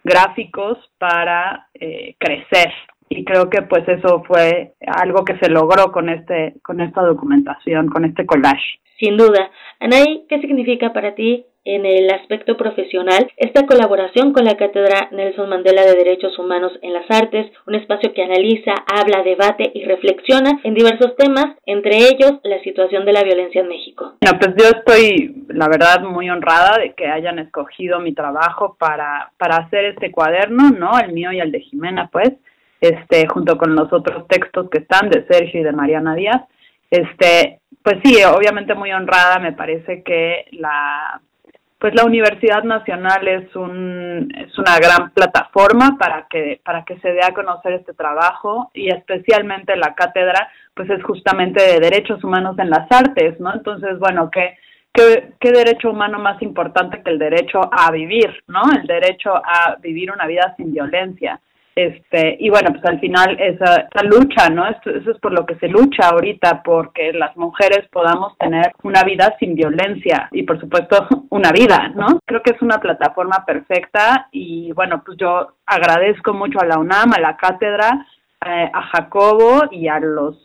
gráficos para eh, crecer, y creo que pues eso fue algo que se logró con este con esta documentación, con este collage. Sin duda. Anaí, ¿qué significa para ti en el aspecto profesional esta colaboración con la Cátedra Nelson Mandela de Derechos Humanos en las Artes, un espacio que analiza, habla, debate y reflexiona en diversos temas, entre ellos la situación de la violencia en México. Bueno, pues yo estoy, la verdad, muy honrada de que hayan escogido mi trabajo para, para hacer este cuaderno, ¿no? El mío y el de Jimena, pues, este, junto con los otros textos que están de Sergio y de Mariana Díaz. Este, pues sí, obviamente muy honrada, me parece que la pues la Universidad Nacional es un es una gran plataforma para que para que se dé a conocer este trabajo y especialmente la cátedra pues es justamente de derechos humanos en las artes, ¿no? Entonces, bueno, qué qué, qué derecho humano más importante que el derecho a vivir, ¿no? El derecho a vivir una vida sin violencia. Este, y bueno, pues al final esa, esa lucha, ¿no? Esto, eso es por lo que se lucha ahorita, porque las mujeres podamos tener una vida sin violencia y por supuesto (laughs) una vida, ¿no? Creo que es una plataforma perfecta y bueno, pues yo agradezco mucho a la UNAM, a la cátedra, eh, a Jacobo y a los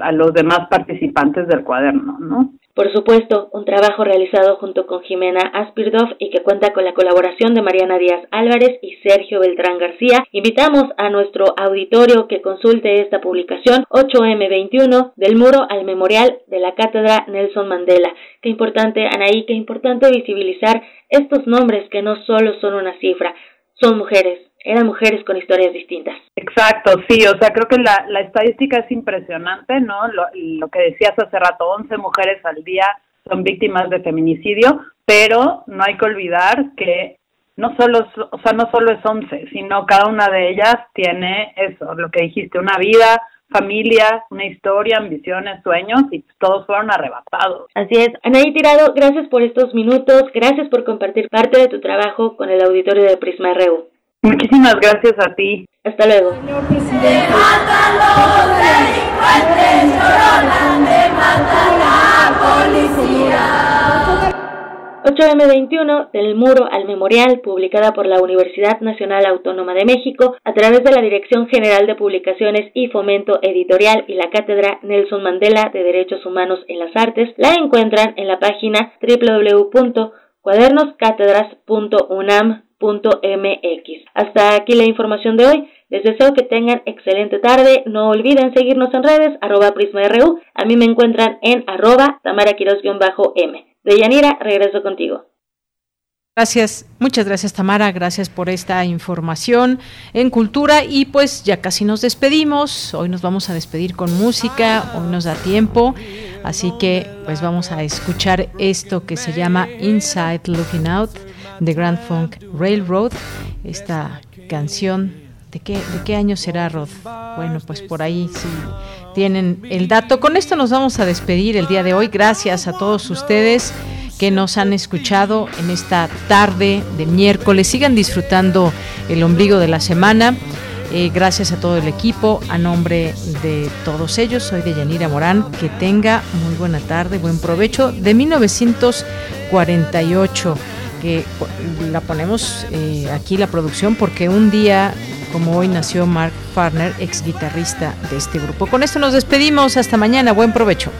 a los demás participantes del cuaderno, ¿no? Por supuesto, un trabajo realizado junto con Jimena Aspirdov y que cuenta con la colaboración de Mariana Díaz Álvarez y Sergio Beltrán García. Invitamos a nuestro auditorio que consulte esta publicación 8M21 del muro al memorial de la Cátedra Nelson Mandela. Qué importante, Anaí, qué importante visibilizar estos nombres que no solo son una cifra, son mujeres, eran mujeres con historias distintas. Exacto, sí, o sea, creo que la, la estadística es impresionante, ¿no? Lo, lo que decías hace rato, 11 mujeres al día son víctimas de feminicidio, pero no hay que olvidar que no solo, o sea, no solo es 11, sino cada una de ellas tiene eso, lo que dijiste, una vida, familia, una historia, ambiciones, sueños y todos fueron arrebatados. Así es. Anaí Tirado, gracias por estos minutos, gracias por compartir parte de tu trabajo con el auditorio de Prisma RU. Muchísimas gracias a ti. Hasta luego. Señor presidente. Te matan los delincuentes, lloran, te matan la policía. 8M21 del Muro al Memorial, publicada por la Universidad Nacional Autónoma de México a través de la Dirección General de Publicaciones y Fomento Editorial y la Cátedra Nelson Mandela de Derechos Humanos en las Artes, la encuentran en la página www.cuadernoscátedras.unam Hasta aquí la información de hoy. Les deseo que tengan excelente tarde. No olviden seguirnos en redes, arroba prisma.ru. A mí me encuentran en arroba tamaraquiros-m. De Yanira, regreso contigo. Gracias, muchas gracias Tamara, gracias por esta información en cultura y pues ya casi nos despedimos, hoy nos vamos a despedir con música, hoy nos da tiempo, así que pues vamos a escuchar esto que se llama Inside Looking Out The Grand Funk Railroad, esta canción. ¿De qué, ¿De qué año será, Rod? Bueno, pues por ahí sí tienen el dato. Con esto nos vamos a despedir el día de hoy. Gracias a todos ustedes que nos han escuchado en esta tarde de miércoles. Sigan disfrutando el ombligo de la semana. Eh, gracias a todo el equipo, a nombre de todos ellos, soy de Yanira Morán. Que tenga muy buena tarde, buen provecho de 1948 que la ponemos eh, aquí la producción porque un día como hoy nació Mark Farner, ex guitarrista de este grupo. Con esto nos despedimos, hasta mañana, buen provecho.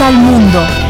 Al mundo.